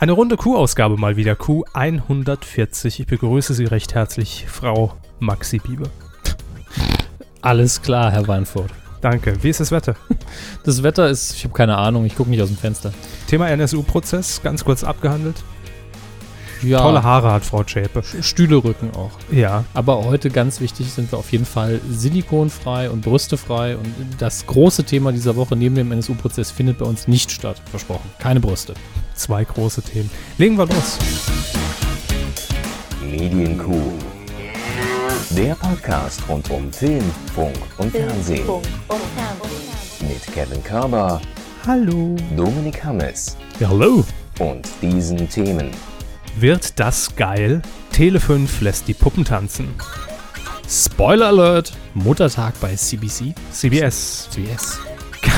Eine runde Q-Ausgabe mal wieder, Q 140. Ich begrüße Sie recht herzlich, Frau Maxi Bieber. Alles klar, Herr Weinfurt. Danke. Wie ist das Wetter? Das Wetter ist, ich habe keine Ahnung, ich gucke nicht aus dem Fenster. Thema NSU-Prozess, ganz kurz abgehandelt. Ja, Tolle Haare hat Frau Schäpe. Stühlerücken auch. Ja, Aber heute ganz wichtig sind wir auf jeden Fall silikonfrei und brüstefrei. Und das große Thema dieser Woche neben dem NSU-Prozess findet bei uns nicht statt. Versprochen. Keine Brüste. Zwei große Themen. Legen wir los. Medienkuh. Der Podcast rund um Film, Funk und Fernsehen. Mit Kevin Körber, Hallo. Dominik Hammes Ja, hallo. und diesen Themen. Wird das geil? Tele5 lässt die Puppen tanzen. Spoiler Alert. Muttertag bei CBC. CBS. CBS.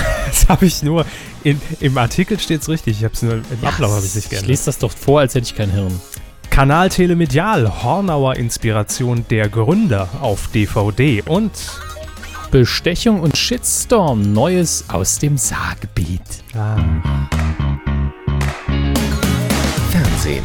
Das habe ich nur. In, Im Artikel steht es richtig. Ich habe es nur im Ablauf habe ich nicht Ich geändert. lese das doch vor, als hätte ich kein Hirn. Kanal Telemedial, Hornauer Inspiration der Gründer auf DVD und Bestechung und Shitstorm. Neues aus dem Saargebiet. Fernsehen.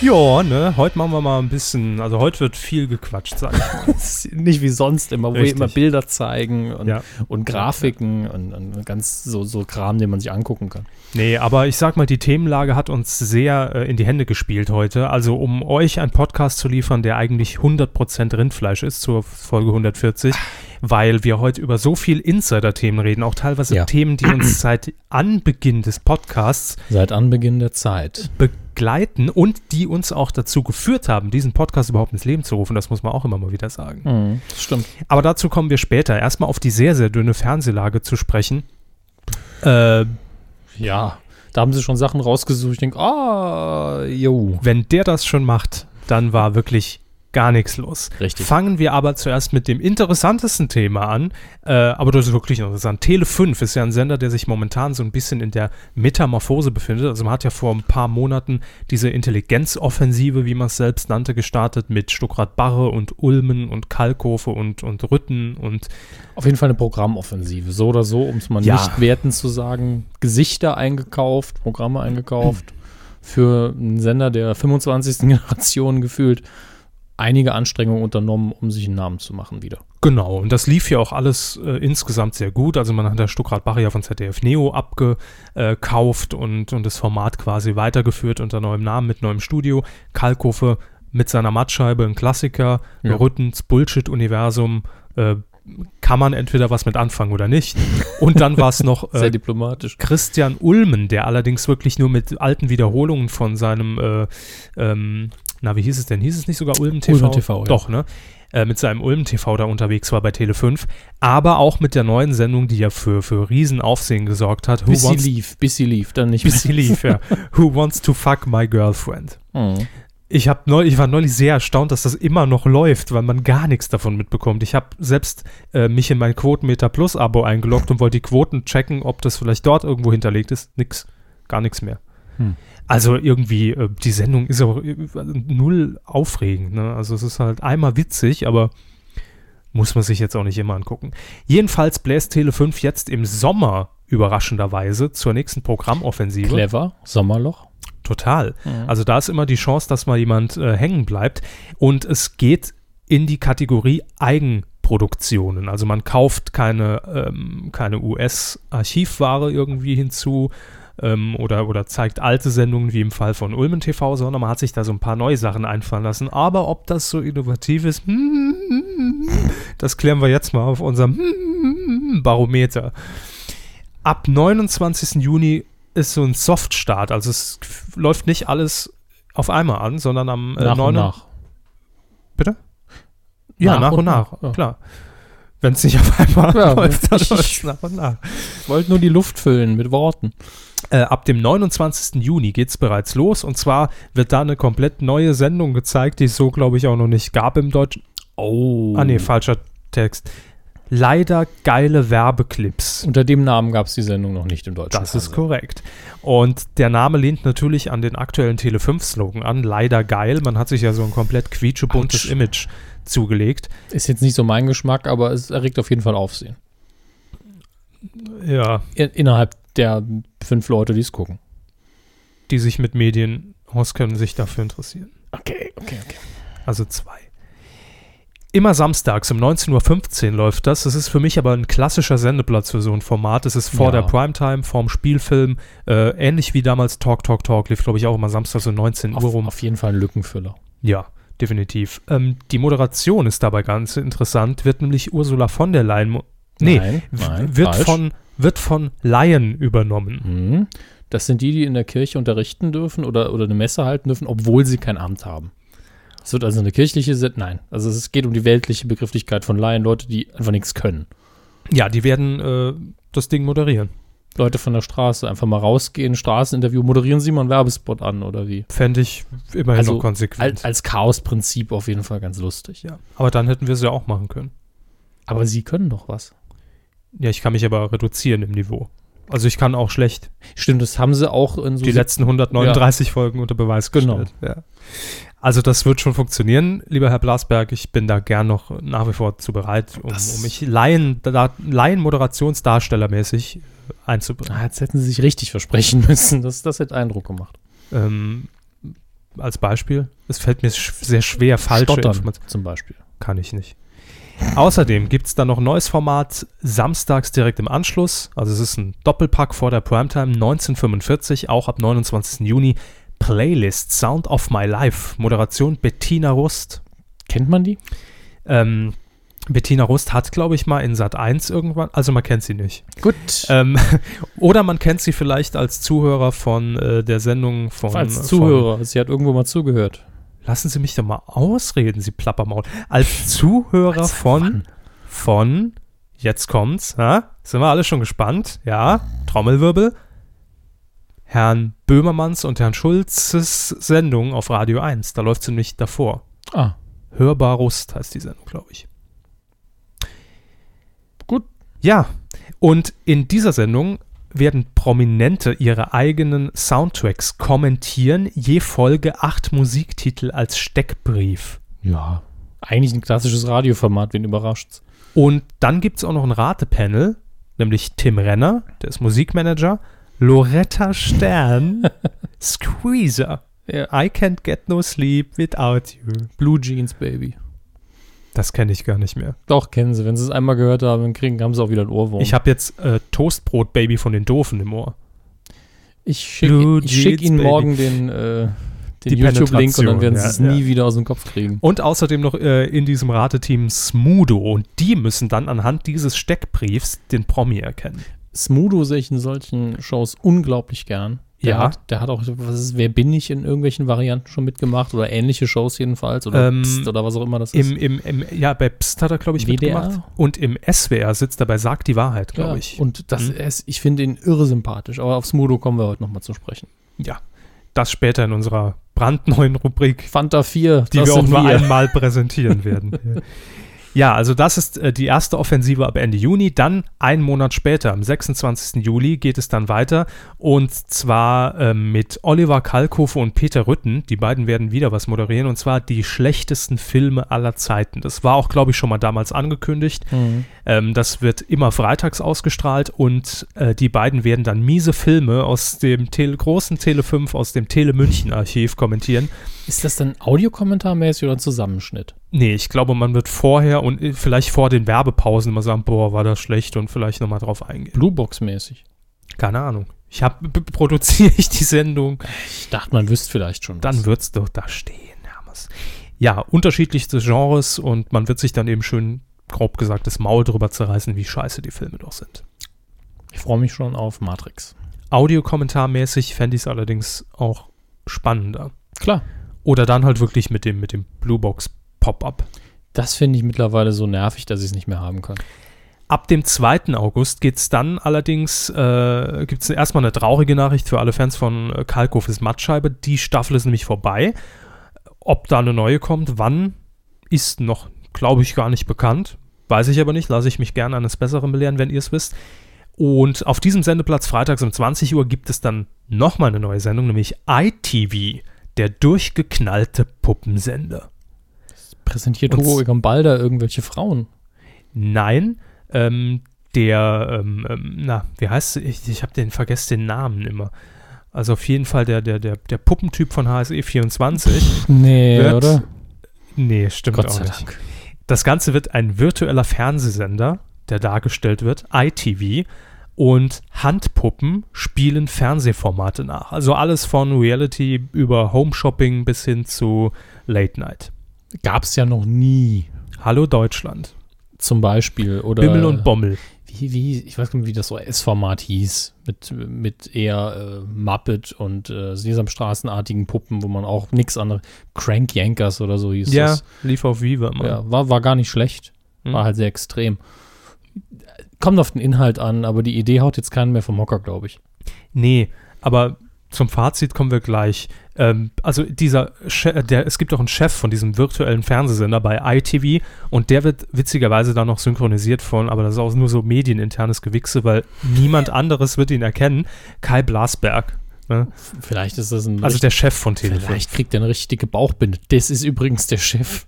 Ja, ne, heute machen wir mal ein bisschen, also heute wird viel gequatscht, sag ich mal. Nicht wie sonst immer, wo wir Richtig. immer Bilder zeigen und, Ja. und Grafiken Und, und ganz so, so Kram, den man sich angucken kann. Nee, aber ich sag mal, die Themenlage hat uns sehr äh, in die Hände gespielt heute. Also um euch einen Podcast zu liefern, der eigentlich 100% Rindfleisch ist zur Folge 140, weil wir heute über so viel Insider-Themen reden, auch teilweise Ja. Themen, die uns seit Anbeginn des Podcasts Seit Anbeginn der Zeit. Begleiten und die uns auch dazu geführt haben, diesen Podcast überhaupt ins Leben zu rufen. Das muss man auch immer mal wieder sagen. Mhm, das stimmt. Aber dazu kommen wir später. Erstmal auf die sehr, sehr dünne Fernsehlage zu sprechen. Äh, Ja, da haben sie schon Sachen rausgesucht. Ich denke, ah, jo. wenn der das schon macht, dann war wirklich gar nichts los. Richtig. Fangen wir aber zuerst mit dem interessantesten Thema an. Äh, aber das ist wirklich interessant. Tele 5 ist ja ein Sender, der sich momentan so ein bisschen in der Metamorphose befindet. Also man hat ja vor ein paar Monaten diese Intelligenzoffensive, wie man es selbst nannte, gestartet mit Stuckrad Barre und Ulmen und Kalkofe und, und Rütten und Auf jeden Fall eine Programmoffensive. So oder so, um es mal Ja. nicht wertend zu sagen. Gesichter eingekauft, Programme eingekauft. Für einen Sender der 25. Generation gefühlt einige Anstrengungen unternommen, um sich einen Namen zu machen wieder. Genau, und das lief ja auch alles äh, insgesamt sehr gut. Also man hat der Stuckrad Barre ja von ZDF Neo abgekauft und, und das Format quasi weitergeführt unter neuem Namen mit neuem Studio. Kalkofe mit seiner Mattscheibe, ein Klassiker, Ja. Rüttens Bullshit-Universum, äh, kann man entweder was mit anfangen oder nicht. Und dann war es noch Sehr äh, diplomatisch. Christian Ulmen, der allerdings wirklich nur mit alten Wiederholungen von seinem, äh, ähm, na, wie hieß es denn? Hieß es nicht sogar Ulmen TV? Ulmen TV, ja. Doch, ne? Äh, mit seinem Ulmen TV da unterwegs war bei Tele5, aber auch mit der neuen Sendung, die ja für, für Riesenaufsehen gesorgt hat. Bis sie wants, lief, bis sie lief, dann nicht bis sie lief, ja. Who wants to fuck my girlfriend? Mhm. Ich, hab neu, ich war neulich sehr erstaunt, dass das immer noch läuft, weil man gar nichts davon mitbekommt. Ich habe selbst äh, mich in mein Quotenmeter Plus Abo eingeloggt und wollte die Quoten checken, ob das vielleicht dort irgendwo hinterlegt ist. Nix, gar nichts mehr. Hm. Also irgendwie, äh, die Sendung ist auch äh, null aufregend. Ne? Also es ist halt einmal witzig, aber muss man sich jetzt auch nicht immer angucken. Jedenfalls bläst Tele5 jetzt im Sommer überraschenderweise zur nächsten Programmoffensive. Clever, Sommerloch. Total. Mhm. Also da ist immer die Chance, dass mal jemand äh, hängen bleibt. Und es geht in die Kategorie Eigenproduktionen. Also man kauft keine, ähm, keine US-Archivware irgendwie hinzu ähm, oder, oder zeigt alte Sendungen wie im Fall von Ulmen TV, sondern man hat sich da so ein paar neue Sachen einfallen lassen. Aber ob das so innovativ ist, das klären wir jetzt mal auf unserem Barometer. Ab 29. Juni ist so ein Softstart. Also es läuft nicht alles auf einmal an, sondern am äh, nach und 9. nach. Bitte? Ja, nach, Nach und und nach, nach, ja. klar. Wenn es nicht auf einmal Ja, läuft, dann ich- läuft es nach und nach. Wollte nur die Luft füllen mit Worten. Äh, ab dem 29. Juni geht es bereits los und zwar wird da eine komplett neue Sendung gezeigt, die es so, glaube ich, auch noch nicht gab im Deutschen. Oh. Ah, nee, falscher Text. Leider geile Werbeclips. Unter dem Namen gab es die Sendung noch nicht im Deutschen. Das ist Fernsehen. korrekt. Und der Name lehnt natürlich an den aktuellen Tele5-Slogan an. Leider geil. Man hat sich ja so ein komplett quietschebuntes Autsch. Image zugelegt. Ist jetzt nicht so mein Geschmack, aber es erregt auf jeden Fall Aufsehen. Ja, In, innerhalb der fünf Leute, die es gucken. die sich mit Medien auskennen, sich dafür interessieren. Okay, okay, okay. Also zwei. Immer samstags um 19.15 Uhr läuft das. Das ist für mich aber ein klassischer Sendeplatz für so ein Format. Es ist vor Ja. der Primetime, vorm Spielfilm. Äh, ähnlich wie damals Talk, Talk, Talk. Lief, glaube ich, auch immer samstags um 19 Uhr Auf, rum. auf jeden Fall ein Lückenfüller. Ja, definitiv. Ähm, die Moderation ist dabei ganz interessant. Wird nämlich Ursula von der Leyen. Nee, Nein, nein, wird, falsch. von, wird von Laien übernommen. Mhm. Das sind die, die in der Kirche unterrichten dürfen oder, oder eine Messe halten dürfen, obwohl sie kein Amt haben. Es wird also eine kirchliche, Se- nein, also es geht um die weltliche Begrifflichkeit von Laien, Leute, die einfach nichts können. Ja, die werden äh, das Ding moderieren. Leute von der Straße einfach mal rausgehen, Straßeninterview, moderieren Sie mal einen Werbespot an oder wie? Fände ich immerhin Also, noch konsequent. Als, als Chaosprinzip auf jeden Fall ganz lustig. ja. Aber dann hätten wir es ja auch machen können. Aber Sie können doch was. Ja, ich kann mich aber reduzieren im Niveau. Also ich kann auch schlecht Stimmt, das haben sie auch in so die letzten 139 Folgen unter Beweis Genau. gestellt. Ja. Also das wird schon funktionieren, lieber Herr Blasberg. Ich bin da gern noch nach wie vor zu bereit, um, um mich Laien, da, Laien-Moderationsdarstellermäßig äh, einzubringen. Ah, jetzt hätten sie sich richtig versprechen müssen. Das, das hätte Eindruck gemacht. Ähm, als Beispiel, es fällt mir sch sehr schwer, falsche Stottern Informationen. zum Beispiel. Kann ich nicht. Außerdem gibt es dann noch ein neues Format, samstags direkt im Anschluss. Also es ist ein Doppelpack vor der Primetime, 1945, auch ab 29. Juni. Playlist Sound of My Life. Moderation Bettina Rust. Kennt man die? Ähm, Bettina Rust hat, glaube ich, mal in Sat 1 irgendwann, also man kennt sie nicht. Gut. Ähm, oder man kennt sie vielleicht als Zuhörer von äh, der Sendung von. Als von- Zuhörer. Sie hat irgendwo mal zugehört. Lassen Sie mich doch mal ausreden, Sie Plappermaul. Als Zuhörer Als von, von, jetzt kommt's, ja? sind wir alle schon gespannt, ja? Trommelwirbel. Herrn Böhmermanns und Herrn Schulzes Sendung auf Radio 1. Da läuft sie nämlich davor. Ah, Hörbar Rust heißt die Sendung, glaube ich. Gut. Ja, und in dieser Sendung werden Prominente ihre eigenen Soundtracks kommentieren, je Folge acht Musiktitel als Steckbrief. ja. Eigentlich ein klassisches Radioformat, wen überrascht's? Und dann gibt es auch noch ein Ratepanel, nämlich Tim Renner, der ist Musikmanager, Loretta Stern, Squeezer, Ja. I can't get no sleep without you. Blue Jeans Baby. Das kenne ich gar nicht mehr. Doch, kennen sie. Wenn sie es einmal gehört haben, dann kriegen, haben sie auch wieder einen Ohrwurm. Ich habe jetzt äh, Toastbrot Baby von den Doofen im Ohr. ich schicke schick Ihnen morgen den, äh, den Die YouTube-Link und dann werden ja, sie es ja. nie wieder aus dem Kopf kriegen. Und außerdem noch äh, in diesem Rateteam Smudo. Und die müssen dann anhand dieses Steckbriefs den Promi erkennen. Smudo sehe ich in solchen Shows unglaublich gern. Der, Ja. hat, der hat auch, was ist, wer bin ich in irgendwelchen Varianten schon mitgemacht oder ähnliche Shows jedenfalls oder Ähm, Psst oder was auch immer das ist. Im, im, im, ja, bei Psst hat er, glaube ich, WDR? mitgemacht. Und im SWR sitzt er bei Sagt die Wahrheit, glaube ja, ich. Und das Mhm. ist, ich finde ihn irre sympathisch, aber auf Smudo kommen wir heute nochmal zu sprechen. ja, das später in unserer brandneuen Rubrik, Fanta 4, die wir auch nur einmal präsentieren werden. Ja, also das ist äh, die erste Offensive ab Ende Juni. Dann einen Monat später, am 26. Juli, geht es dann weiter. Und zwar ähm, mit Oliver Kalkofe und Peter Rütten. Die beiden werden wieder was moderieren. Und zwar die schlechtesten Filme aller Zeiten. Das war auch, glaube ich, schon mal damals angekündigt. Mhm. Ähm, das wird immer freitags ausgestrahlt. Und äh, die beiden werden dann miese Filme aus dem Tele großen Tele 5, aus dem Tele München Archiv kommentieren. Ist das dann audiokommentarmäßig oder ein Zusammenschnitt? Nee, ich glaube, man wird vorher und äh, vielleicht vor den Werbepausen immer sagen, boah, war das schlecht und vielleicht nochmal drauf eingehen. Bluebox-mäßig. Keine Ahnung. Ich habe produziere ich die Sendung, Ich dachte, man wüsste vielleicht schon. dann was. wird's doch da stehen, Hermes. Ja, unterschiedlichste Genres und man wird sich dann eben schön, grob gesagt, das Maul drüber zerreißen, wie scheiße die Filme doch sind. Ich freue mich schon auf Matrix. Audiokommentarmäßig fände ich es allerdings auch spannender. Klar. Oder dann halt wirklich mit dem, mit dem Bluebox Pop-up. Das finde ich mittlerweile so nervig, dass ich es nicht mehr haben kann. Ab dem 2. August geht es dann allerdings, äh, gibt es erstmal eine traurige Nachricht für alle Fans von äh, Kalkofes Mattscheibe. Die Staffel ist nämlich vorbei. Ob da eine neue kommt, wann, ist noch, glaube ich, gar nicht bekannt. Weiß ich aber nicht, lasse ich mich gerne eines Besseren belehren, wenn ihr es wisst. Und auf diesem Sendeplatz freitags um 20 Uhr gibt es dann nochmal eine neue Sendung, nämlich ITV, der durchgeknallte Puppensender. Präsentiert Und- Hugo Egon Balder irgendwelche Frauen? Nein, ähm, der, ähm, ähm, na, wie heißt? Ich, ich habe den vergessen den Namen immer. also auf jeden Fall der, der, der, der Puppentyp von HSE 24. Nee, Wird- oder? Nee, stimmt Gott auch sei nicht. Dank. Das Ganze wird ein virtueller Fernsehsender, der dargestellt wird, ITV. Und Handpuppen spielen Fernsehformate nach. Also alles von Reality über Home Shopping bis hin zu Late Night. Gab's ja noch nie. Hallo Deutschland. Zum Beispiel. Oder Bimmel und Bommel. Wie, wie, ich weiß gar nicht, wie das S-Format hieß. Mit, mit eher äh, Muppet und äh, Sesamstraßenartigen Puppen, wo man auch nichts anderes. Crank Yankers oder so hieß Ja, das. lief auf Viva immer. Ja, war, war gar nicht schlecht. Hm. War halt sehr extrem. Kommt auf den Inhalt an, aber die Idee haut jetzt keinen mehr vom Hocker, glaube ich. Nee, aber zum Fazit kommen wir gleich. Ähm, also dieser, Che der, es gibt auch einen Chef von diesem virtuellen Fernsehsender bei ITV und der wird witzigerweise dann noch synchronisiert von, aber das ist auch nur so medieninternes Gewichse, weil niemand anderes wird ihn erkennen. Kai Blasberg. Ne? Vielleicht ist das ein Also der Chef von Tele5. Vielleicht kriegt er eine richtig dicke Bauchbinde. Das ist übrigens der Chef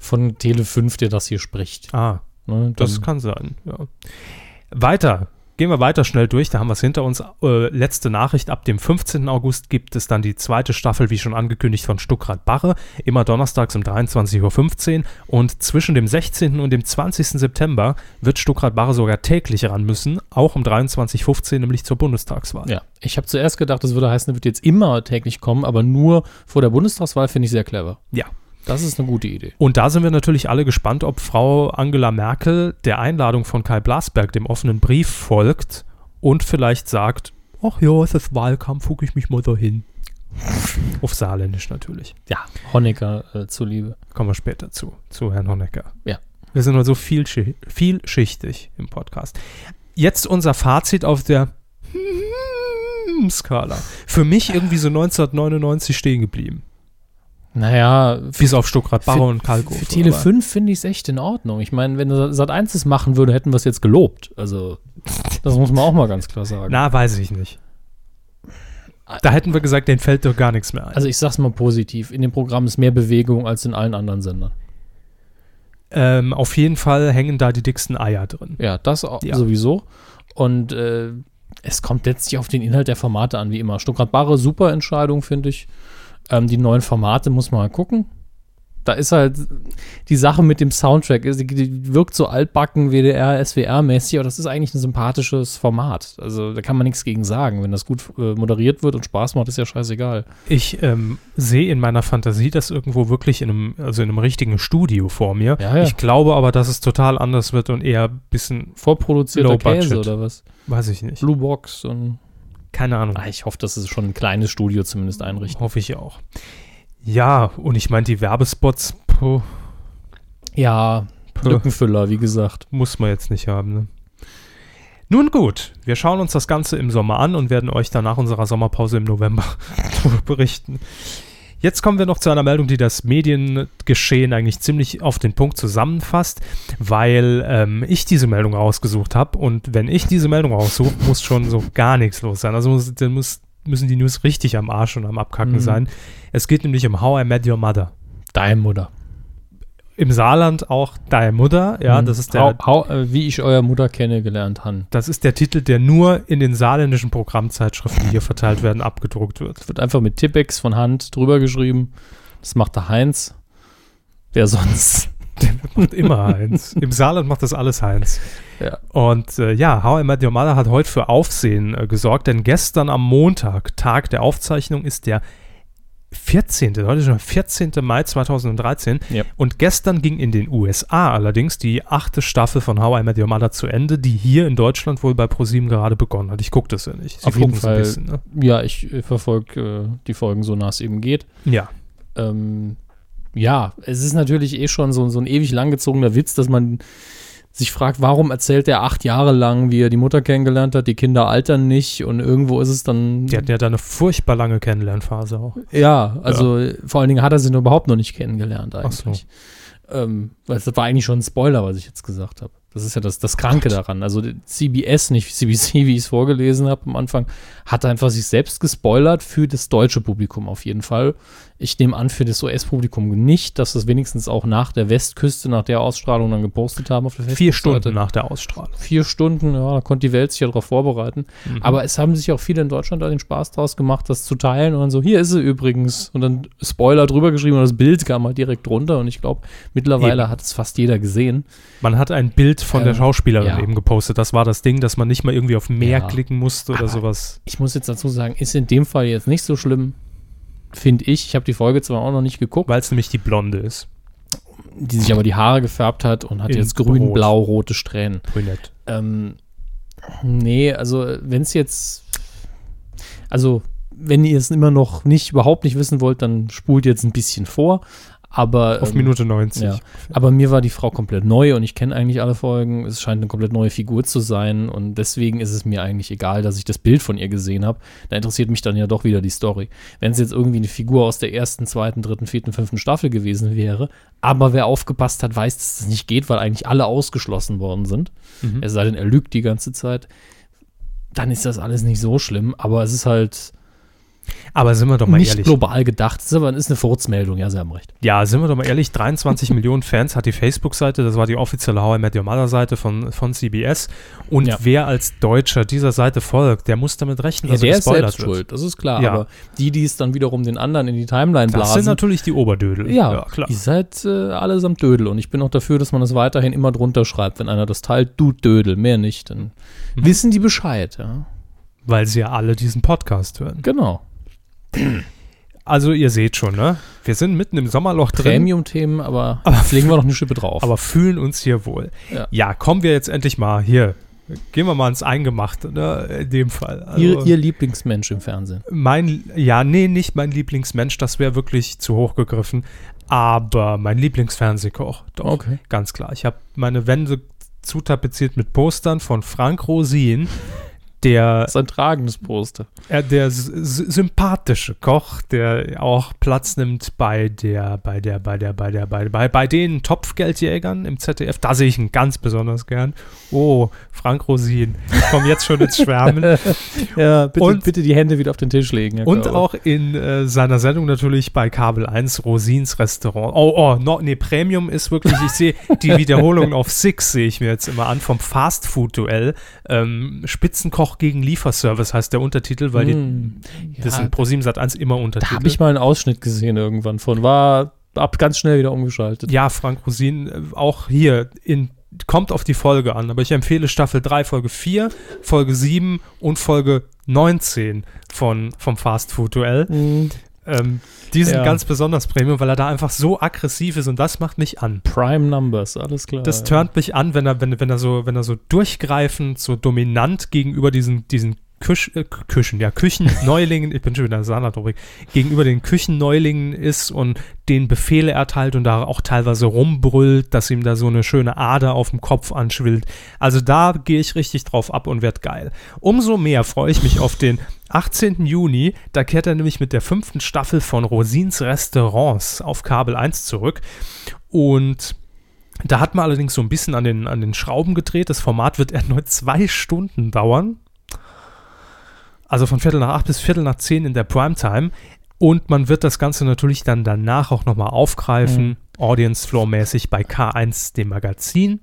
von Tele5, der das hier spricht. Ah, Ne, das kann sein, ja. Weiter. Gehen wir weiter schnell durch, da haben wir es hinter uns. Äh, letzte Nachricht, ab dem 15. August gibt es dann die zweite Staffel, wie schon angekündigt, von Stuckrad Barre, immer donnerstags um 23.15 Uhr und zwischen dem 16. und dem 20. September wird Stuckrad Barre sogar täglich ran müssen, auch um 23.15 Uhr, nämlich zur Bundestagswahl. ja, ich habe zuerst gedacht, das würde heißen, er wird jetzt immer täglich kommen, aber nur vor der Bundestagswahl finde ich sehr clever. Ja. Das ist eine gute Idee. Und da sind wir natürlich alle gespannt, ob Frau Angela Merkel der Einladung von Kai Blasberg, dem offenen Brief, folgt und vielleicht sagt, ach ja, es ist Wahlkampf, gucke ich mich mal dahin. Auf Saarländisch natürlich. Ja, Honecker äh, zuliebe. Kommen wir später zu, zu Herrn Honecker. Ja. Wir sind nur so vielschi vielschichtig im Podcast. Jetzt unser Fazit auf der Skala. Für mich irgendwie so 1999 stehen geblieben. Naja, für, Bis auf Stuckrad, Barre und Kalko. für Tele 5 finde ich es echt in Ordnung. Ich meine, wenn Sat 1 es machen würde, hätten wir es jetzt gelobt. Also, das muss man auch mal ganz klar sagen. Na, weiß ich nicht. Da hätten wir gesagt, denen fällt doch gar nichts mehr ein. Also, ich sag's mal positiv: In dem Programm ist mehr Bewegung als in allen anderen Sendern. ähm, auf jeden Fall hängen da die dicksten Eier drin. Ja, das Ja. sowieso. Und äh, es kommt letztlich auf den Inhalt der Formate an, wie immer. Stuttgart Barre, super Entscheidung, finde ich. Ähm, die neuen Formate muss man mal gucken. Da ist halt die Sache mit dem Soundtrack, die, die wirkt so altbacken, WDR, SWR-mäßig, aber das ist eigentlich ein sympathisches Format. Also da kann man nichts gegen sagen. Wenn das gut äh, moderiert wird und Spaß macht, ist ja scheißegal. Ich ähm, sehe in meiner Fantasie das irgendwo wirklich in einem, also in einem richtigen Studio vor mir. Ja, ja. Ich glaube aber, dass es total anders wird und eher ein bisschen, Vorproduzierter Käse oder was? weiß ich nicht. Blue Box und Keine Ahnung. ah, ich hoffe, dass es schon ein kleines Studio zumindest einrichten. Hoffe ich auch. Ja, und ich meine, die Werbespots puh, Ja, Lückenfüller, wie gesagt. muss man jetzt nicht haben. Ne? Nun gut, wir schauen uns das Ganze im Sommer an und werden euch dann nach unserer Sommerpause im November berichten. Jetzt kommen wir noch zu einer Meldung, die das Mediengeschehen eigentlich ziemlich auf den Punkt zusammenfasst, weil ähm, ich diese Meldung rausgesucht habe und wenn ich diese Meldung raussuche, muss schon so gar nichts los sein. Also muss, dann muss, müssen die News richtig am Arsch und am Abkacken Mhm. sein. Es geht nämlich um How I Met Your Mother. Deine Mutter. Im Saarland auch Deine Mutter, ja, Mhm. das ist der Hau, hau, äh, wie ich euer Mutter kennengelernt habe. Das ist der Titel, der nur in den saarländischen Programmzeitschriften, die hier verteilt werden, abgedruckt wird. Wird einfach mit Tippex von Hand drüber geschrieben. Das macht der Heinz. Wer sonst? Macht immer Heinz. Im Saarland macht das alles Heinz. Ja. Und äh, ja, How I Met Your Mother hat heute für Aufsehen äh, gesorgt, denn gestern am Montag, Tag der Aufzeichnung, ist der 14. Heute schon der 14. Mai 2013. Ja. Und gestern ging in den USA allerdings die achte Staffel von How I Met Your Mother zu Ende, die hier in Deutschland wohl bei ProSieben gerade begonnen hat. Ich gucke das ja nicht. Sie Auf jeden Fall. Ein bisschen, ne? Ja, ich äh, verfolge äh, die Folgen so nah es eben geht. Ja. Ähm, ja, es ist natürlich eh schon so, so ein ewig langgezogener Witz, dass man sich fragt, warum erzählt er acht Jahre lang, wie er die Mutter kennengelernt hat, die Kinder altern nicht und irgendwo ist es dann. Die hatten ja da eine furchtbar lange Kennenlernphase auch. Ja, also äh, vor allen Dingen hat er sie nur überhaupt noch nicht kennengelernt Ach so. eigentlich. Ähm, weil das war eigentlich schon ein Spoiler, was ich jetzt gesagt habe. Das ist ja das, das Kranke daran. Also CBS, nicht CBC, wie ich es vorgelesen habe am Anfang, hat einfach sich selbst gespoilert für das deutsche Publikum auf jeden Fall. Ich nehme an, für das US-Publikum nicht, dass das wenigstens auch nach der Westküste, nach der Ausstrahlung dann gepostet haben auf der Vier Facebook-Seite. Stunden nach der Ausstrahlung. Vier Stunden, ja, da konnte die Welt sich ja darauf vorbereiten. Mhm. Aber es haben sich auch viele in Deutschland da den Spaß draus gemacht, das zu teilen und dann so, hier ist sie übrigens. Und dann Spoiler drüber geschrieben und das Bild kam halt direkt runter. Und ich glaube, mittlerweile Eben. hat es fast jeder gesehen. Man hat ein Bild von der Ähm, Schauspielerin ja. eben gepostet. Das war das Ding, dass man nicht mal irgendwie auf mehr Ja. klicken musste oder Aber- sowas. Ich muss jetzt dazu sagen, ist in dem Fall jetzt nicht so schlimm, finde ich. Ich habe die Folge zwar auch noch nicht geguckt, Weil es nämlich die Blonde ist. die sich aber die Haare gefärbt hat und hat In jetzt grün, Rot. blau, rote Strähnen. Brünett. Ähm, nee, also wenn es jetzt, also wenn ihr es immer noch nicht, überhaupt nicht wissen wollt, dann spult jetzt ein bisschen vor. Aber, Auf ähm, Minute 90. ja. aber mir war die Frau komplett neu und ich kenne eigentlich alle Folgen. Es scheint eine komplett neue Figur zu sein und deswegen ist es mir eigentlich egal, dass ich das Bild von ihr gesehen habe. Da interessiert mich dann ja doch wieder die Story. Wenn es jetzt irgendwie eine Figur aus der ersten, zweiten, dritten, vierten, fünften Staffel gewesen wäre, aber wer aufgepasst hat, weiß, dass das nicht geht, weil eigentlich alle ausgeschlossen worden sind. Mhm. Es sei denn, er lügt die ganze Zeit. Dann ist das alles nicht so schlimm, aber es ist halt Aber sind wir doch mal nicht ehrlich. global gedacht. Ist aber ist eine Furzmeldung, ja, Sie haben recht. Ja, sind wir doch mal ehrlich, 23 Millionen Fans hat die Facebook-Seite, das war die offizielle How I Met Your Mother-Seite von, von CBS. Und Ja. wer als Deutscher dieser Seite folgt, der muss damit rechnen, Ja, dass der er ist selbst wird. schuld, das ist klar. Ja. Aber die, die es dann wiederum den anderen in die Timeline Das blasen, sind natürlich die Oberdödel. ja, klar. ihr seid äh, allesamt Dödel. Und ich bin auch dafür, dass man das weiterhin immer drunter schreibt, wenn einer das teilt, du Dödel, mehr nicht. Dann Mhm. wissen die Bescheid, ja. Weil sie ja alle diesen Podcast hören. Genau. Also ihr seht schon, ne? Wir sind mitten im Sommerloch drin. Premium-Themen, aber, Aber- legen wir noch eine Schippe drauf. aber fühlen uns hier wohl. Ja. kommen wir jetzt endlich mal hier. Gehen wir mal ins Eingemachte, ne? In dem Fall. Also, ihr, ihr Lieblingsmensch im Fernsehen. mein, ja, nee, nicht mein Lieblingsmensch, das wäre wirklich zu hoch gegriffen. Aber mein Lieblingsfernsehkoch, doch, Okay. ganz klar. Ich habe meine Wände zutapeziert mit Postern von Frank Rosin, der Das ist ein tragendes Poster. er, der sympathische Koch, der auch Platz nimmt bei der, bei der, bei der, bei der, bei, bei, bei den Topfgeldjägern im ZDF. Da sehe ich ihn ganz besonders gern. Oh, Frank Rosin. Ich komme jetzt schon ins Schwärmen. Ja, bitte, Und- bitte die Hände wieder auf den Tisch legen. Herr Und Körber. auch in äh, seiner Sendung natürlich bei Kabel 1 Rosins Restaurant. Oh, oh, no, nee, Premium ist wirklich, ich sehe die Wiederholung auf Six, sehe ich mir jetzt immer an, vom Fast-Food-Duell. Ähm, Spitzenkoch gegen Lieferservice heißt der Untertitel, weil Hm. die, das Ja, sind ProSieben Sat 1 immer Da Untertitel. habe ich mal einen Ausschnitt gesehen irgendwann von. War ab ganz schnell wieder umgeschaltet. ja, Frank Rosin, äh, auch hier in kommt auf die Folge an, aber ich empfehle Staffel 3, Folge 4, Folge 7 und Folge 19 von, vom Fast Food Duell. Hm. Ähm, die sind Ja. ganz besonders Premium, weil er da einfach so aggressiv ist und das macht mich an. Prime Numbers, alles klar. Das turnt mich an, wenn er, wenn, wenn er so, wenn er so durchgreifend, so dominant gegenüber diesen, diesen Küch, äh, Küchen, ja, Küchenneulingen, ich bin schon wieder in der Saarland-Rubrik, gegenüber den Küchenneulingen ist und den Befehle erteilt und da auch teilweise rumbrüllt, dass ihm da so eine schöne Ader auf dem Kopf anschwillt. Also da gehe ich richtig drauf ab und werd geil. Umso mehr freue ich mich auf den 18. Juni. Da kehrt er nämlich mit der fünften Staffel von Rosins Restaurants auf Kabel 1 zurück. Und da hat man allerdings so ein bisschen an den, an den Schrauben gedreht. Das Format wird erneut zwei Stunden dauern. Also von Viertel nach acht bis Viertel nach zehn in der Primetime. Und man wird das Ganze natürlich dann danach auch nochmal aufgreifen, Audience Flow-mäßig bei K1, dem Magazin.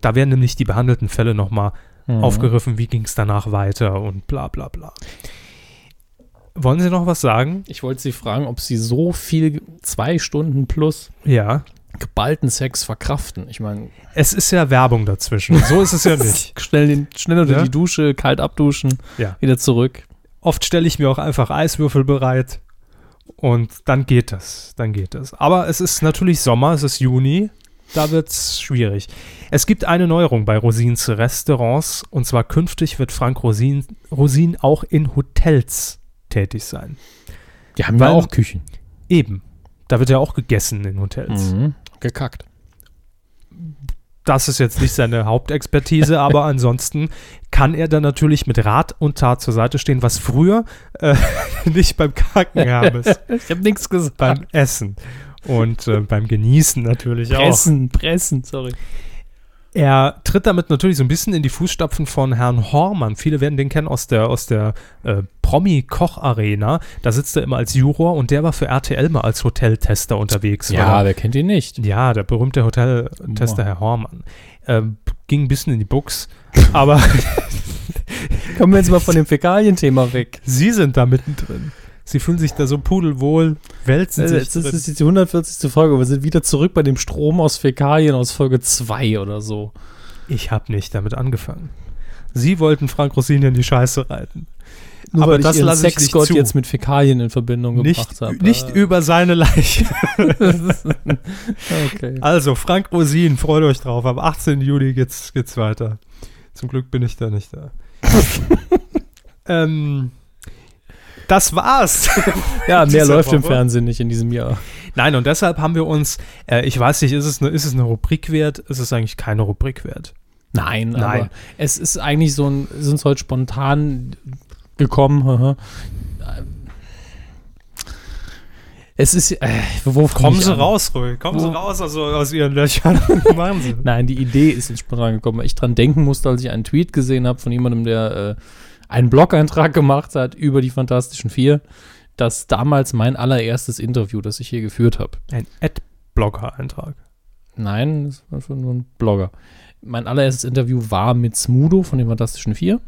Da werden nämlich die behandelten Fälle nochmal Mhm. aufgegriffen, wie ging es danach weiter und bla bla bla. Wollen Sie noch was sagen? Ich wollte Sie fragen, ob Sie so viel, zwei Stunden plus Ja. geballten Sex verkraften. Ich meine, Es ist ja Werbung dazwischen. So ist es ja nicht. schnell, den, schnell unter Ja? die Dusche, kalt abduschen, Ja. wieder zurück. Oft stelle ich mir auch einfach Eiswürfel bereit und dann geht das. Dann geht das. Aber es ist natürlich Sommer, es ist Juni. Da wird es schwierig. Es gibt eine Neuerung bei Rosins Restaurants und zwar künftig wird Frank Rosin, Rosin auch in Hotels tätig sein. Die haben Weil- ja auch Küchen. Eben. Da wird ja auch gegessen in Hotels. Mhm. Gekackt. Das ist jetzt nicht seine Hauptexpertise, aber ansonsten kann er dann natürlich mit Rat und Tat zur Seite stehen, was früher äh, nicht beim Kacken Hermes, Ich habe nichts gesagt. beim Essen und äh, beim Genießen natürlich auch. Pressen, pressen, sorry. Er tritt damit natürlich so ein bisschen in die Fußstapfen von Herrn Hormann. Viele werden den kennen aus der, aus der äh, Promi-Koch-Arena. Da sitzt er immer als Juror und der war für RTL mal als Hoteltester unterwegs. Ja, wer kennt ihn nicht? ja, der berühmte Hoteltester. Herr Hormann. Ähm, ging ein bisschen in die Buchs, aber Kommen wir jetzt mal von dem Fäkalien-Thema weg. Sie sind da mittendrin. Sie fühlen sich da so pudelwohl, wälzen Also, sich jetzt ist drin. es jetzt die 140. Folge. Wir sind wieder zurück bei dem Strom aus Fäkalien aus Folge 2 oder so. Ich habe nicht damit angefangen. Sie wollten Frank Rossini in die Scheiße reiten. Nur Aber das ich ihren lasse ich nicht Sexgott jetzt mit Fäkalien in Verbindung Nicht, gebracht habe. nicht über seine Leiche. okay. Also, Frank Rosin, freut euch drauf. Am 18. Juli geht's, geht's weiter. Zum Glück bin ich da nicht da. ähm, das war's. Ja, mehr läuft im Woche. Fernsehen nicht in diesem Jahr. Nein, und deshalb haben wir uns, äh, ich weiß nicht, ist es, eine, ist es eine Rubrik wert? Ist es eigentlich keine Rubrik wert? Nein, Nein. aber es ist eigentlich so ein, sind es heute spontan gekommen. Es ist, äh, wo Kommen Sie an? raus, ruhig. Kommen Sie raus also aus Ihren Löchern. Machen Sie. Nein, die Idee ist jetzt spontan gekommen, weil ich dran denken musste, als ich einen Tweet gesehen habe von jemandem, der äh, einen Blog-Eintrag gemacht hat über die Fantastischen Vier, dass damals mein allererstes Interview, das ich hier geführt habe. Ein Ad-Blogger-Eintrag. Nein, das war schon nur ein Blogger. Mein allererstes Interview war mit Smudo von den Fantastischen Vier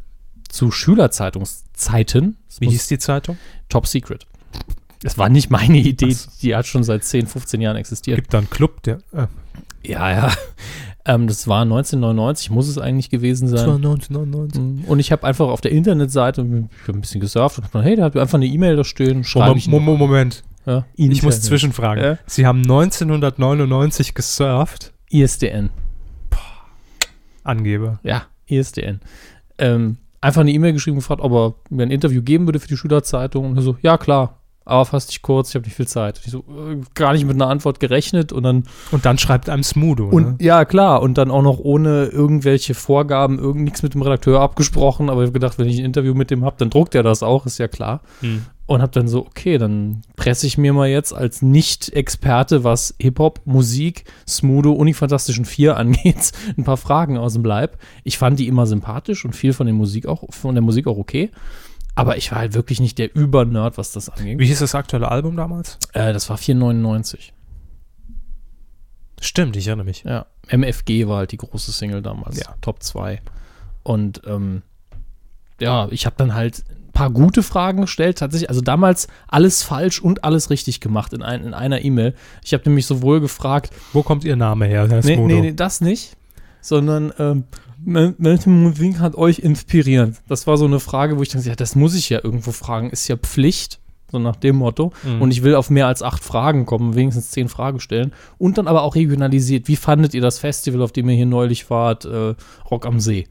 zu Schülerzeitungszeiten. Das Wie hieß die Zeitung? Top Secret. Das war nicht meine Idee, so. die hat schon seit 10, 15 Jahren existiert. Gibt da einen Club, der. Äh, Ja, ja. Ähm, das war 1999, muss es eigentlich gewesen das war sein. 1999. Mm, Und ich habe einfach auf der Internetseite ein bisschen gesurft und gedacht, hey, da hat einfach eine E-Mail da stehen. Schreibe ich Moment. Moment, Ja, ich muss zwischenfragen. Ja. Sie haben 1999 gesurft. ISDN. Angeber. Ja, ISDN. Ähm, einfach eine E-Mail geschrieben, gefragt, ob er mir ein Interview geben würde für die Schülerzeitung. Und er so, ja klar, aber fass dich kurz, ich habe nicht viel Zeit. Ich so, äh, gar nicht mit einer Antwort gerechnet und dann Und dann schreibt einem Smudo. Und ne? ja, klar, und dann auch noch ohne irgendwelche Vorgaben, irgend nichts mit dem Redakteur abgesprochen, aber ich habe gedacht, wenn ich ein Interview mit dem habe, dann druckt er das auch, ist ja klar. Hm. Und habe dann so, okay, dann presse ich mir mal jetzt als Nicht-Experte, was Hip-Hop, Musik, Smudo und die Fantastischen Vier angeht, ein paar Fragen aus dem Leib. Ich fand die immer sympathisch und viel von Musik auch, von der Musik auch okay. Aber ich war halt wirklich nicht der Über-Nerd, was das anging. Wie hieß das aktuelle Album damals? Äh, das war 4,99. Stimmt, ich erinnere mich. Ja, MFG war halt die große Single damals. Ja. Top 2. Und ähm, ja, ich habe dann halt ein paar gute Fragen gestellt. Tatsächlich, also damals alles falsch und alles richtig gemacht in, ein, in einer E-Mail. Ich habe nämlich sowohl gefragt, Wo kommt Ihr Name her, Herr nee, nee, nee, das nicht, sondern ähm, welche Musik hat euch inspiriert? Das war so eine Frage, wo ich dachte, ja, das muss ich ja irgendwo fragen, ist ja Pflicht. So nach dem Motto. Mhm. Und ich will auf mehr als acht Fragen kommen, wenigstens zehn Fragen stellen. Und dann aber auch regionalisiert. Wie fandet ihr das Festival, auf dem ihr hier neulich wart, äh, Rock am See?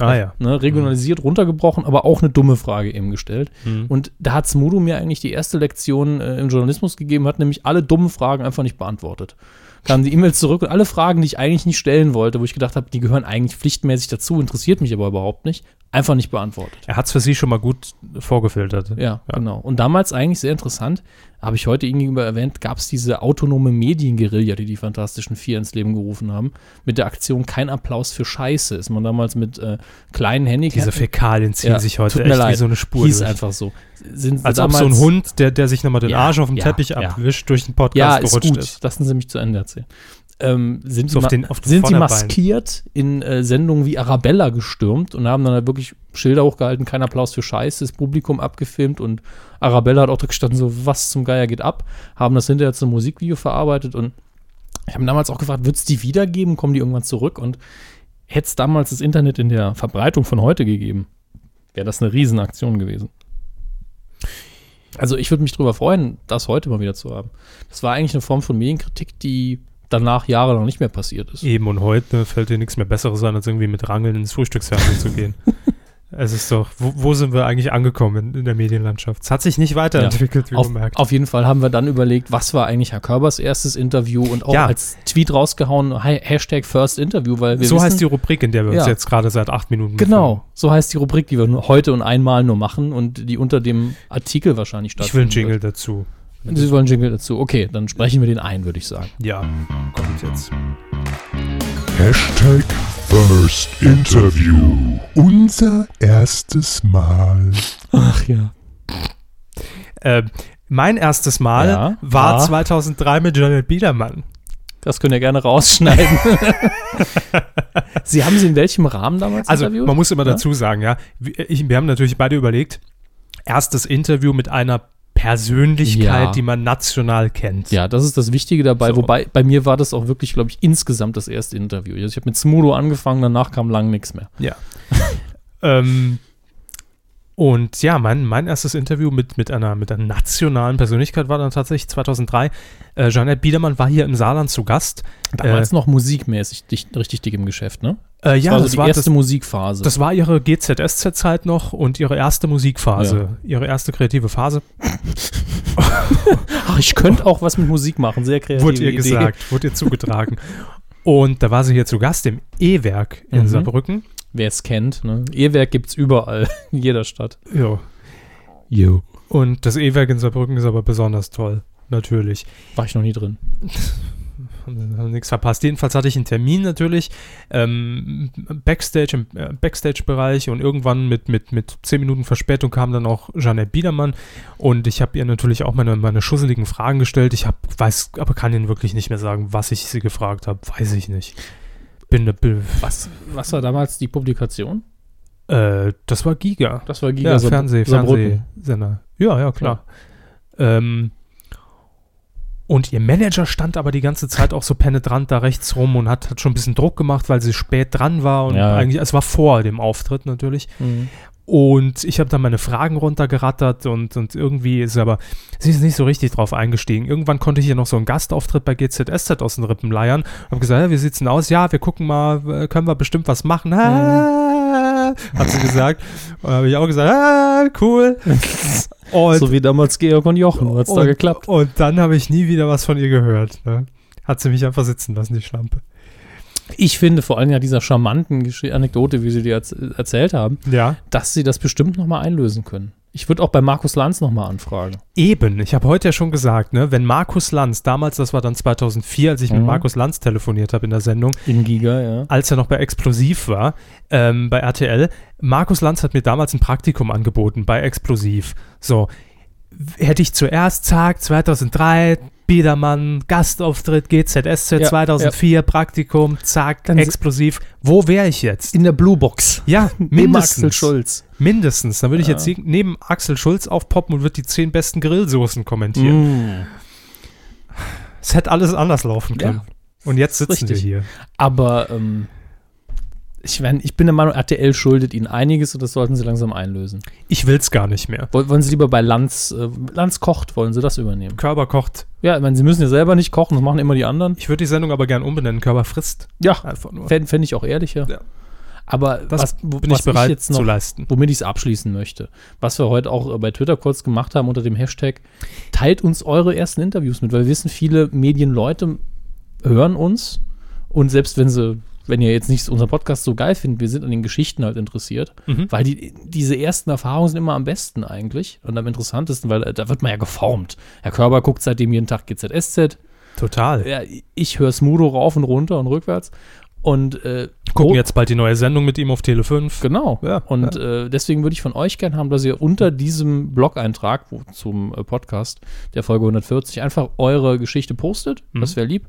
Ah ja. Ne, regionalisiert, runtergebrochen, aber auch eine dumme Frage eben gestellt. Mhm. Und da hat Smudo mir eigentlich die erste Lektion äh, im Journalismus gegeben, hat nämlich alle dummen Fragen einfach nicht beantwortet. Kamen die E-Mails zurück und alle Fragen, die ich eigentlich nicht stellen wollte, wo ich gedacht habe, die gehören eigentlich pflichtmäßig dazu, interessiert mich aber überhaupt nicht, einfach nicht beantwortet. Er hat es für Sie schon mal gut vorgefiltert. Ja, genau. Und damals eigentlich sehr interessant, habe ich heute Ihnen gegenüber erwähnt, gab es diese autonome Medienguerilla, die die Fantastischen Vier ins Leben gerufen haben, mit der Aktion Kein Applaus für Scheiße. Ist man damals mit äh, kleinen Handys. Diese Fäkalien ziehen Ja, sich heute echt wie leid. so eine Spur hieß durch. einfach so. Sind Als ob so ein Hund, der, der sich nochmal den Ja, Arsch auf dem ja, Teppich ja. abwischt, durch den Podcast Ja, ist gerutscht gut. ist. Lassen Sie mich zu Ende erzählen. Ähm, sind So ma- den- sind sie maskiert in äh, Sendungen wie Arabella gestürmt und haben dann halt wirklich Schilder hochgehalten, kein Applaus für Scheiße, das Publikum abgefilmt und Arabella hat auch gestanden, so was zum Geier geht ab, haben das hinterher zu einem Musikvideo verarbeitet und ich habe damals auch gefragt, wird es die wiedergeben, kommen die irgendwann zurück und hätte es damals das Internet in der Verbreitung von heute gegeben, wäre das eine Riesenaktion gewesen. Also ich würde mich darüber freuen, das heute mal wieder zu haben. Das war eigentlich eine Form von Medienkritik, die danach jahrelang nicht mehr passiert ist. Eben und heute fällt dir nichts mehr Besseres an, als irgendwie mit Rangeln ins Frühstücksfernsehen zu gehen. Es ist doch, wo, wo sind wir eigentlich angekommen in, der Medienlandschaft? Es hat sich nicht weiterentwickelt, wie Auf, man merkt. auf jeden Fall haben wir dann überlegt, was war eigentlich Herr Körbers erstes Interview und auch Ja. als Tweet rausgehauen, Hashtag First Interview, weil wir so wissen, heißt die Rubrik, in der wir uns Ja. jetzt gerade seit acht Minuten Genau, so heißt die Rubrik, die wir heute und einmal nur machen und die unter dem Artikel wahrscheinlich befinden. Ich will einen Jingle dazu. Sie wollen Jingle dazu. Okay, dann sprechen wir den ein, würde ich sagen. Ja, kommt jetzt. Hashtag First Interview. Unser erstes Mal. Ach ja. Äh, mein erstes Mal Ja, war war- 2003 mit Janet Biedermann. Das könnt ihr gerne rausschneiden. Sie haben sie in welchem Rahmen damals Also interviewt? man muss immer Ja? dazu sagen, ja, wir, ich, wir haben natürlich beide überlegt, erstes Interview mit einer Persönlichkeit, Ja. die man national kennt. Ja, das ist das Wichtige dabei. So. Wobei, bei mir war das auch wirklich, glaube ich, insgesamt das erste Interview. Also ich habe mit Smudo angefangen, danach kam lang nichts mehr. Ja. ähm, und ja, mein, mein erstes Interview mit, mit, einer, mit einer nationalen Persönlichkeit war dann tatsächlich 2003. Äh, Jeanette Biedermann war hier im Saarland zu Gast. Damals noch musikmäßig dicht, richtig dick im Geschäft, ne? Äh, ja, war so das die war, erste das, Musikphase. das war ihre GZSZ-Zeit noch und ihre erste Musikphase, ihre erste kreative Phase. Ach, ich könnte auch was mit Musik machen. Sehr kreativ. Wurde ihr gesagt, wurde ihr zugetragen. und da war sie hier zu Gast im E-Werk in Mhm. Saarbrücken. Wer es kennt, ne? E-Werk gibt es überall, in jeder Stadt. Ja. Jo. Und das E-Werk in Saarbrücken ist aber besonders toll, natürlich. War ich noch nie drin. Haben nichts verpasst. Jedenfalls hatte ich einen Termin natürlich, ähm, Backstage, im äh, Backstage-Bereich und irgendwann mit, mit, mit zehn Minuten Verspätung kam dann auch Jeanette Biedermann und ich habe ihr natürlich auch meine, meine schusseligen Fragen gestellt. Ich hab, weiß, aber kann Ihnen wirklich nicht mehr sagen, was ich sie gefragt habe. Weiß ich nicht. Bin, bin Was, was war damals die Publikation? äh, das war Giga. Das war Giga Ja, Fernseh. Fernsehsender. Ja, ja, klar. Ähm, und ihr Manager stand aber die ganze Zeit auch so penetrant da rechts rum und hat, hat schon ein bisschen Druck gemacht, weil sie spät dran war und Ja. eigentlich, es war vor dem Auftritt natürlich. Mhm. Und ich habe dann meine Fragen runtergerattert und, und irgendwie ist aber, sie ist nicht so richtig drauf eingestiegen. Irgendwann konnte ich ihr noch so einen Gastauftritt bei GZSZ aus den Rippen leiern. Hab gesagt, ja, wie sieht's denn aus? Ja, wir gucken mal, äh, können wir bestimmt was machen. Ah, Hat sie gesagt. Und habe ich auch gesagt, ah, cool. Und, So wie damals Georg und Jochen. Hat's da geklappt? Und dann habe ich nie wieder was von ihr gehört. Ne? Hat sie mich einfach sitzen lassen, die Schlampe. Ich finde vor allem ja dieser charmanten Gesch Anekdote, wie Sie die erz erzählt haben, Ja. dass Sie das bestimmt nochmal einlösen können. Ich würde auch bei Markus Lanz nochmal anfragen. Eben, ich habe heute ja schon gesagt, ne, wenn Markus Lanz, damals, das war dann 2004, als ich mit Mhm. Markus Lanz telefoniert habe in der Sendung, In Giga, ja. als er noch bei Explosiv war, ähm, bei RTL. Markus Lanz hat mir damals ein Praktikum angeboten bei Explosiv. So, hätte ich zuerst, zack, 2003, Biedermann, Gastauftritt, GZSZ, Ja, 2004, Praktikum, zack, Dann Explosiv. Wo wäre ich jetzt? In der Blue Box. Ja, mindestens. Axel Schulz. Mindestens. Dann würde ich Ja. jetzt neben Axel Schulz aufpoppen und würde die zehn besten Grillsoßen kommentieren. Mm. Es hätte alles anders laufen Ja. können. Und jetzt sitzen Richtig. wir hier. Aber ähm, ich, mein, ich bin der Meinung, RTL schuldet Ihnen einiges und das sollten Sie langsam einlösen. Ich will es gar nicht mehr. Woll- Wollen Sie lieber bei Lanz, äh, Lanz kocht, wollen Sie das übernehmen? Körper kocht. Ja, ich meine, Sie müssen ja selber nicht kochen, das machen immer die anderen. Ich würde die Sendung aber gern umbenennen. Körper frisst. Ja, Einfach nur. fände fänd ich auch ehrlicher. Ja. Aber Das was, Bin was ich bereit jetzt noch, zu leisten. womit ich es abschließen möchte, was wir heute auch äh, bei Twitter kurz gemacht haben unter dem Hashtag, teilt uns eure ersten Interviews mit, weil wir wissen, viele Medienleute hören uns und selbst wenn sie, wenn ihr jetzt nicht unseren Podcast so geil findet, wir sind an den Geschichten halt interessiert, Mhm. weil die, diese ersten Erfahrungen sind immer am besten eigentlich und am interessantesten, weil äh, da wird man ja geformt. Herr Körber guckt seitdem jeden Tag GZSZ, Total. ja, ich höre Smudo rauf und runter und rückwärts und äh, Gucken jetzt bald die neue Sendung mit ihm auf Tele 5. Genau. Ja, und Äh, deswegen würde ich von euch gerne haben, dass ihr unter diesem Blog-Eintrag zum äh, Podcast der Folge 140 einfach eure Geschichte postet. Mhm. Das wäre lieb.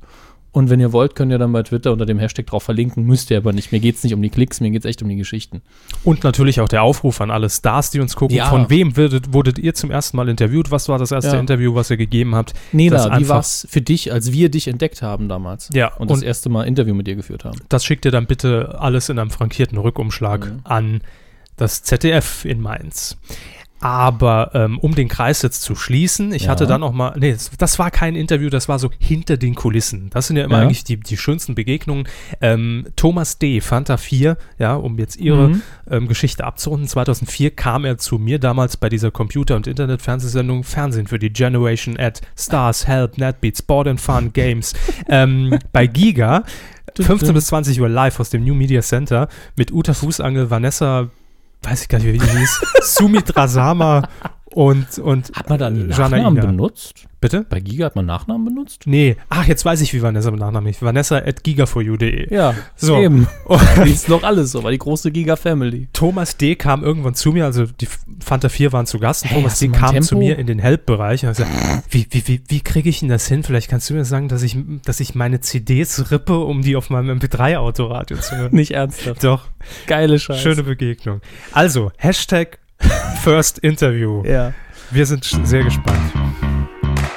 Und wenn ihr wollt, könnt ihr dann bei Twitter unter dem Hashtag drauf verlinken. Müsst ihr aber nicht. Mir geht es nicht um die Klicks, mir geht es echt um die Geschichten. Und natürlich auch der Aufruf an alle Stars, die uns gucken. Ja. Von wem würdet, wurdet ihr zum ersten Mal interviewt? Was war das erste Ja. Interview, was ihr gegeben habt? Das Nela, wie war es für dich, als wir dich entdeckt haben damals? Ja, Und das erste Mal Interview mit dir geführt haben. Das schickt ihr dann bitte alles in einem frankierten Rückumschlag Mhm. an das ZDF in Mainz. Aber ähm, um den Kreis jetzt zu schließen, ich Ja. hatte dann auch mal, nee, das, das war kein Interview, das war so hinter den Kulissen. Das sind ja immer Ja. eigentlich die, die schönsten Begegnungen. Ähm, Thomas D., Fanta 4, ja, um jetzt ihre Mhm. ähm, Geschichte abzurunden. 2004 kam er zu mir damals bei dieser Computer- und Internet-Fernsehsendung Fernsehen für die Generation at Stars, Help, Netbeat, Sport and Fun, Games. ähm, bei Giga, 15 bis 20 Uhr live aus dem New Media Center mit Uta Fußangel, Vanessa, weiß ich gar nicht, wie die hieß, Sumit Rasama und, und Hat man da Nachnamen Ina. benutzt? Bitte? Bei Giga hat man Nachnamen benutzt? Nee. Ach, jetzt weiß ich, wie Vanessa mit Nachnamen ist. Vanessa at gigaforyou.de. Ja, So. eben. Die ist noch alles so, war die große Giga-Family. Thomas D. kam irgendwann zu mir, also die Fanta 4 waren zu Gast. Und Hey, Thomas D. kam Tempo? zu mir in den Help-Bereich und hat gesagt, wie, wie, wie, wie kriege ich denn das hin? Vielleicht kannst du mir sagen, dass ich, dass ich meine CDs rippe, um die auf meinem MP3-Autoradio zu hören. Nicht ernsthaft. Doch, Geile Scheiße. schöne Begegnung. Also, Hashtag First Interview. Ja. Wir sind sehr gespannt.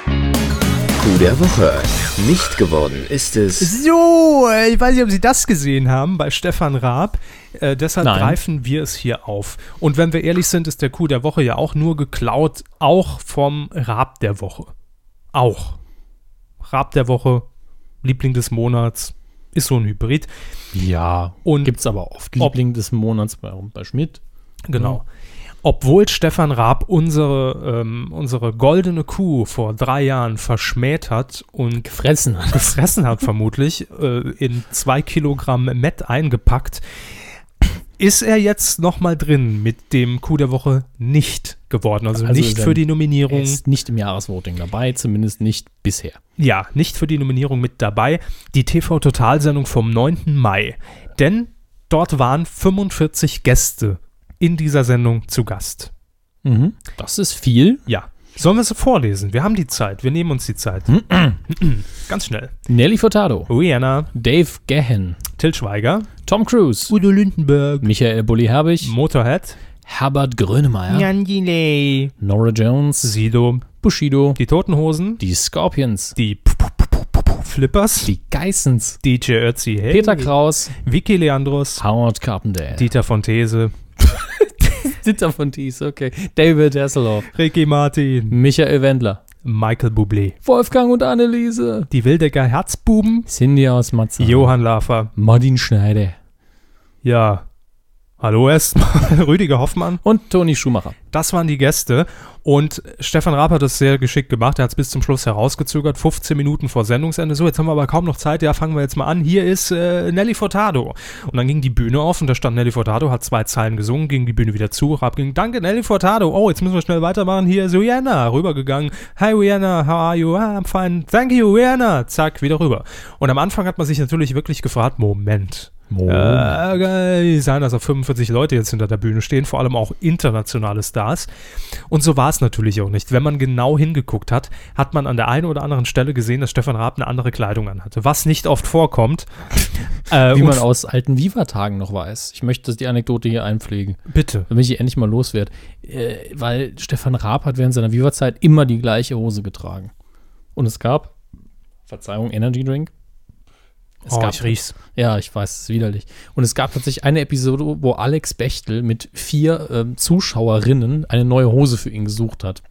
Coup der Woche. Nicht geworden ist es. So, äh, ich weiß nicht, ob Sie das gesehen haben bei Stefan Raab. Äh, deshalb Nein. greifen wir es hier auf. Und wenn wir ehrlich sind, ist der Coup der Woche ja auch nur geklaut, auch vom Raab der Woche. Auch. Raab der Woche, Liebling des Monats, ist so ein Hybrid. Ja. Und Gibt's aber oft. Ob- Liebling des Monats bei, bei Schmidt. Genau. Obwohl Stefan Raab unsere, ähm, unsere goldene Kuh vor drei Jahren verschmäht hat und Gefressen hat. gefressen hat, vermutlich, äh, in zwei Kilogramm Met eingepackt, ist er jetzt nochmal drin mit dem Coup der Woche nicht geworden. Also, Also nicht für die Er Nominierung. ist nicht im Jahresvoting dabei, zumindest nicht bisher. Ja, nicht für die Nominierung mit dabei. Die TV-Totalsendung vom 9. Mai. Denn dort waren 45 Gäste in dieser Sendung zu Gast. Mhm. Das ist viel. Ja. Sollen wir sie vorlesen? Wir haben die Zeit. Wir nehmen uns die Zeit. Ganz schnell. Nelly Furtado, Rihanna, Dave Gahan, Till Schweiger, Tom Cruise, Udo Lindenberg, Michael Bulli Herbig, Motorhead, Herbert Grönemeyer, Jan Delay, Nora Jones, Sido, Bushido, die Toten Hosen, die Scorpions, die Flippers, die Geissens, DJ Ötzi, hey, Peter Kraus, Vicky Leandros, Howard Carpenter, Dieter von These, Dieter von Thies, okay, David Hasselhoff, Ricky Martin, Michael Wendler, Michael Bublé, Wolfgang und Anneliese, die Wildecker Herzbuben, Cindy aus Matzah, Johann Lafer, Martin Schneider. Ja, hallo erstmal, Rüdiger Hoffmann. und Toni Schumacher. Das waren die Gäste und Stefan Raab hat das sehr geschickt gemacht. Er hat es bis zum Schluss herausgezögert, 15 Minuten vor Sendungsende. So, jetzt haben wir aber kaum noch Zeit. Ja, fangen wir jetzt mal an. Hier ist äh, Nelly Furtado. Und dann ging die Bühne auf und da stand Nelly Furtado, hat zwei Zeilen gesungen, ging die Bühne wieder zu. Raab ging, danke Nelly Furtado. Oh, jetzt müssen wir schnell weitermachen. Hier ist Rihanna rübergegangen. Hi Rihanna, how are you? Ah, I'm fine. Thank you Rihanna. Zack, wieder rüber. Und am Anfang hat man sich natürlich wirklich gefragt, Moment. Oh. Äh, geil, sein, dass da 45 Leute jetzt hinter der Bühne stehen, vor allem auch internationale Stars. Und so war es natürlich auch nicht. Wenn man genau hingeguckt hat, hat man an der einen oder anderen Stelle gesehen, dass Stefan Raab eine andere Kleidung anhatte, was nicht oft vorkommt. äh, Wie man aus alten Viva-Tagen noch weiß. Ich möchte die Anekdote hier einpflegen, bitte. damit ich endlich mal loswerde. Äh, weil Stefan Raab hat während seiner Viva-Zeit immer die gleiche Hose getragen. Und es gab, Verzeihung, Energy Drink. Es oh, gab, ich riech's. ja, ich weiß, es ist widerlich. Und es gab tatsächlich eine Episode, wo Alex Bechtel mit vier ähm, Zuschauerinnen eine neue Hose für ihn gesucht hat.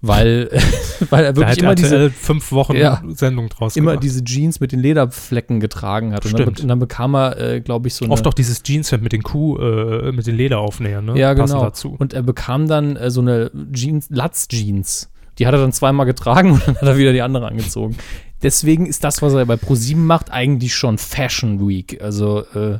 Weil, weil er wirklich immer diese, fünf Wochen Ja. Sendung draus immer gemacht. diese Jeans mit den Lederflecken getragen hat. Und dann, Stimmt. be- und dann bekam er, äh, glaube ich, so eine. Oft auch dieses Jeanshemd mit den Kuh, äh, mit den Lederaufnähern, ne? Ja, Passend genau. dazu. Und er bekam dann äh, so eine Jeans, Latz-Jeans. Die hat er dann zweimal getragen und dann hat er wieder die andere angezogen. Deswegen ist das, was er bei ProSieben macht, eigentlich schon Fashion Week. Also äh,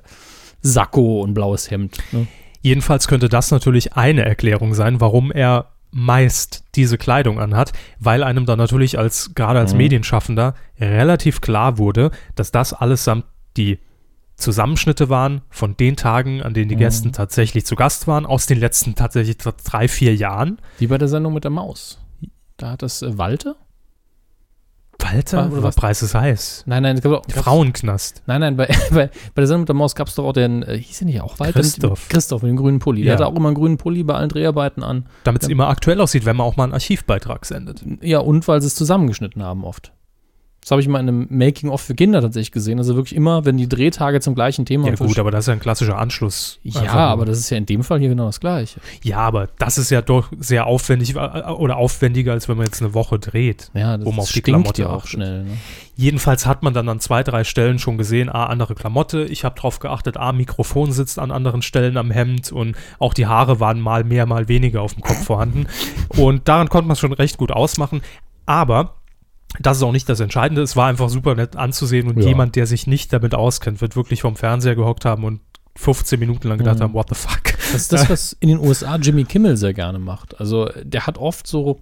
Sakko und blaues Hemd. Ne? Jedenfalls könnte das natürlich eine Erklärung sein, warum er meist diese Kleidung anhat, weil einem dann natürlich als gerade als Mhm. Medienschaffender relativ klar wurde, dass das allesamt die Zusammenschnitte waren von den Tagen, an denen die Mhm. Gäste tatsächlich zu Gast waren, aus den letzten tatsächlich drei, vier Jahren. Wie bei der Sendung mit der Maus. Da hat das äh, Walter? Walter, Oder was? Preis ist heiß. Nein, nein, es gab auch- Frauenknast. Nein, nein, bei, bei, bei der Sendung mit der Maus gab es doch auch den, äh, hieß er nicht auch Walter? Christoph. Christoph mit dem grünen Pulli. Der Ja. hatte auch immer einen grünen Pulli bei allen Dreharbeiten an. Damit es Ja. immer aktuell aussieht, wenn man auch mal einen Archivbeitrag sendet. Ja, und weil sie es zusammengeschnitten haben oft. Das habe ich mal in einem Making-of für Kinder tatsächlich gesehen. Also wirklich immer, wenn die Drehtage zum gleichen Thema Ja gut, aber das ist ja ein klassischer Anschluss. Ja, Einfach aber das ist ja in dem Fall hier genau das Gleiche. Ja, aber das ist ja doch sehr aufwendig äh, oder aufwendiger, als wenn man jetzt eine Woche dreht. Ja, das man auf die Klamotte ja auch achtet. schnell. Ne? Jedenfalls hat man dann an zwei, drei Stellen schon gesehen, ah, andere Klamotte. Ich habe drauf geachtet, ah, Mikrofon sitzt an anderen Stellen am Hemd und auch die Haare waren mal mehr, mal weniger auf dem Kopf vorhanden. Und daran konnte man es schon recht gut ausmachen. Aber das ist auch nicht das Entscheidende. Es war einfach super nett anzusehen und Ja. jemand, der sich nicht damit auskennt, wird wirklich vom Fernseher gehockt haben und 15 Minuten lang gedacht Mhm. haben, what the fuck. Das ist das, was in den USA Jimmy Kimmel sehr gerne macht. Also der hat oft so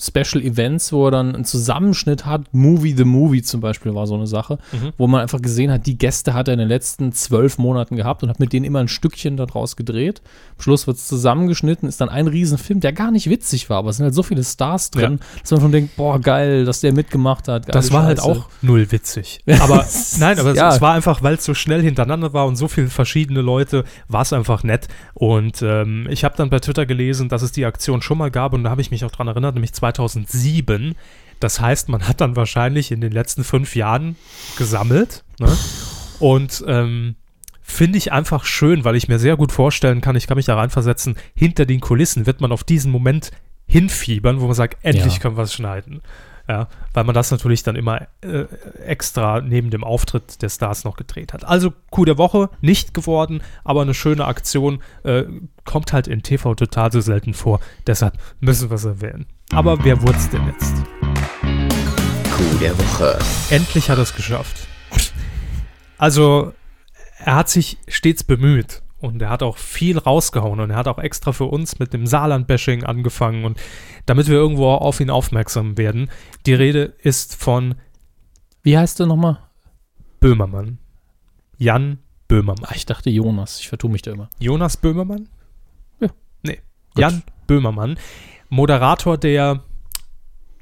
Special Events, wo er dann einen Zusammenschnitt hat. Movie the Movie zum Beispiel war so eine Sache, Mhm. wo man einfach gesehen hat, die Gäste hat er in den letzten zwölf Monaten gehabt und hat mit denen immer ein Stückchen daraus gedreht. Am Schluss wird es zusammengeschnitten, ist dann ein Riesenfilm, der gar nicht witzig war, aber es sind halt so viele Stars drin, dass man schon denkt, boah, geil, dass der mitgemacht hat. Das war halt Scheiße. auch null witzig. Aber nein, aber es, Ja. es war einfach, weil es so schnell hintereinander war und so viele verschiedene Leute, war es einfach nett. Und ähm, ich habe dann bei Twitter gelesen, dass es die Aktion schon mal gab und da habe ich mich auch dran erinnert, nämlich 2007. Das heißt, man hat dann wahrscheinlich in den letzten fünf Jahren gesammelt. Ne? Und ähm, finde ich einfach schön, weil ich mir sehr gut vorstellen kann, ich kann mich da reinversetzen, hinter den Kulissen wird man auf diesen Moment hinfiebern, wo man sagt, endlich Ja. können wir es schneiden. Ja, weil man das natürlich dann immer äh, extra neben dem Auftritt der Stars noch gedreht hat. Also Coup der Woche, nicht geworden, aber eine schöne Aktion, äh, kommt halt in TV total so selten vor. Deshalb müssen wir es erwähnen. Aber wer wurde es denn jetzt? Coup der Woche. Endlich hat er es geschafft. Also, er hat sich stets bemüht und er hat auch viel rausgehauen und er hat auch extra für uns mit dem Saarland-Bashing angefangen und damit wir irgendwo auf ihn aufmerksam werden. Die Rede ist von Wie heißt der nochmal? Böhmermann. Jan Böhmermann. Ah, ich dachte Jonas, ich vertue mich da immer. Jonas Böhmermann? Ja. Nee. Gut. Jan Böhmermann. Moderator der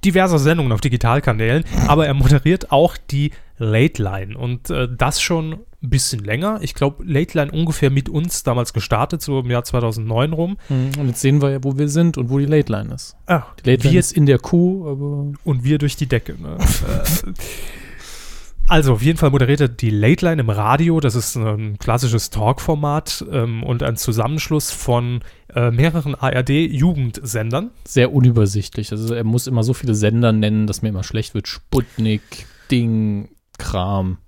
diverser Sendungen auf Digitalkanälen, aber er moderiert auch die Late Line und äh, das schon ein bisschen länger. Ich glaube, Late Line ungefähr mit uns damals gestartet, so im Jahr 2009 rum. Mhm, Und jetzt sehen wir ja, wo wir sind und wo die Late Line ist. Ah, Die Late Line wir, ist in der Kuh, aber und wir durch die Decke. Ne? Also, auf jeden Fall moderiert er die Late Line im Radio. Das ist ein klassisches Talkformat ähm, und ein Zusammenschluss von äh, mehreren ARD-Jugendsendern. sehr unübersichtlich. Also er muss immer so viele Sender nennen, dass mir immer schlecht wird. Sputnik, Ding, Kram.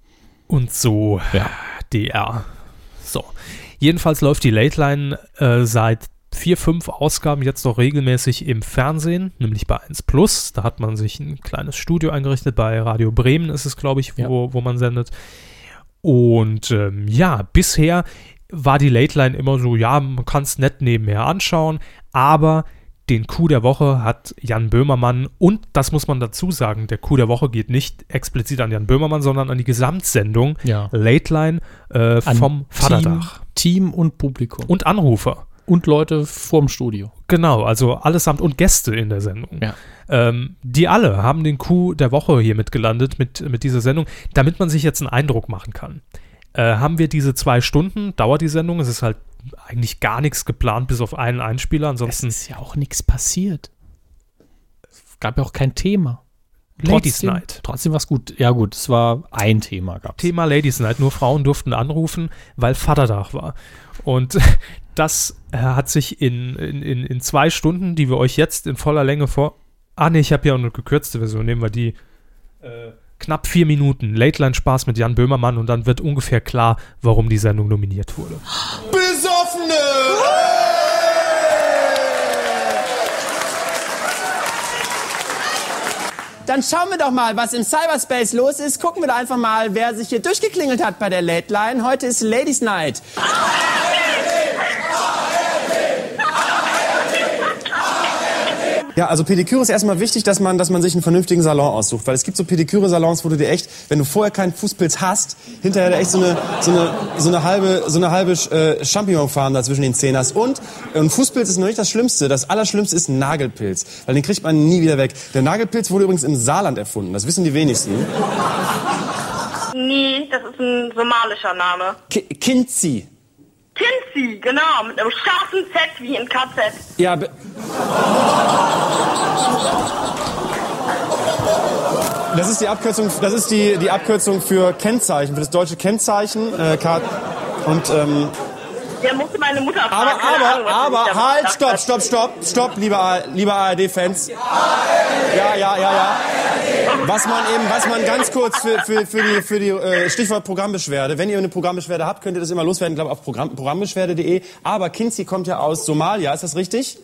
Und so Ja. DR. So. Jedenfalls läuft die Late Line äh, seit vier, fünf Ausgaben jetzt noch regelmäßig im Fernsehen, nämlich bei 1 Plus. Da hat man sich ein kleines Studio eingerichtet. Bei Radio Bremen ist es, glaube ich, wo, wo man sendet. Und ähm, ja, bisher war die Late Line immer so, ja, man kann es nett nebenher anschauen, aber den Coup der Woche hat Jan Böhmermann und das muss man dazu sagen, der Coup der Woche geht nicht explizit an Jan Böhmermann, sondern an die Gesamtsendung Ja. Late Line äh, vom Team, Vaterdach. Team und Publikum. Und, Und. Leute vorm Studio. Genau, also allesamt und Gäste in der Sendung. Ja. Ähm, die alle haben den Coup der Woche hier mitgelandet mit, mit dieser Sendung, damit man sich jetzt einen Eindruck machen kann. Äh, haben wir diese zwei Stunden, dauert die Sendung, es ist halt eigentlich gar nichts geplant, bis auf einen Einspieler, Es ansonsten ist ja auch nichts passiert. Es gab ja auch kein Thema. Ladies Trotzdem- Night. Trotzdem war es gut. Ja gut, es war ein Thema gab's. Thema Ladies Night, nur Frauen durften anrufen, weil Vaterdach war. Und das äh, hat sich in, in, in, in zwei Stunden, die wir euch jetzt in voller Länge vor. Ah, nee, ich habe ja auch eine gekürzte Version. Nehmen wir die. Äh, knapp vier Minuten. Late Line Spaß mit Jan Böhmermann und dann wird ungefähr klar, warum die Sendung nominiert wurde. Besoffene! Dann schauen wir doch mal, was im Cyberspace los ist. Gucken wir da einfach mal, wer sich hier durchgeklingelt hat bei der Late Line. Heute ist Ladies Night. Ja, also Pediküre ist erstmal wichtig, dass man, dass man sich einen vernünftigen Salon aussucht. Weil es gibt so Pediküre-Salons, wo du dir echt, wenn du vorher keinen Fußpilz hast, hinterher echt so eine, so eine, so eine halbe, so eine halbe äh, Champignonfarm da zwischen den Zähnen hast. Und ein Fußpilz ist noch nicht das Schlimmste. Das Allerschlimmste ist ein Nagelpilz. Weil den kriegt man nie wieder weg. Der Nagelpilz wurde übrigens im Saarland erfunden. Das wissen die wenigsten. Nee, das ist ein somalischer Name. Ki Kinzi. Kinzi, genau, mit einem scharfen Z wie in KZ. Ja, be- Das ist die Abkürzung, das ist die, die Abkürzung für Kennzeichen, für das deutsche Kennzeichen. Äh, K- und ähm, Der musste meine Mutter fragen. Aber, aber, Ahnung, aber, halt, stopp, stopp, stopp, stopp, liebe, A- liebe ARD-Fans. Ja, ja, ja, ja. Was man eben, was man ganz kurz für, für, für die, für die äh, Stichwort Programmbeschwerde. Wenn ihr eine Programmbeschwerde habt, könnt ihr das immer loswerden, glaube auf Programm, programmbeschwerde.de. Aber Kinzi kommt ja aus Somalia, ist das richtig?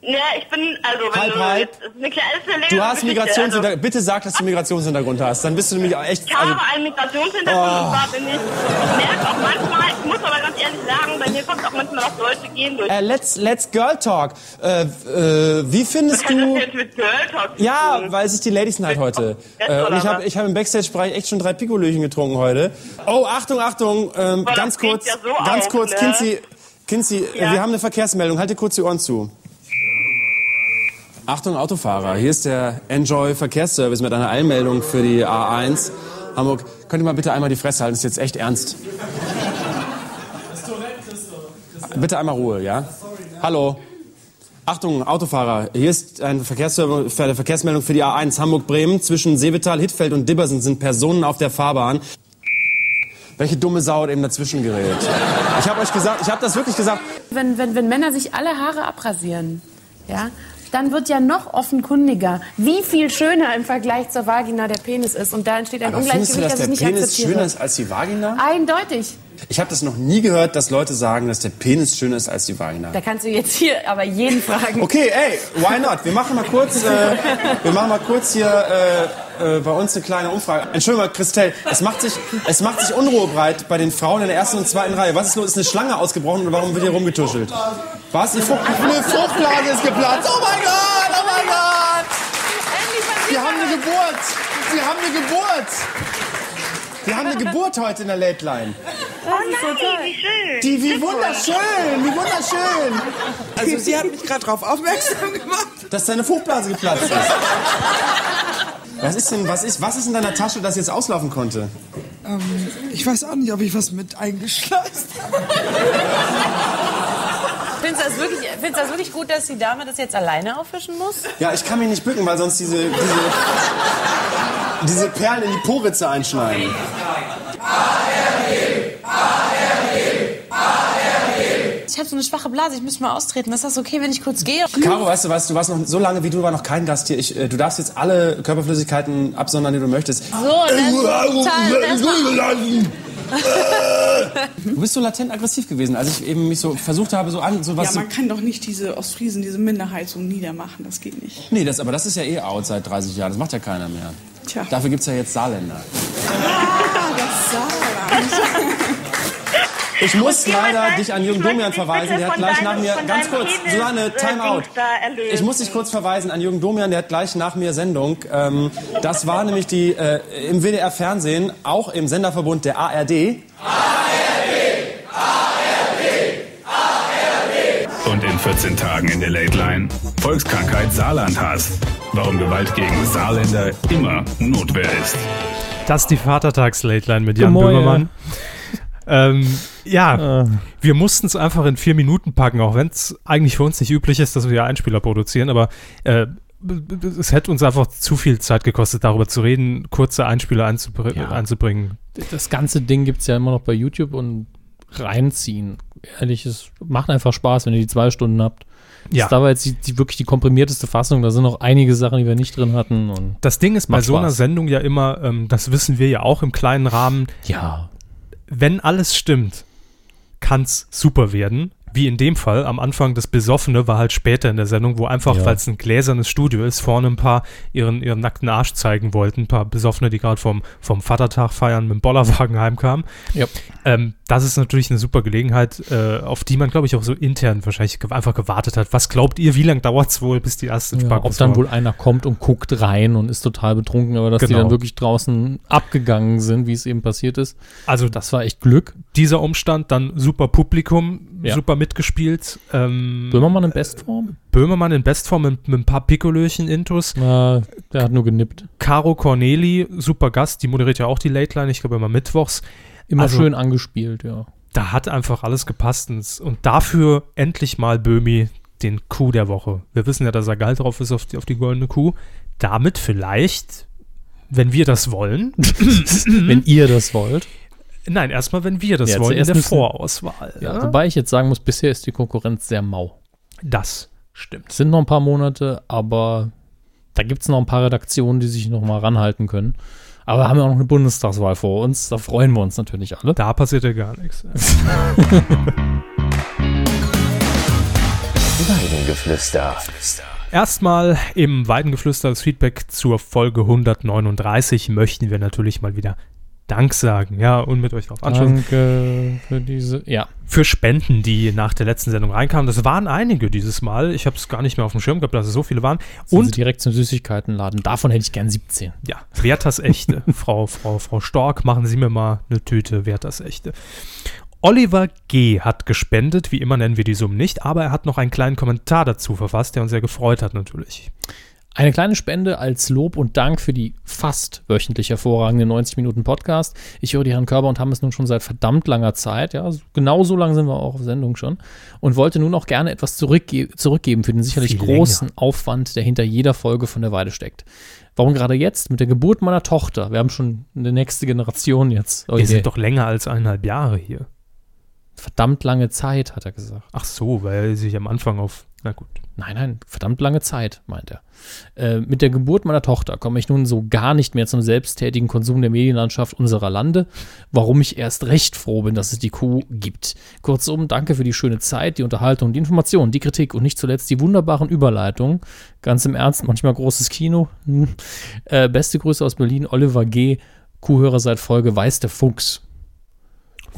Ja, ich bin, also wenn Halb, du halb. das ist eine Du hast Migrationshintergrund. Also, Bitte sag, dass du Migrationshintergrund hast. Dann bist du nämlich echt. ich habe Also, einen Migrationshintergrund Oh. und zwar bin ich, ich merke auch manchmal, ich muss aber ganz ehrlich sagen, bei mir kommt auch manchmal auch Leute gehen durch. äh, let's, let's Girl Talk. Äh, äh, wie findest das du. jetzt mit Girl Talk Ja, weil es ist die Ladies Night heute. Äh, und ich habe ich hab im Backstage-Bereich echt schon drei Pikolöchen getrunken heute. Oh, Achtung, Achtung, ähm, das ganz kurz, ja so ganz auf, kurz, ne? Kinzi, Kinzi, äh, Ja. wir haben eine Verkehrsmeldung. Halte kurz die Ohren zu. Achtung, Autofahrer, hier ist der Enjoy Verkehrsservice mit einer Eilmeldung für die A1 Hamburg. Könnt ihr mal bitte einmal die Fresse halten, das ist jetzt echt ernst. Bitte einmal Ruhe, ja? Hallo. Achtung, Autofahrer, hier ist eine Verkehrsmeldung für die A1 Hamburg-Bremen. Zwischen Seevetal, Hittfeld und Dibbersen sind Personen auf der Fahrbahn. Welche dumme Sau hat eben dazwischen gerät? Ich habe euch gesagt, ich habe das wirklich gesagt. Wenn, wenn, wenn Männer sich alle Haare abrasieren, ja, dann wird ja noch offenkundiger, wie viel schöner im Vergleich zur Vagina der Penis ist. Und da entsteht ein Aber findest du, Ungleichgewicht, dass das der ich nicht Penis akzeptiere. schöner ist als die Vagina? Eindeutig. Ich habe das noch nie gehört, dass Leute sagen, dass der Penis schöner ist als die Vagina. Da kannst du jetzt hier aber jeden fragen. Okay, ey, why not? Wir machen mal kurz, äh, wir machen mal kurz hier äh, äh, bei uns eine kleine Umfrage. Entschuldigung mal, Christelle, es macht sich, es macht sich Unruhe breit bei den Frauen in der ersten und zweiten Reihe. Was ist los? Ist eine Schlange ausgebrochen oder warum wird hier rumgetuschelt? Was? Die Frucht, eine Fruchtblase ist geplatzt. Oh mein Gott, oh mein Gott! Wir haben eine Geburt! Wir haben eine Geburt! Wir haben eine Geburt heute in der Late Line. Oh nein, wie schön. Die, wie wunderschön, wie wunderschön, Also sie hat mich gerade darauf aufmerksam gemacht. dass deine Fruchtblase geplatzt ist. Was ist denn, was ist, was ist in deiner Tasche, das jetzt auslaufen konnte? Ähm, ich weiß auch nicht, ob ich was mit eingeschleust habe. Findest du das wirklich, findest du das wirklich gut, dass die Dame das jetzt alleine auffischen muss? Ja, ich kann mich nicht bücken, weil sonst diese, diese, diese Perlen in die Poritze einschneiden. Ich habe so eine schwache Blase, ich muss mal austreten. Ist das okay, wenn ich kurz gehe? Caro, weißt du was, du warst noch so lange wie du, war noch kein Gast hier. Ich, äh, du darfst jetzt alle Körperflüssigkeiten absondern, die du möchtest. So, das Du bist so latent aggressiv gewesen, als ich eben mich so versucht habe, so an, so was Ja, man kann doch nicht diese Ostfriesen, diese Minderheit so niedermachen. Das geht nicht. Nee, das, aber das ist ja eh out seit 30 Jahren. Das macht ja keiner mehr. Tja. Dafür gibt's ja jetzt Saarländer. Ah, das Sauerland. Ich muss leider dich an Jürgen Domian verweisen. Der hat gleich deinem- nach mir, ganz kurz, Penis, Susanne, time out. Dings da erlösen. Ich muss dich kurz verweisen an Jürgen Domian, der hat gleich nach mir Sendung. Ähm, das war nämlich die äh, im WDR Fernsehen, auch im Senderverbund der ARD. Und in 14 Tagen in der Late Line. Volkskrankheit Saarlandhass. Warum Gewalt gegen Saarländer immer Notwehr ist. Das ist die Vatertags-Late-Line mit Jan Gemäue. Böhmermann. Ähm, ja, Äh, wir mussten es einfach in vier Minuten packen, auch wenn es eigentlich für uns nicht üblich ist, dass wir Einspieler produzieren, aber äh, es hätte uns einfach zu viel Zeit gekostet, darüber zu reden, kurze Einspieler einzubr Ja. einzubringen. das ganze Ding gibt es ja immer noch bei YouTube und reinziehen. Ehrlich, es macht einfach Spaß, wenn ihr die zwei Stunden habt. Ja. Das war jetzt die, die, wirklich die komprimierteste Fassung. Da sind noch einige Sachen, die wir nicht drin hatten. Und Das Ding ist bei so einer. Sendung ja immer, ähm, das wissen wir ja auch im kleinen Rahmen, ja, wenn alles stimmt, kann es super werden. Wie in dem Fall, am Anfang das Besoffene war halt später in der Sendung, wo einfach, Ja. weil es ein gläsernes Studio ist, vorne ein paar ihren, ihren nackten Arsch zeigen wollten. Ein paar Besoffene, die gerade vom, vom Vatertag feiern mit dem Bollerwagen heimkamen. Ja. Ähm, das ist natürlich eine super Gelegenheit, äh, auf die man, glaube ich, auch so intern wahrscheinlich ge einfach gewartet hat. Was glaubt ihr, wie lange dauert es wohl, bis die ersten ja ob dann kommen? wohl einer kommt und guckt rein und ist total betrunken, aber dass die Genau. dann wirklich draußen abgegangen sind, wie es eben passiert ist. Also Das war echt Glück. dieser Umstand, dann super Publikum, Ja. super mitgespielt. Ähm, Böhmermann in Bestform? Böhmermann in Bestform mit, mit ein paar Pikolöchen-Intos. Na, der hat nur genippt. Caro Corneli, super Gast, die moderiert ja auch die Late Line, ich glaube immer mittwochs. Immer Also- schön angespielt, ja. Da hat einfach alles gepasst. Und, dafür endlich mal Böhmi den Coup der Woche. Wir wissen ja, dass er geil drauf ist auf die, auf die goldene Kuh. Damit vielleicht, wenn wir das wollen, Wenn ihr das wollt. nein, erstmal, wenn wir das Ja, wollen, in der müssen- Vorauswahl. Ja, Wobei ich jetzt sagen muss, bisher ist die Konkurrenz sehr mau. Das stimmt. Es sind noch ein paar Monate, aber da gibt es noch ein paar Redaktionen, die sich noch mal ranhalten können. Aber wir haben ja auch noch eine Bundestagswahl vor uns. Da freuen wir uns natürlich alle. Da passiert ja gar nichts. Weidengeflüster. Erstmal im Weidengeflüster das Feedback zur Folge 139 möchten wir natürlich mal wieder Dank sagen, ja, und mit euch darauf anschauen. Danke für diese. Ja. Für Spenden, die nach der letzten Sendung reinkamen. Das waren einige dieses Mal. Ich habe es gar nicht mehr auf dem Schirm gehabt, dass es so viele waren. Und Und direkt zum Süßigkeitenladen. Davon hätte ich gern 17. ja, Werthers Echte. Frau, Frau, Frau Stork, machen Sie mir mal eine Tüte Werthers Echte. Oliver G. hat gespendet, wie immer nennen wir die Summen nicht, aber er hat noch einen kleinen Kommentar dazu verfasst, der uns sehr gefreut hat natürlich. Eine kleine Spende als Lob und Dank für die fast wöchentlich hervorragende 90 Minuten Podcast. Ich höre die Herren Körber und haben es nun schon seit verdammt langer Zeit. Ja, genau so lange sind wir auch auf Sendung schon. Und wollte nun auch gerne etwas zurückge zurückgeben für den sicherlich Viel großen Aufwand, der hinter jeder Folge von der Weide steckt. Warum gerade jetzt? Mit der Geburt meiner Tochter. Wir haben schon eine nächste Generation jetzt. Oh Wir sind doch länger als eineinhalb Jahre hier. verdammt lange Zeit, hat er gesagt. Ach so, weil er sich am Anfang auf. Na gut. Nein, nein, verdammt lange Zeit, meint er. Äh, mit der Geburt meiner Tochter komme ich nun so gar nicht mehr zum selbsttätigen Konsum der Medienlandschaft unserer Lande, warum ich erst recht froh bin, dass es die Kuh gibt. Kurzum, danke für die schöne Zeit, die Unterhaltung, die Information, die Kritik und nicht zuletzt die wunderbaren Überleitungen. Ganz im Ernst, manchmal großes Kino. Hm. Äh, beste Grüße aus Berlin, Oliver G., Kuhhörer seit Folge Weiß der Fuchs.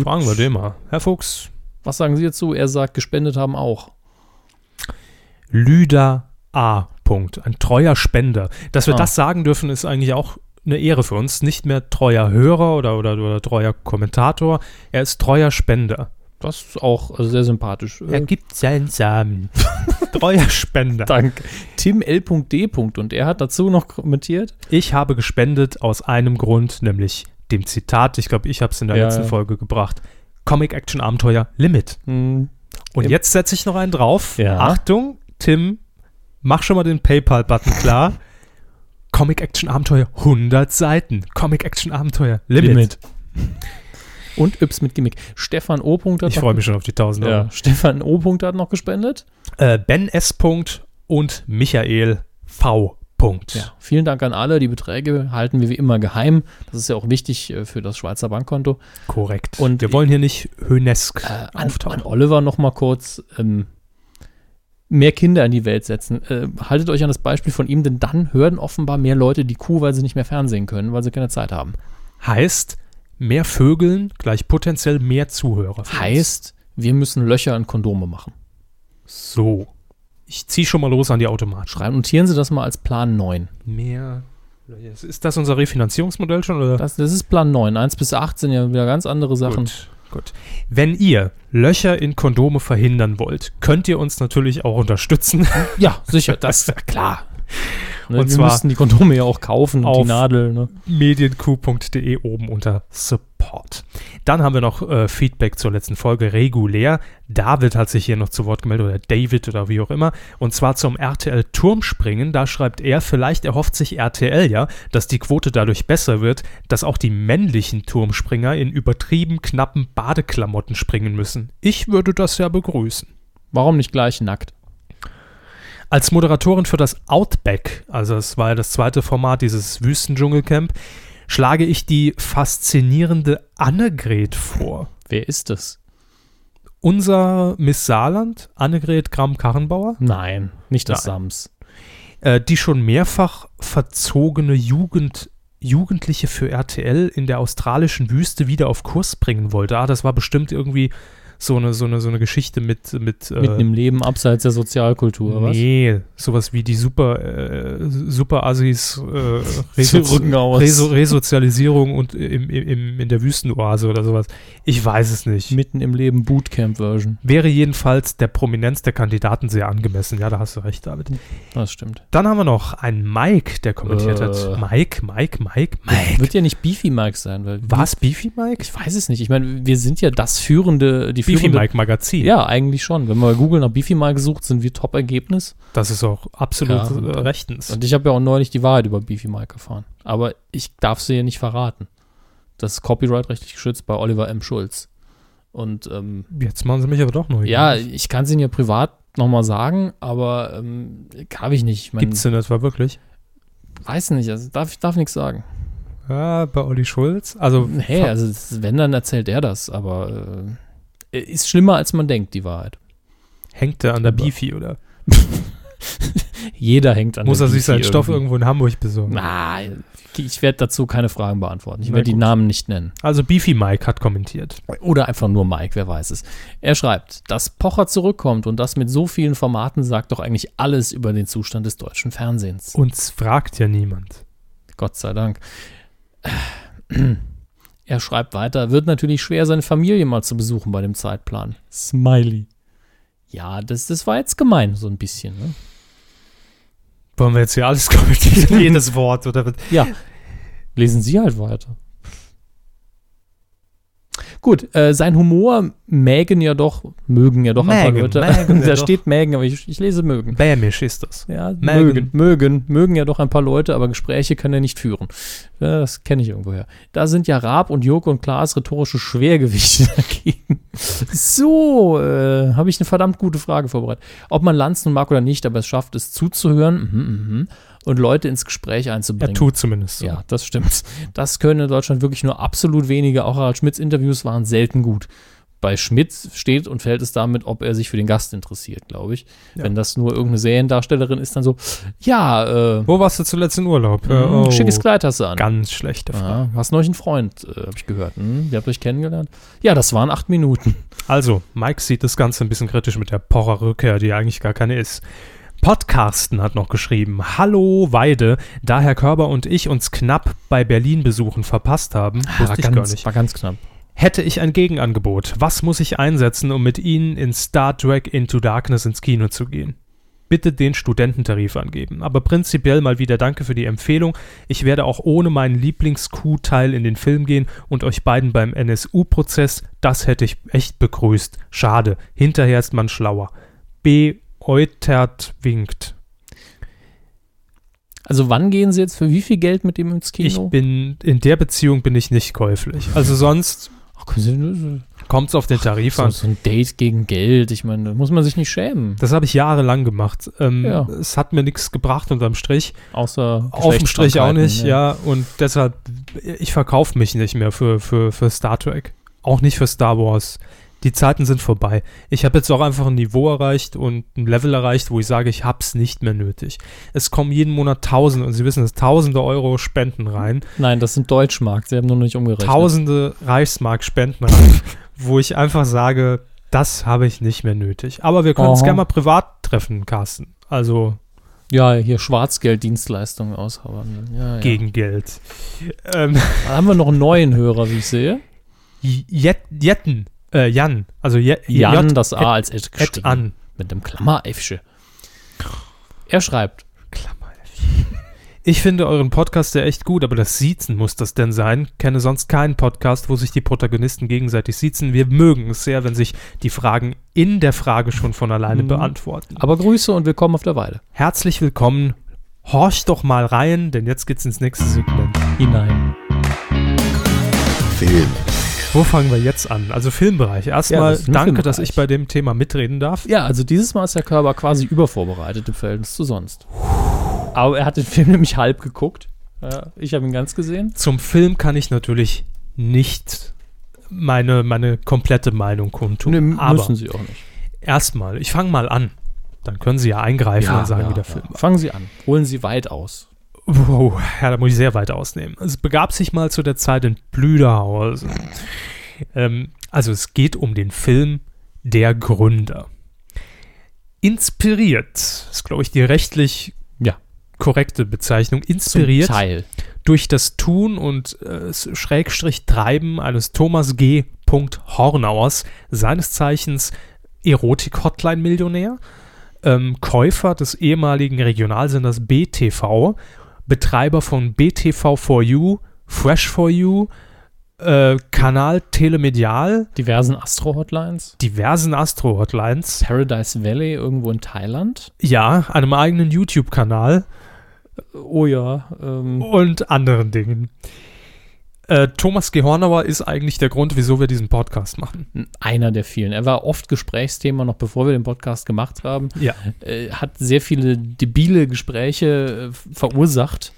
Fragen wir den mal. Herr Fuchs, Was sagen Sie dazu? Er sagt, gespendet haben auch. Lüder A. Punkt. Ein treuer Spender. Dass wir Ah. das sagen dürfen, ist eigentlich auch eine Ehre für uns. Nicht mehr treuer Hörer oder, oder, oder treuer Kommentator. Er ist treuer Spender. Das ist auch äh, sehr sympathisch. Er Äh, gibt seinen Samen. treuer Spender. Danke. Tim L.D. Und er hat dazu noch kommentiert. Ich habe gespendet aus einem Grund, nämlich dem Zitat. Ich glaube, ich habe es in der Ja, letzten ja. Folge gebracht. Comic Action Abenteuer Limit. Hm, Und jetzt setze ich noch einen drauf. Achtung, Tim, mach schon mal den PayPal-Button klar. Comic Action Abenteuer 100 Seiten. Comic Action Abenteuer Limit. Limit. Und Yps mit Gimmick. Stefan O. Hat Ich freue mich schon auf die 1000 Euro. Ja, Stefan O. hat noch gespendet. Äh, ben S. Punkt und Michael V. Punkt. Ja, vielen Dank an alle. Die Beträge halten wir wie immer geheim. Das ist ja auch wichtig äh, für das Schweizer Bankkonto. Korrekt. Und Und wir wollen hier nicht hönesk Äh, an, auftauchen. an Oliver noch mal kurz. Ähm, mehr Kinder in die Welt setzen. Äh, haltet euch an das Beispiel von ihm, denn dann hören offenbar mehr Leute die Kuh, weil sie nicht mehr Fernsehen können, weil sie keine Zeit haben. Heißt, mehr Vögeln gleich potenziell mehr Zuhörer. Heißt, wir müssen Löcher in Kondome machen. So. Ich ziehe schon mal los an die Automaten. Schreiben, notieren Sie das mal als Plan 9. Mehr. Ist das unser Refinanzierungsmodell schon? Oder? Das, das ist Plan 9. 1 bis 8 sind ja wieder ganz andere Sachen. Gut, gut. Wenn ihr Löcher in Kondome verhindern wollt, könnt ihr uns natürlich auch unterstützen. Ja, sicher, das ist klar. Ne, Und wir zwar müssen die Kondome ja auch kaufen auf die Nadel. Ne? medienq.de oben unter Support. Dann haben wir noch äh, Feedback zur letzten Folge regulär. David hat sich hier noch zu Wort gemeldet oder David oder wie auch immer. Und zwar zum RTL Turmspringen. Da schreibt er, vielleicht erhofft sich RTL ja, dass die Quote dadurch besser wird, dass auch die männlichen Turmspringer in übertrieben knappen Badeklamotten springen müssen. Ich würde das ja begrüßen. Warum nicht gleich nackt? Als Moderatorin für das Outback, also es war ja das zweite Format dieses Wüstendschungelcamp, schlage ich die faszinierende Annegret vor. Wer ist das? Unser Miss Saarland, Annegret Gramm-Karrenbauer, Nein, nicht das Nein. Sams. äh, die schon mehrfach verzogene Jugend, Jugendliche für RTL in der australischen Wüste wieder auf Kurs bringen wollte. Ah, das war bestimmt irgendwie so eine, so eine, so eine Geschichte mit, mit äh, Mitten im Leben, abseits der Sozialkultur, was? Nee, sowas wie die Super, äh, Super Assis äh, Reso Resozialisierung und im, im, in der Wüstenoase oder sowas. Ich weiß es nicht. Mitten im Leben Bootcamp-Version. Wäre jedenfalls der Prominenz der Kandidaten sehr angemessen. Ja, da hast du recht, David. Das stimmt. Dann haben wir noch einen Mike, der kommentiert Äh. hat. Mike, Mike, Mike, Mike. Wird ja nicht Beefy Mike sein, weil. Was, Beefy Mike? Ich weiß es nicht. Ich meine, wir sind ja das führende, die Beefy. Mike Magazin. Ja, eigentlich schon. Wenn man bei Google nach Beefy Mike sucht, sind wir Top-Ergebnis. Das ist auch absolut Ja, und- äh, rechtens. Und ich habe ja auch neulich die Wahrheit über Beefy Mike erfahren. Aber ich darf sie ja nicht verraten. Das ist copyright-rechtlich geschützt bei Oliver M. Schulz. Und ähm, Jetzt machen sie mich aber doch neu. ja, ich kann es Ihnen ja privat nochmal sagen, aber ähm, habe ich nicht. Ich mein, Gibt es denn etwa wirklich? weiß nicht, also darf, ich darf nichts sagen. Ja, bei Olli Schulz. Also, Hey, also wenn, dann erzählt er das, aber äh, ist schlimmer, als man denkt, die Wahrheit. hängt der an der Beefy oder? Jeder hängt an Muss er sich seinen Stoff irgendwo in Hamburg besorgen. Na, ich werde dazu keine Fragen beantworten. Ich werde die. Namen nicht nennen. Also Beefy Mike hat kommentiert. Oder einfach nur Mike, wer weiß es. Er schreibt, dass Pocher zurückkommt und das mit so vielen Formaten sagt doch eigentlich alles über den Zustand des deutschen Fernsehens. Uns fragt ja niemand. Gott sei Dank. Er schreibt weiter, wird natürlich schwer, seine Familie mal zu besuchen bei dem Zeitplan. Smiley. Ja, das, das war jetzt gemein, so ein bisschen. Ne? Wollen wir jetzt hier alles kommentieren? Jedes Wort oder was? Ja, lesen Sie halt weiter. Gut, äh, sein Humor mägen ja doch, mögen ja doch ein paar Mägen, Leute. mägen da doch. steht mägen, aber ich, ich lese mögen. Bämisch ist das. Ja, Mägen. mögen, mögen, mögen ja doch ein paar Leute, aber Gespräche kann er nicht führen. Das kenne ich irgendwoher. Da sind ja Raab und Joko und Klaas rhetorische Schwergewichte dagegen. So, äh, habe ich eine verdammt gute Frage vorbereitet. Ob man Lanz nun mag oder nicht, aber es schafft es zuzuhören mhm, mhm, und Leute ins Gespräch Er einzubringen. tut zumindest so. Ja, das stimmt. Das können in Deutschland wirklich nur absolut wenige. Auch Harald Schmidts Interviews waren selten gut. Bei Schmidt steht und fällt es damit, ob er sich für den Gast interessiert, glaube ich. Wenn das nur irgendeine Seriendarstellerin ist, dann so, ja, äh, Wo warst du zuletzt in Urlaub? Äh, hm, oh, schickes Kleid hast du an. Ganz schlechte Frage. Ja, hast neulich einen Freund, äh, habe ich gehört. Hm, ihr habt euch kennengelernt? Ja, das waren acht Minuten. Also, Mike sieht das Ganze ein bisschen kritisch mit der Pocher-Rückkehr, die eigentlich gar keine ist. Podcasten hat noch geschrieben, Hallo Weide, da Herr Körber und ich uns knapp bei Berlin besuchen verpasst haben, wusste ich ganz, gar nicht. war ganz knapp. Hätte ich ein Gegenangebot, was muss ich einsetzen, um mit Ihnen in Star Trek Into Darkness ins Kino zu gehen? Bitte den Studententarif angeben. Aber prinzipiell mal wieder danke für die Empfehlung. Ich werde auch ohne meinen Lieblings-Q-Teil in den Film gehen und euch beiden beim NSU-Prozess, das hätte ich echt begrüßt. Schade, hinterher ist man schlauer. B. Eutert winkt. Also wann gehen Sie jetzt für wie viel Geld mit ihm ins Ich Kino? bin, in der Beziehung bin ich nicht käuflich. Also sonst Ach, kommt es auf den Tarif so, an. so ein Date gegen Geld, ich meine, da muss man sich nicht schämen. Das habe ich jahrelang gemacht. Ähm, Ja. Es hat mir nichts gebracht unterm Strich. Außer Auf dem Strich auch nicht, Geschlechtskrankheiten, ja. Und deshalb, ich verkaufe mich nicht mehr für, für, für Star Trek. Auch nicht für Star Wars. Die Zeiten sind vorbei. Ich habe jetzt auch einfach ein Niveau erreicht und ein Level erreicht, wo ich sage, ich hab's nicht mehr nötig. Es kommen jeden Monat Tausende, und Sie wissen es, Tausende Euro Spenden rein. Nein, das sind Deutschmark, Sie haben nur noch nicht umgerechnet. Tausende Reichsmark Spenden rein, wo ich einfach sage, das habe ich nicht mehr nötig. Aber wir können uns Aha. gerne mal privat treffen, Carsten. Also Ja, hier Schwarzgelddienstleistungen aushandeln. Ja, ja. gegen Geld. Ähm, Da haben wir noch einen neuen Hörer, wie ich sehe. Jet, Jetten, äh, Jan, also Je, Jan, J- das A als Ed Ed geschrieben. an. Mit einem Klammer-F'sche. Er schreibt, Ich finde euren Podcast ja echt gut, aber das Siezen muss das denn sein. Kenne sonst keinen Podcast, wo sich die Protagonisten gegenseitig siezen. Wir mögen es sehr, wenn sich die Fragen in der Frage schon von alleine Mhm. beantworten. aber Grüße und willkommen auf der Weide. Herzlich willkommen. Horcht doch mal rein, denn jetzt geht's ins nächste Segment. Hinein. Film. Wo fangen wir jetzt an? Also Filmbereich. Ja, Erstmal das ist ein danke, dass Filmbereich. ich bei dem Thema mitreden darf. Ja, also dieses Mal ist der Körper quasi übervorbereitet im Verhältnis zu sonst. Aber er hat den Film nämlich halb geguckt. Ja, ich habe ihn ganz gesehen. Zum Film kann ich natürlich nicht meine, meine komplette Meinung kundtun. Nee, aber müssen Sie auch nicht. erstmal, ich fange mal an. Dann können Sie ja eingreifen und sagen, wie der Film war. Fangen Sie an. Holen Sie weit aus. Wow, ja, da muss ich sehr weit ausnehmen. Es begab sich mal zu der Zeit in Blüderhausen. Ähm, also es geht um den Film Der Gründer. Inspiriert, ist glaube ich die rechtlich Ja. korrekte Bezeichnung, inspiriert Teil. durch das Tun und äh, Schrägstrich Treiben eines Thomas G. Hornauers, seines Zeichens Erotik-Hotline-Millionär, ähm, Käufer des ehemaligen Regionalsenders BTV, Betreiber von BTV for You, Fresh for You, äh, Kanal Telemedial, Diversen Astro-Hotlines. diversen Astro-Hotlines, Paradise Valley irgendwo in Thailand. ja, einem eigenen YouTube-Kanal Oh ja. Ähm, und anderen Dingen. Äh, Thomas G. Hornauer ist eigentlich der Grund, wieso wir diesen Podcast machen. einer der vielen. Er war oft Gesprächsthema, noch bevor wir den Podcast gemacht haben. Ja. Äh, hat sehr viele debile Gespräche äh, verursacht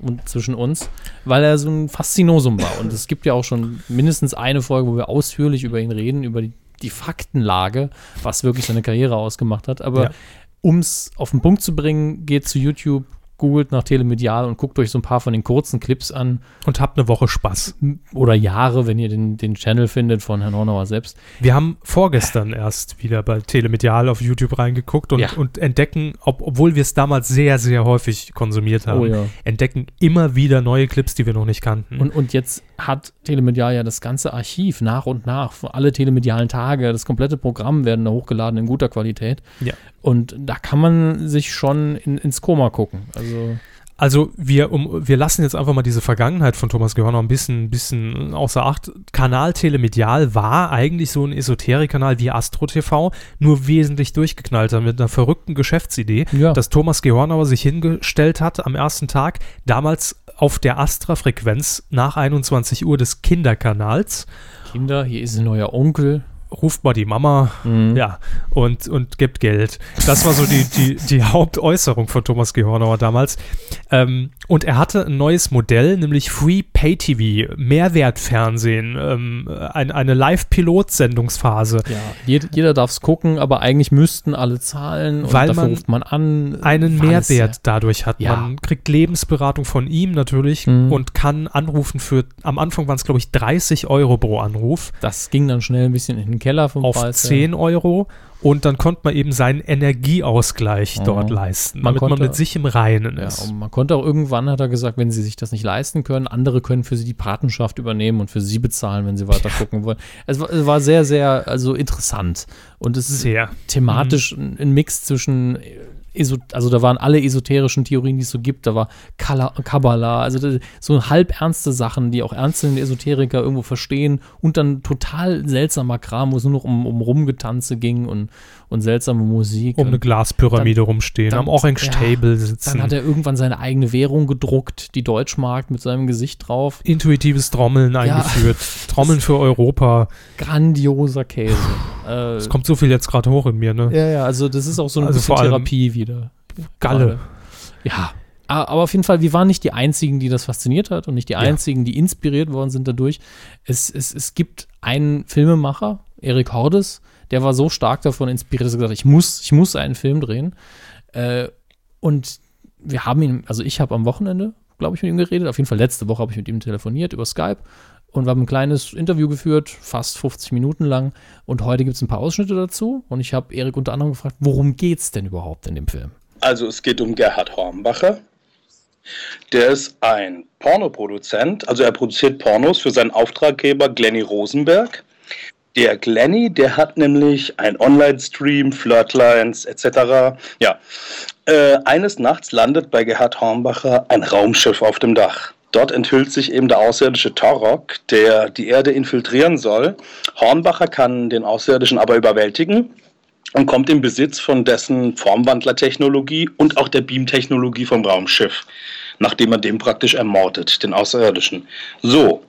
und zwischen uns, weil er so ein Faszinosum war. Und es gibt ja auch schon mindestens eine Folge, wo wir ausführlich über ihn reden, über die, die Faktenlage, was wirklich seine Karriere ausgemacht hat. Aber Ja. um es auf den Punkt zu bringen, geht zu YouTube, googelt nach Telemedial und guckt euch so ein paar von den kurzen Clips an. Und habt eine Woche Spaß. Oder Jahre, wenn ihr den, den Channel findet von Herrn Hornauer selbst. Wir haben vorgestern erst wieder bei Telemedial auf YouTube reingeguckt und, Ja. und entdecken, ob, obwohl wir es damals sehr, sehr häufig konsumiert haben, Oh ja. entdecken immer wieder neue Clips, die wir noch nicht kannten. Und, und jetzt hat Telemedial ja das ganze Archiv nach und nach, alle telemedialen Tage, das komplette Programm werden da hochgeladen in guter Qualität. Ja. Und da kann man sich schon in, ins Koma gucken. Also Also wir, um, wir lassen jetzt einfach mal diese Vergangenheit von Thomas Gehörner ein bisschen, bisschen außer Acht. Kanal Telemedial war eigentlich so ein Esoterik-Kanal wie Astro TV, nur wesentlich durchgeknallter mit einer verrückten Geschäftsidee, Ja. dass Thomas Gehörner sich hingestellt hat am ersten Tag, damals auf der Astra-Frequenz nach 21 Uhr des Kinderkanals. Kinder, hier ist ein neuer Onkel. Ruft mal die Mama, Mhm. ja, und, und gibt Geld. Das war so die, die, die Hauptäußerung von Thomas Gehornauer damals. Ähm, und er hatte ein neues Modell, nämlich Free Pay TV, Mehrwertfernsehen, ähm, ein, eine Live-Pilot-Sendungsphase. Ja, jeder, jeder darf es gucken, aber eigentlich müssten alle zahlen und Weil man ruft man an. einen Mehrwert sehr- dadurch hat. Ja. Man kriegt Lebensberatung von ihm natürlich Mhm. und kann anrufen für, am Anfang waren es glaube ich 30 Euro pro Anruf. Das ging dann schnell ein bisschen in den Keller vom auf Preis her. 10 Euro und dann konnte man eben seinen Energieausgleich Mhm. dort leisten, Man damit man konnte- mit sich im Reinen Ja, ist. und man konnte auch irgendwann, hat er gesagt, wenn sie sich das nicht leisten können, andere können für sie die Patenschaft übernehmen und für sie bezahlen, wenn sie weiter gucken wollen. Es war, es war sehr, sehr also interessant. Und es ist Sehr. thematisch ein, ein Mix zwischen, also da waren alle esoterischen Theorien, die es so gibt, da war Kabbalah, also so halb ernste Sachen, die auch ernsthafte Esoteriker irgendwo verstehen. Und dann total seltsamer Kram, wo es nur noch um, um Rumgetanze ging und, und seltsame Musik. Um eine Glaspyramide dann- rumstehen, dann- am Orange ja, Table sitzen. Dann hat er irgendwann seine eigene Währung gedruckt, die Deutschmark mit seinem Gesicht drauf. Intuitives Trommeln eingeführt. Trommeln für Europa. Grandioser Käse. äh, Es kommt so viel jetzt gerade hoch in mir, ne? ja, ja, also das ist auch so eine Also Therapie wieder. Galle. Ja. Aber auf jeden Fall, wir waren nicht die Einzigen, die das fasziniert hat und nicht die Einzigen, die inspiriert worden sind dadurch. Es, es, es gibt einen Filmemacher, Erik Hordes, der war so stark davon inspiriert, dass er gesagt hat, ich muss, ich muss einen Film drehen. Äh, und wir haben ihn, also ich habe am Wochenende, glaube ich, mit ihm geredet. Auf jeden Fall letzte Woche habe ich mit ihm telefoniert über Skype. Und wir haben ein kleines Interview geführt, fast 50 Minuten lang. Und heute gibt es ein paar Ausschnitte dazu. Und ich habe Erik unter anderem gefragt, worum geht es denn überhaupt in dem Film? Also es geht um Gerhard Hornbacher. Der ist ein Pornoproduzent, also er produziert Pornos für seinen Auftraggeber Glenny Rosenberg. Der Glenny, der hat nämlich ein Online-Stream, Flirtlines etc. Ja, äh, eines Nachts landet bei Gerhard Hornbacher ein Raumschiff auf dem Dach. Dort enthüllt sich eben der außerirdische Torok, der die Erde infiltrieren soll. Hornbacher kann den Außerirdischen aber überwältigen und kommt in Besitz von dessen Formwandlertechnologie und auch der Beamtechnologie vom Raumschiff, nachdem er den praktisch ermordet, den Außerirdischen. So,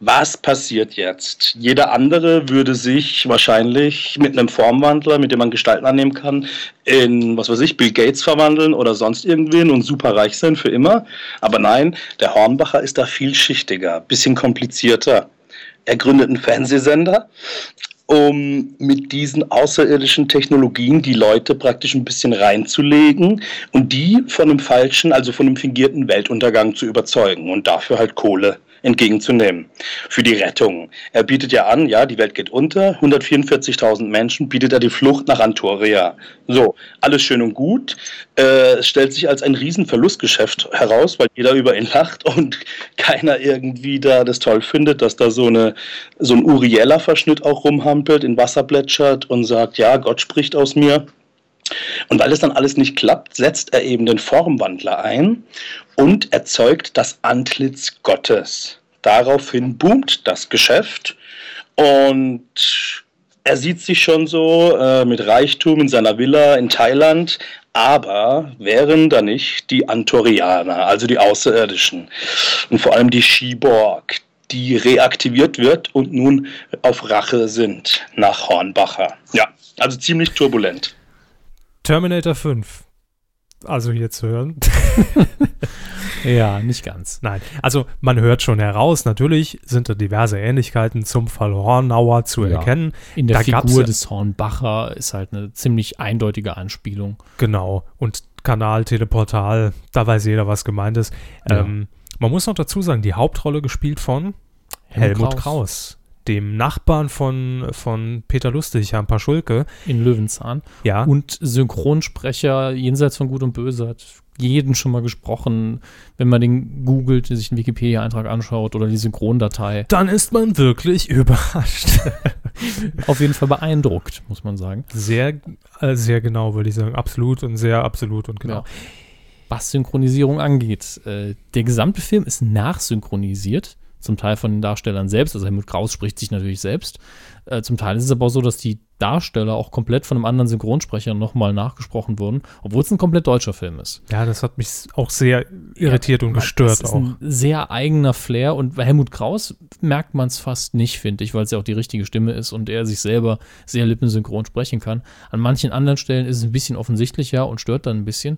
was passiert jetzt? Jeder andere würde sich wahrscheinlich mit einem Formwandler, mit dem man Gestalten annehmen kann, in, was weiß ich, Bill Gates verwandeln oder sonst irgendwen und superreich sein für immer. Aber nein, der Hornbacher ist da vielschichtiger, bisschen komplizierter. Er gründet einen Fernsehsender, um mit diesen außerirdischen Technologien die Leute praktisch ein bisschen reinzulegen und die von einem falschen, also von einem fingierten Weltuntergang zu überzeugen und dafür halt Kohle entgegenzunehmen für die Rettung. Er bietet ja an, ja, die Welt geht unter, 144.000 Menschen, bietet er die Flucht nach Antoria. So, alles schön und gut. Äh, es stellt sich als ein Riesenverlustgeschäft heraus, weil jeder über ihn lacht und keiner irgendwie da das toll findet, dass da so, eine, so ein Uriella-Verschnitt auch rumhampelt, in Wasser plätschert und sagt, ja, Gott spricht aus mir. Und weil es dann alles nicht klappt, setzt er eben den Formwandler ein und erzeugt das Antlitz Gottes. Daraufhin boomt das Geschäft und er sieht sich schon so äh, mit Reichtum in seiner Villa in Thailand, aber wären da nicht die Antorianer, also die Außerirdischen und vor allem die Shiborg, die reaktiviert wird und nun auf Rache sind nach Hornbacher. Ja, also ziemlich turbulent. Terminator 5. also hier zu hören. ja, nicht ganz. Nein, also man hört schon heraus, natürlich sind da diverse Ähnlichkeiten zum Fall Hornauer zu Ja. erkennen. In der da Figur des Hornbacher ist halt eine ziemlich eindeutige Anspielung. Genau. Und Kanal, Teleportal, da weiß jeder, was gemeint ist. Ja. Ähm, man muss noch dazu sagen, die Hauptrolle gespielt von Helmut Helmut, Kraus. Kraus. Dem Nachbarn von, von Peter Lustig, Herrn Paschulke. In Löwenzahn. Ja. Und Synchronsprecher jenseits von Gut und Böse hat jeden schon mal gesprochen. Wenn man den googelt, sich einen Wikipedia-Eintrag anschaut oder die Synchrondatei. Dann ist man wirklich überrascht. Auf jeden Fall beeindruckt, muss man sagen. Sehr, äh, sehr genau, würde ich sagen. Absolut und sehr absolut und genau. Ja. Was Synchronisierung angeht, äh, der gesamte Film ist nachsynchronisiert, zum Teil von den Darstellern selbst. Also Helmut Kraus spricht sich natürlich selbst. Äh, zum Teil ist es aber auch so, dass die Darsteller auch komplett von einem anderen Synchronsprecher nochmal nachgesprochen wurden, obwohl es ein komplett deutscher Film ist. Ja, das hat mich auch sehr irritiert und gestört Das ist auch. ein sehr eigener Flair und bei Helmut Kraus merkt man es fast nicht, finde ich, weil es ja auch die richtige Stimme ist und er sich selber sehr lippensynchron sprechen kann. An manchen anderen Stellen ist es ein bisschen offensichtlicher und stört dann ein bisschen.